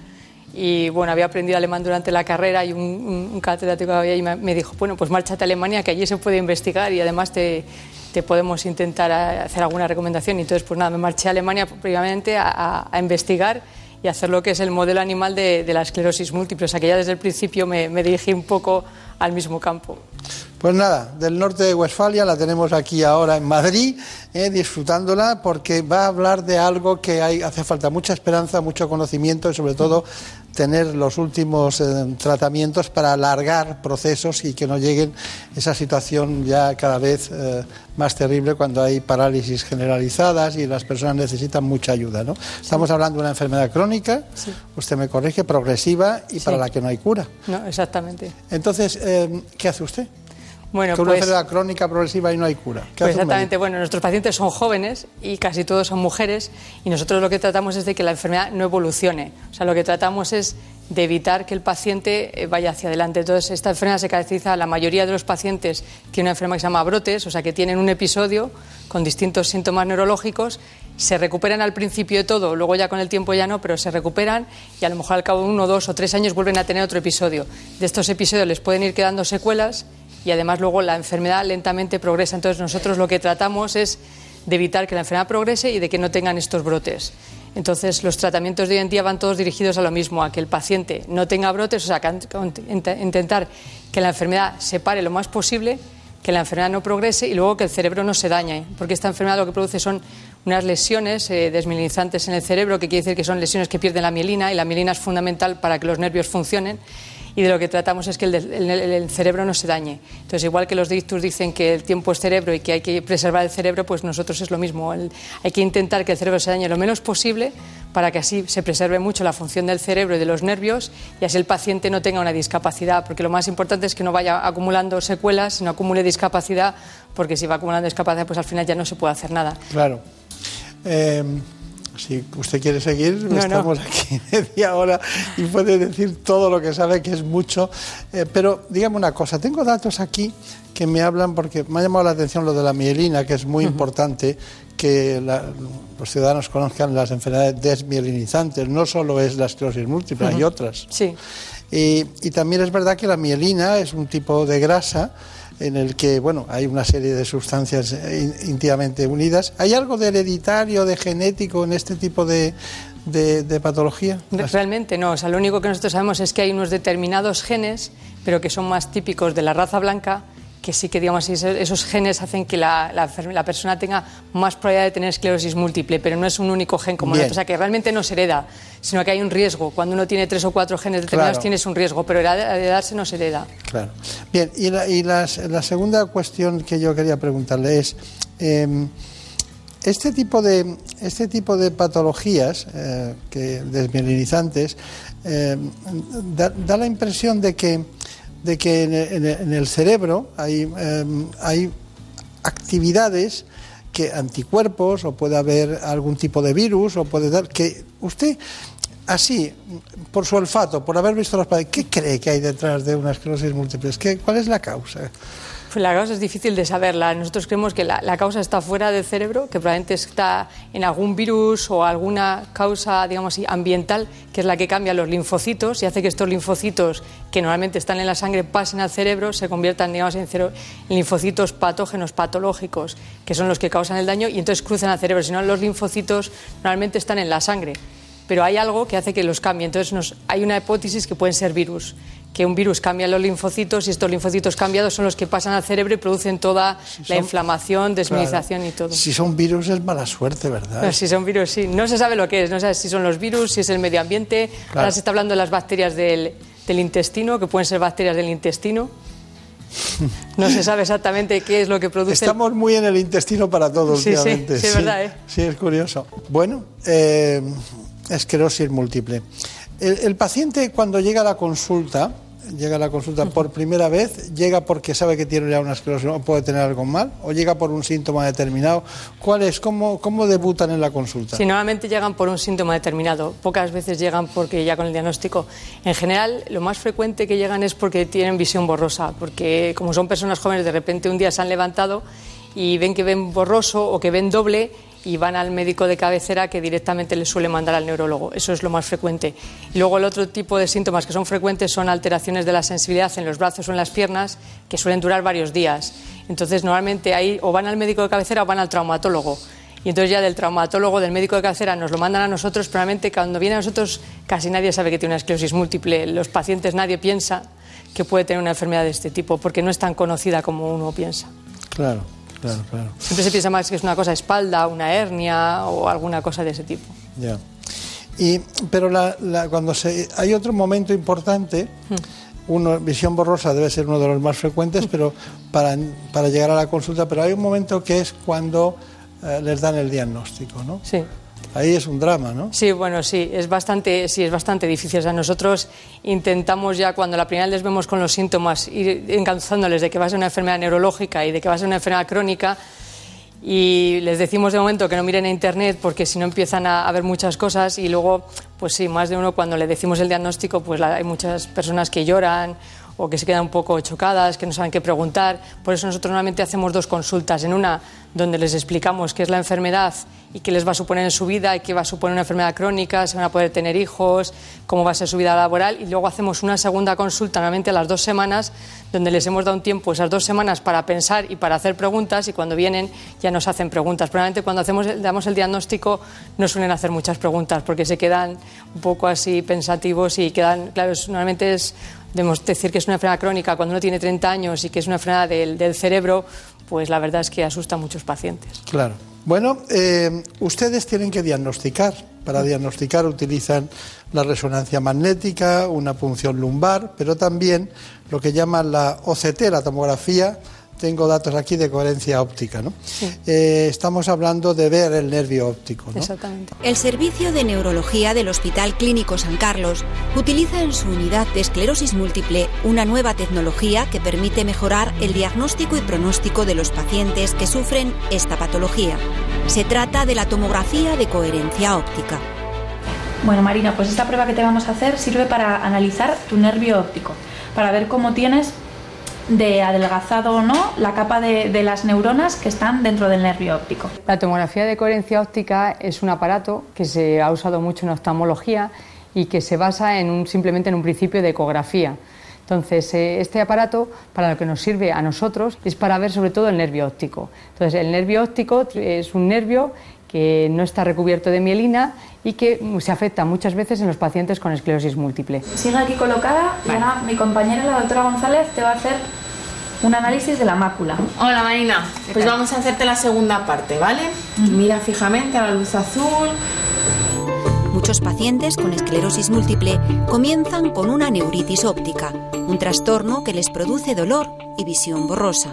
y bueno, había aprendido alemán durante la carrera y un, un catedrático había y me dijo, bueno, pues márchate a Alemania que allí se puede investigar y además te, te podemos intentar hacer alguna recomendación. Y entonces, pues nada, me marché a Alemania previamente a, investigar y hacer lo que es el modelo animal de, la esclerosis múltiple. O sea que ya desde el principio me, dirigí un poco al mismo campo. Pues nada, del norte de Westfalia la tenemos aquí ahora en Madrid, eh, disfrutándola, porque va a hablar de algo que hay, hace falta mucha esperanza, mucho conocimiento y sobre todo tener los últimos eh, tratamientos para alargar procesos y que no lleguen esa situación ya cada vez eh, más terrible cuando hay parálisis generalizadas y las personas necesitan mucha ayuda. ¿no? Estamos hablando de una enfermedad crónica, usted me corrige, progresiva y para la que no hay cura. No, exactamente. Entonces, eh, ¿qué hace usted? Bueno, que una pues, enfermedad crónica progresiva y no hay cura. Pues exactamente, bueno, nuestros pacientes son jóvenes y casi todos son mujeres y nosotros lo que tratamos es de que la enfermedad no evolucione. O sea, lo que tratamos es de evitar que el paciente eh, vaya hacia adelante. Entonces, esta enfermedad se caracteriza, la mayoría de los pacientes tienen una enfermedad que se llama brotes, o sea, que tienen un episodio con distintos síntomas neurológicos, se recuperan al principio de todo, luego ya con el tiempo ya no, pero se recuperan y a lo mejor al cabo de uno, dos o tres años vuelven a tener otro episodio. De estos episodios les pueden ir quedando secuelas y además luego la enfermedad lentamente progresa. Entonces nosotros lo que tratamos es de evitar que la enfermedad progrese y de que no tengan estos brotes. Entonces los tratamientos de hoy en día van todos dirigidos a lo mismo, a que el paciente no tenga brotes, o sea, intentar que la enfermedad se pare lo más posible, que la enfermedad no progrese y luego que el cerebro no se dañe, porque esta enfermedad lo que produce son unas lesiones eh, desmielinizantes en el cerebro, que quiere decir que son lesiones que pierden la mielina y la mielina es fundamental para que los nervios funcionen y de lo que tratamos es que el, cerebro no se dañe. Entonces, igual que los dictus dicen que el tiempo es cerebro y que hay que preservar el cerebro, pues nosotros es lo mismo. hay que intentar que el cerebro se dañe lo menos posible para que así se preserve mucho la función del cerebro y de los nervios y así el paciente no tenga una discapacidad, porque lo más importante es que no vaya acumulando secuelas, sino acumule discapacidad, porque si va acumulando discapacidad, pues al final ya no se puede hacer nada. Claro. Eh, si usted quiere seguir, estamos aquí [LAUGHS] media hora y puede decir todo lo que sabe, que es mucho. Eh, pero dígame una cosa, tengo datos aquí que me hablan, porque me ha llamado la atención lo de la mielina, que es muy importante que los ciudadanos conozcan las enfermedades desmielinizantes. No solo es la esclerosis múltiple, hay otras. Sí. Y, y también es verdad que la mielina es un tipo de grasa en el que bueno hay una serie de sustancias íntimamente unidas. ¿Hay algo de hereditario, de genético en este tipo de, de, patología? Realmente no. O sea, lo único que nosotros sabemos es que hay unos determinados genes, pero que son más típicos de la raza blanca que sí que digamos esos genes hacen que la, la, persona tenga más probabilidad de tener esclerosis múltiple, pero no es un único gen como el otro, o sea que realmente no se hereda, sino que hay un riesgo. Cuando uno tiene tres o cuatro genes determinados tienes un riesgo, pero heredarse no se hereda. Claro. Bien, y la, y la segunda cuestión que yo quería preguntarle es em, este tipo de este tipo de patologías eh, que desmielinizantes em, da la impresión de que de que en el, cerebro hay, em, hay actividades que anticuerpos o puede haber algún tipo de virus o puede dar que usted así por su olfato por haber visto las ¿qué cree que hay detrás de una esclerosis múltiple? ¿Cuál es la causa? Pues la causa es difícil de saberla. Nosotros creemos que la, causa está fuera del cerebro, que probablemente está en algún virus o alguna causa, digamos ambiental, que es la que cambia los linfocitos y hace que estos linfocitos, que normalmente están en la sangre, pasen al cerebro, se conviertan, digamos, en, linfocitos patógenos, patológicos, que son los que causan el daño y entonces cruzan al cerebro. Si no, los linfocitos normalmente están en la sangre pero hay algo que hace que los cambie. Entonces hay una hipótesis que pueden ser virus que un virus cambia los linfocitos y estos linfocitos cambiados son los que pasan al cerebro y producen toda la inflamación, desminización y todo. Si son virus es mala suerte, ¿verdad? si son virus, sí. No se sabe lo que es, no se sabe si son los virus, si es el medio ambiente. Ahora se está hablando de las bacterias del, del intestino, que pueden ser bacterias del intestino. No se sabe exactamente qué es lo que produce. Estamos muy en el intestino para todos, sí, Sí, sí, es verdad, ¿eh? Sí, es curioso. Bueno, eh, esclerosis múltiple. El, paciente cuando llega a la consulta, llega a la consulta por primera vez, llega porque sabe que tiene ya una esclerosis o puede tener algo mal, o llega por un síntoma determinado. ¿Cuál es? ¿Cómo, cómo debutan en la consulta? Sí, normalmente llegan por un síntoma determinado. Pocas veces llegan porque ya con el diagnóstico. En general, lo más frecuente que llegan es porque tienen visión borrosa, porque como son personas jóvenes, de repente un día se han levantado y ven que ven borroso o que ven doble y van al médico de cabecera que directamente les suele mandar al neurólogo. Eso es lo más frecuente. Y luego el otro tipo de síntomas que son frecuentes son alteraciones de la sensibilidad en los brazos o en las piernas que suelen durar varios días. Entonces normalmente ahí o van al médico de cabecera o van al traumatólogo. Y entonces ya del traumatólogo, del médico de cabecera, nos lo mandan a nosotros, pero realmente cuando viene a nosotros casi nadie sabe que tiene una esclerosis múltiple. Los pacientes nadie piensa que puede tener una enfermedad de este tipo porque no es tan conocida como uno piensa. Claro. Claro, claro. Siempre se piensa más que es una cosa espalda, una hernia o alguna cosa de ese tipo. Ya. Y, pero cuando se, hay otro momento importante, hmm. uno, visión borrosa debe ser uno de los más frecuentes, [LAUGHS] pero para, para llegar a la consulta, pero hay un momento que es cuando eh, les dan el diagnóstico, ¿no? Sí. Ahí es un drama, ¿no? Sí, bueno, sí, es bastante, sí, es bastante difícil. O nosotros intentamos ya cuando la primera vez les vemos con los síntomas, ir encauzándoles de que va a ser una enfermedad neurológica y de que va a ser una enfermedad crónica, y les decimos de momento que no miren a internet porque si no empiezan a, ver muchas cosas y luego, pues sí, más de uno cuando le decimos el diagnóstico, pues hay muchas personas que lloran o que se quedan un poco chocadas, que no saben qué preguntar. Por eso nosotros normalmente hacemos dos consultas. En una donde les explicamos qué es la enfermedad y qué les va a suponer en su vida y qué va a suponer una enfermedad crónica, si van a poder tener hijos, cómo va a ser su vida laboral. Y luego hacemos una segunda consulta, normalmente a las dos semanas, donde les hemos dado un tiempo, esas dos semanas, para pensar y para hacer preguntas. Y cuando vienen ya nos hacen preguntas. Probablemente cuando hacemos, damos el diagnóstico no suelen hacer muchas preguntas porque se quedan un poco así pensativos y quedan, claro, normalmente es debemos decir que es una enfermedad crónica cuando uno tiene 30 años y que es una enfermedad del, cerebro, pues la verdad es que asusta a muchos pacientes. Claro. Bueno, eh, ustedes tienen que diagnosticar. Para diagnosticar utilizan la resonancia magnética, una punción lumbar, pero también lo que llaman la OCT, la tomografía tengo datos aquí de coherencia óptica. ¿no? Eh, estamos hablando de ver el nervio óptico. Exactamente. El Servicio de Neurología del Hospital Clínico San Carlos utiliza en su unidad de esclerosis múltiple una nueva tecnología que permite mejorar el diagnóstico y pronóstico de los pacientes que sufren esta patología. Se trata de la tomografía de coherencia óptica. Bueno, Marina, pues esta prueba que te vamos a hacer sirve para analizar tu nervio óptico, para ver cómo tienes de adelgazado o no la capa de, las neuronas que están dentro del nervio óptico. La tomografía de coherencia óptica es un aparato que se ha usado mucho en oftalmología y que se basa en un, simplemente en un principio de ecografía. Entonces, eh, este aparato para lo que nos sirve a nosotros es para ver sobre todo el nervio óptico. Entonces, el nervio óptico es un nervio que no está recubierto de mielina y que se afecta muchas veces en los pacientes con esclerosis múltiple. Sigue aquí colocada y ahora mi compañera, la doctora González, te va a hacer un análisis de la mácula. Hola Marina, pues vamos a hacerte la segunda parte, ¿vale? Mira fijamente a la luz azul. Muchos pacientes con esclerosis múltiple comienzan con una neuritis óptica, un trastorno que les produce dolor y visión borrosa.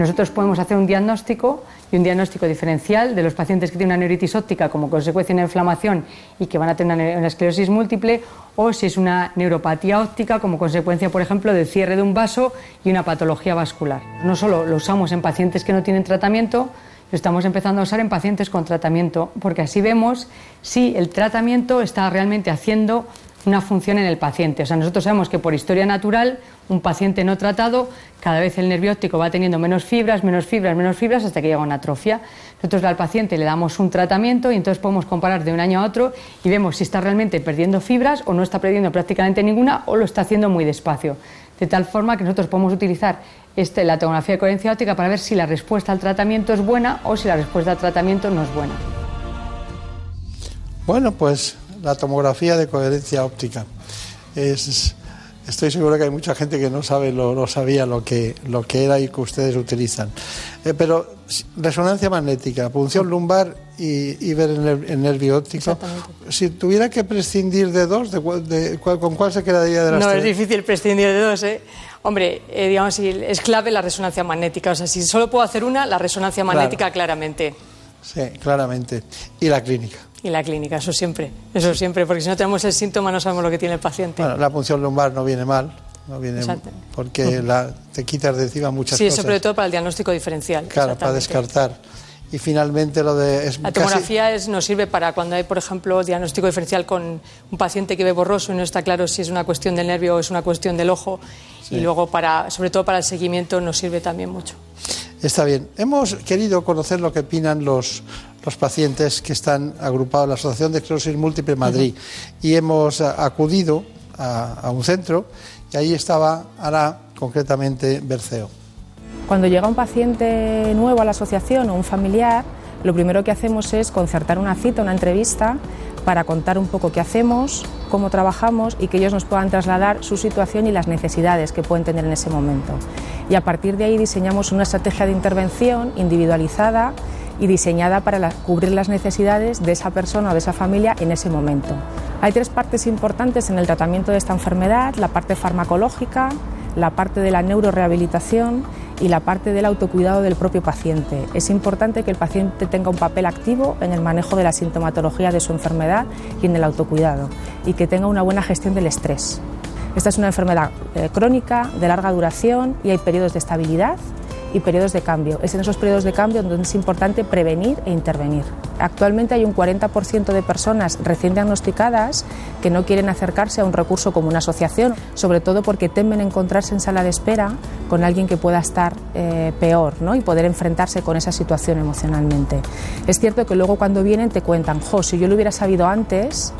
Nosotros podemos hacer un diagnóstico y un diagnóstico diferencial de los pacientes que tienen una neuritis óptica como consecuencia de una inflamación y que van a tener una esclerosis múltiple o si es una neuropatía óptica como consecuencia, por ejemplo, del cierre de un vaso y una patología vascular. No solo lo usamos en pacientes que no tienen tratamiento, lo estamos empezando a usar en pacientes con tratamiento, porque así vemos si el tratamiento está realmente haciendo una función en el paciente. O sea, nosotros sabemos que por historia natural, un paciente no tratado, cada vez el nervio óptico va teniendo menos fibras, menos fibras, menos fibras, hasta que llega una atrofia. Nosotros al paciente le damos un tratamiento y entonces podemos comparar de un año a otro y vemos si está realmente perdiendo fibras o no está perdiendo prácticamente ninguna o lo está haciendo muy despacio. De tal forma que nosotros podemos utilizar este, la tomografía de coherencia óptica para ver si la respuesta al tratamiento es buena o si la respuesta al tratamiento no es buena. Bueno, pues la tomografía de coherencia óptica. Es, Estoy seguro que hay mucha gente que no sabe, lo, no sabía lo que, lo que era y que ustedes utilizan. Eh, pero resonancia magnética, punción lumbar y, ver el, nervio óptico. Si tuviera que prescindir de dos, de, ¿con cuál se quedaría de las No, es difícil prescindir de dos, ¿eh? Hombre, eh, digamos, es clave la resonancia magnética. O sea, si solo puedo hacer una, la resonancia magnética claramente. Sí, claramente. Y la clínica. Y la clínica, eso siempre, eso siempre, porque si no tenemos el síntoma no sabemos lo que tiene el paciente. Bueno, la punción lumbar no viene mal, no viene porque la, te quitas de encima muchas cosas. Sí, sobre todo para el diagnóstico diferencial. Claro, para descartar. Y finalmente lo de... la tomografía es, nos sirve para cuando hay, por ejemplo, diagnóstico diferencial con un paciente que ve borroso y no está claro si es una cuestión del nervio o es una cuestión del ojo. Y luego, para, sobre todo para el seguimiento, nos sirve también mucho. Está bien. Hemos querido conocer lo que opinan los, los pacientes que están agrupados en la Asociación de Esclerosis Múltiple Madrid y hemos acudido a, un centro y ahí estaba Ara, concretamente Berceo. Cuando llega un paciente nuevo a la asociación o un familiar, lo primero que hacemos es concertar una cita, una entrevista, para contar un poco qué hacemos, cómo trabajamos y que ellos nos puedan trasladar su situación y las necesidades que pueden tener en ese momento. Y a partir de ahí diseñamos una estrategia de intervención individualizada y diseñada para cubrir las necesidades de esa persona o de esa familia en ese momento. Hay tres partes importantes en el tratamiento de esta enfermedad, la parte farmacológica, la parte de la neurorehabilitación y la parte del autocuidado del propio paciente. Es importante que el paciente tenga un papel activo en el manejo de la sintomatología de su enfermedad y en el autocuidado y que tenga una buena gestión del estrés. Esta es una enfermedad eh, crónica, de larga duración y hay periodos de estabilidad y periodos de cambio. Es en esos periodos de cambio donde es importante prevenir e intervenir. Actualmente hay un 40% de personas recién diagnosticadas que no quieren acercarse a un recurso como una asociación, sobre todo porque temen encontrarse en sala de espera con alguien que pueda estar eh, peor ¿no? y poder enfrentarse con esa situación emocionalmente. Es cierto que luego cuando vienen te cuentan, jo, si yo lo hubiera sabido antes,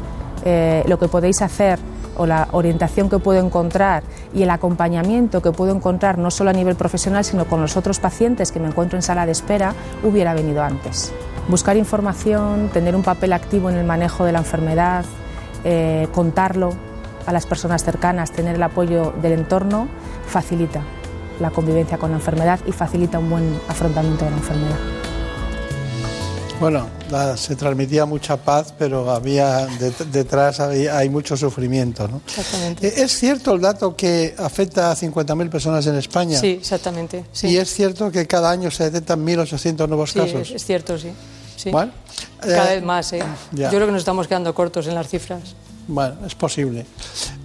eh, lo que podéis hacer o la orientación que puedo encontrar y el acompañamiento que puedo encontrar no solo a nivel profesional, sino con los otros pacientes que me encuentro en sala de espera, hubiera venido antes. Buscar información, tener un papel activo en el manejo de la enfermedad, eh, contarlo a las personas cercanas, tener el apoyo del entorno, facilita la convivencia con la enfermedad y facilita un buen afrontamiento de la enfermedad. Bueno, se transmitía mucha paz, pero había detrás hay mucho sufrimiento. ¿no? Exactamente. Eh, ¿Es cierto el dato que afecta a 50.000 personas en España? Sí, exactamente. ¿Y es cierto que cada año se detectan 1.800 nuevos casos? Sí, es cierto, sí. sí. Bueno, cada vez más, ¿eh? Yo creo que nos estamos quedando cortos en las cifras. Bueno, es posible.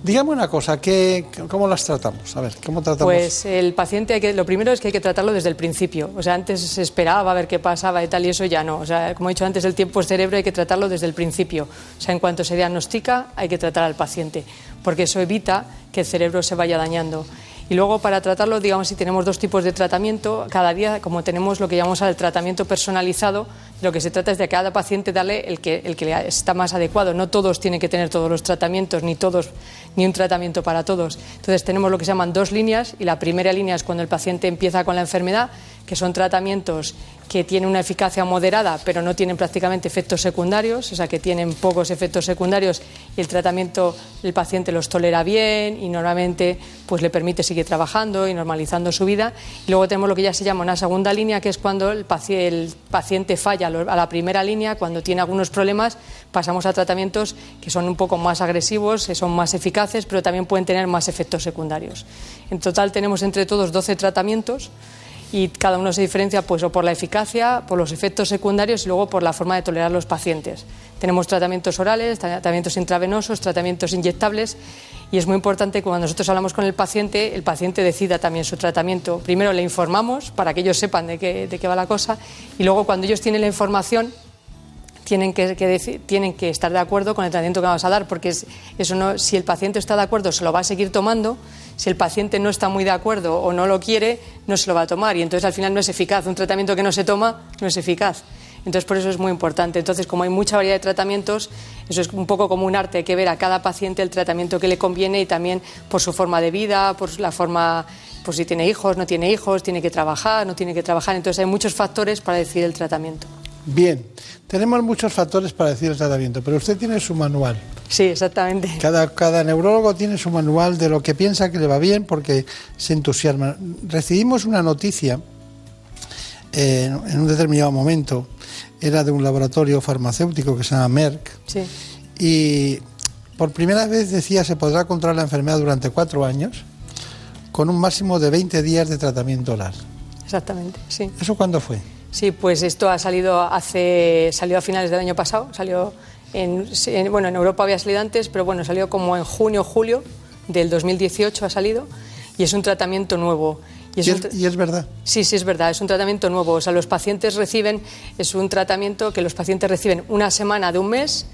Dígame una cosa, ¿qué, ¿cómo las tratamos? A ver, ¿cómo tratamos? Pues el paciente, hay que, lo primero es que hay que tratarlo desde el principio. O sea, antes se esperaba a ver qué pasaba y tal, y eso ya no. O sea, como he dicho antes, el tiempo es cerebro, hay que tratarlo desde el principio. O sea, en cuanto se diagnostica, hay que tratar al paciente, porque eso evita que el cerebro se vaya dañando. Y luego para tratarlo, digamos, si tenemos dos tipos de tratamiento, cada día, como tenemos lo que llamamos el tratamiento personalizado, lo que se trata es de a cada paciente darle el que, el que le está más adecuado. No todos tienen que tener todos los tratamientos, ni todos, ni un tratamiento para todos. Entonces tenemos lo que se llaman dos líneas, y la primera línea es cuando el paciente empieza con la enfermedad, que son tratamientos que tienen una eficacia moderada, pero no tienen prácticamente efectos secundarios, o sea que tienen pocos efectos secundarios y el tratamiento el paciente los tolera bien y normalmente pues le permite seguir trabajando y normalizando su vida. Y luego tenemos lo que ya se llama una segunda línea, que es cuando el paciente, el paciente falla a la primera línea, cuando tiene algunos problemas, pasamos a tratamientos que son un poco más agresivos, que son más eficaces, pero también pueden tener más efectos secundarios. En total tenemos entre todos 12 tratamientos y cada uno se diferencia pues o por la eficacia, por los efectos secundarios y luego por la forma de tolerar los pacientes. Tenemos tratamientos orales, tratamientos intravenosos, tratamientos inyectables y es muy importante que cuando nosotros hablamos con el paciente, el paciente decida también su tratamiento. Primero le informamos para que ellos sepan de qué, va la cosa y luego cuando ellos tienen la información tienen que, tienen que estar de acuerdo con el tratamiento que vamos a dar, porque eso no, si el paciente está de acuerdo se lo va a seguir tomando, si el paciente no está muy de acuerdo o no lo quiere, no se lo va a tomar y entonces al final no es eficaz. Un tratamiento que no se toma no es eficaz. Entonces, por eso es muy importante. Entonces, como hay mucha variedad de tratamientos, eso es un poco como un arte. Hay que ver a cada paciente el tratamiento que le conviene y también por su forma de vida, por la forma, por si tiene hijos, no tiene hijos, tiene que trabajar, no tiene que trabajar. Entonces, hay muchos factores para decidir el tratamiento. Bien, tenemos muchos factores para decir el tratamiento, pero usted tiene su manual. Sí, exactamente. Cada, cada neurólogo tiene su manual de lo que piensa que le va bien porque se entusiasma. Recibimos una noticia eh, en un determinado momento, era de un laboratorio farmacéutico que se llama Merck, Sí. y por primera vez decía se podrá controlar la enfermedad durante cuatro años con un máximo de 20 días de tratamiento oral. Exactamente, sí. ¿Eso cuándo fue? Sí, pues esto ha salido hace salió a finales del año pasado, salió en, en- bueno, en Europa había salido antes, pero bueno, salió como en junio julio del 2018 ha salido y es un tratamiento nuevo. Es, y es verdad. Sí, sí, es verdad, es un tratamiento nuevo. O sea, los pacientes reciben, es un tratamiento que los pacientes reciben una semana de un mes,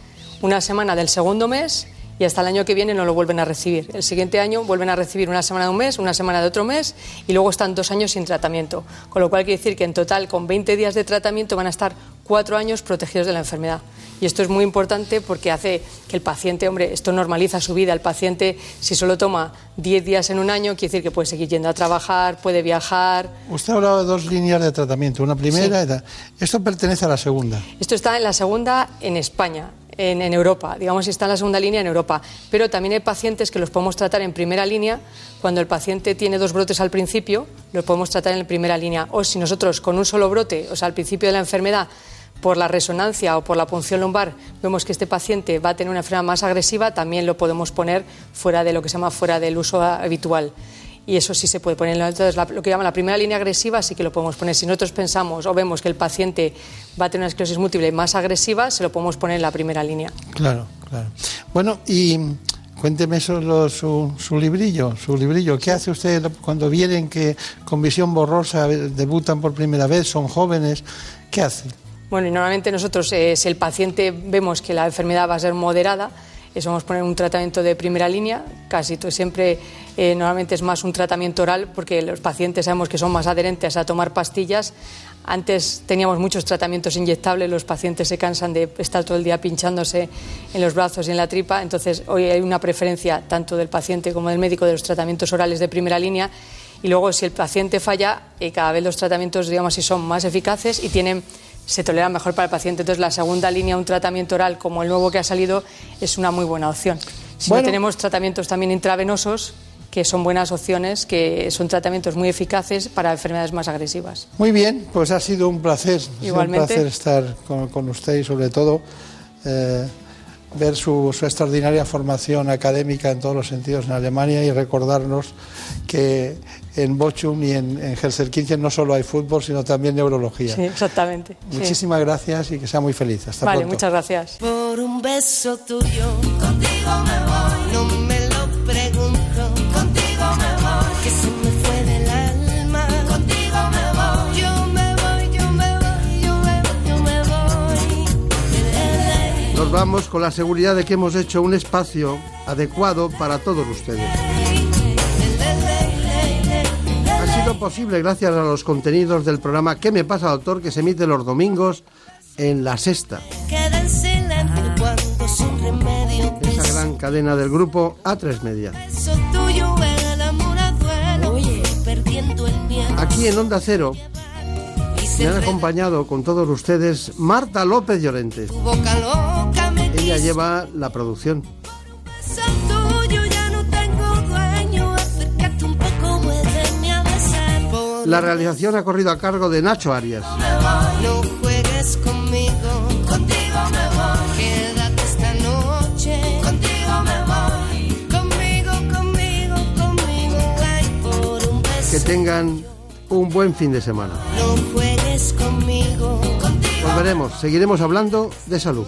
una semana del segundo mes y hasta el año que viene no lo vuelven a recibir. El siguiente año vuelven a recibir una semana de un mes, una semana de otro mes y luego están dos años sin tratamiento. Con lo cual quiere decir que en total, con 20 días de tratamiento, van a estar cuatro años protegidos de la enfermedad. Y esto es muy importante porque hace que el paciente, hombre, esto normaliza su vida. El paciente, si solo toma 10 días en un año, quiere decir que puede seguir yendo a trabajar, puede viajar, Usted ha hablado de dos líneas de tratamiento, una primera Sí. y tal. Esto pertenece a la segunda. Esto está en la segunda en España, en, Europa, digamos, está en la segunda línea en Europa. Pero también hay pacientes que los podemos tratar en primera línea. Cuando el paciente tiene dos brotes al principio, los podemos tratar en primera línea. O si nosotros con un solo brote, o sea, al principio de la enfermedad, por la resonancia o por la punción lumbar, vemos que este paciente va a tener una enfermedad más agresiva, también lo podemos poner fuera de lo que se llama fuera del uso habitual. Y eso sí se puede poner. Entonces, la- lo que llaman la primera línea agresiva sí que lo podemos poner. Si nosotros pensamos o vemos que el paciente va a tener una esclerosis múltiple más agresiva, se lo podemos poner en la primera línea. Claro, claro. Bueno, y cuénteme solo su, su librillo, su librillo. ¿Qué hace usted cuando vienen que con visión borrosa debutan por primera vez, son jóvenes? ¿Qué hace? Bueno, y normalmente nosotros, eh, si el paciente vemos que la enfermedad va a ser moderada, eso vamos a poner un tratamiento de primera línea. Casi todo, siempre, eh, normalmente es más un tratamiento oral, porque los pacientes sabemos que son más adherentes a tomar pastillas. Antes teníamos muchos tratamientos inyectables, los pacientes se cansan de estar todo el día pinchándose en los brazos y en la tripa. Entonces, hoy hay una preferencia tanto del paciente como del médico de los tratamientos orales de primera línea. Y luego, si el paciente falla, eh, cada vez los tratamientos, digamos así, son más eficaces y tienen se tolera mejor para el paciente. Entonces, la segunda línea, un tratamiento oral como el nuevo que ha salido, es una muy buena opción. Si Bueno. no tenemos tratamientos también intravenosos, que son buenas opciones, que son tratamientos muy eficaces para enfermedades más agresivas. Muy bien, pues ha sido un placer. Igualmente. un placer estar con, con usted y sobre todo eh, ver su, su extraordinaria formación académica en todos los sentidos en Alemania y recordarnos que en Bochum y en, en Helsinki no solo hay fútbol, sino también neurología. Sí, exactamente. sí. Muchísimas gracias y que sea muy feliz. Hasta Vale, pronto. muchas gracias. Por un beso tuyo, contigo me voy. No me Nos vamos con la seguridad de que hemos hecho un espacio adecuado para todos ustedes. Ha sido posible gracias a los contenidos del programa ¿Qué me pasa, doctor? que se emite los domingos en La Sexta, esa gran cadena del grupo A3 Media. Aquí en Onda Cero me han acompañado con todos ustedes Marta López Llorente. Quiso. lleva la producción. La realización ha corrido a cargo de Nacho Arias. Que tengan un buen fin de semana. No juegues conmigo. Volveremos, seguiremos hablando de salud.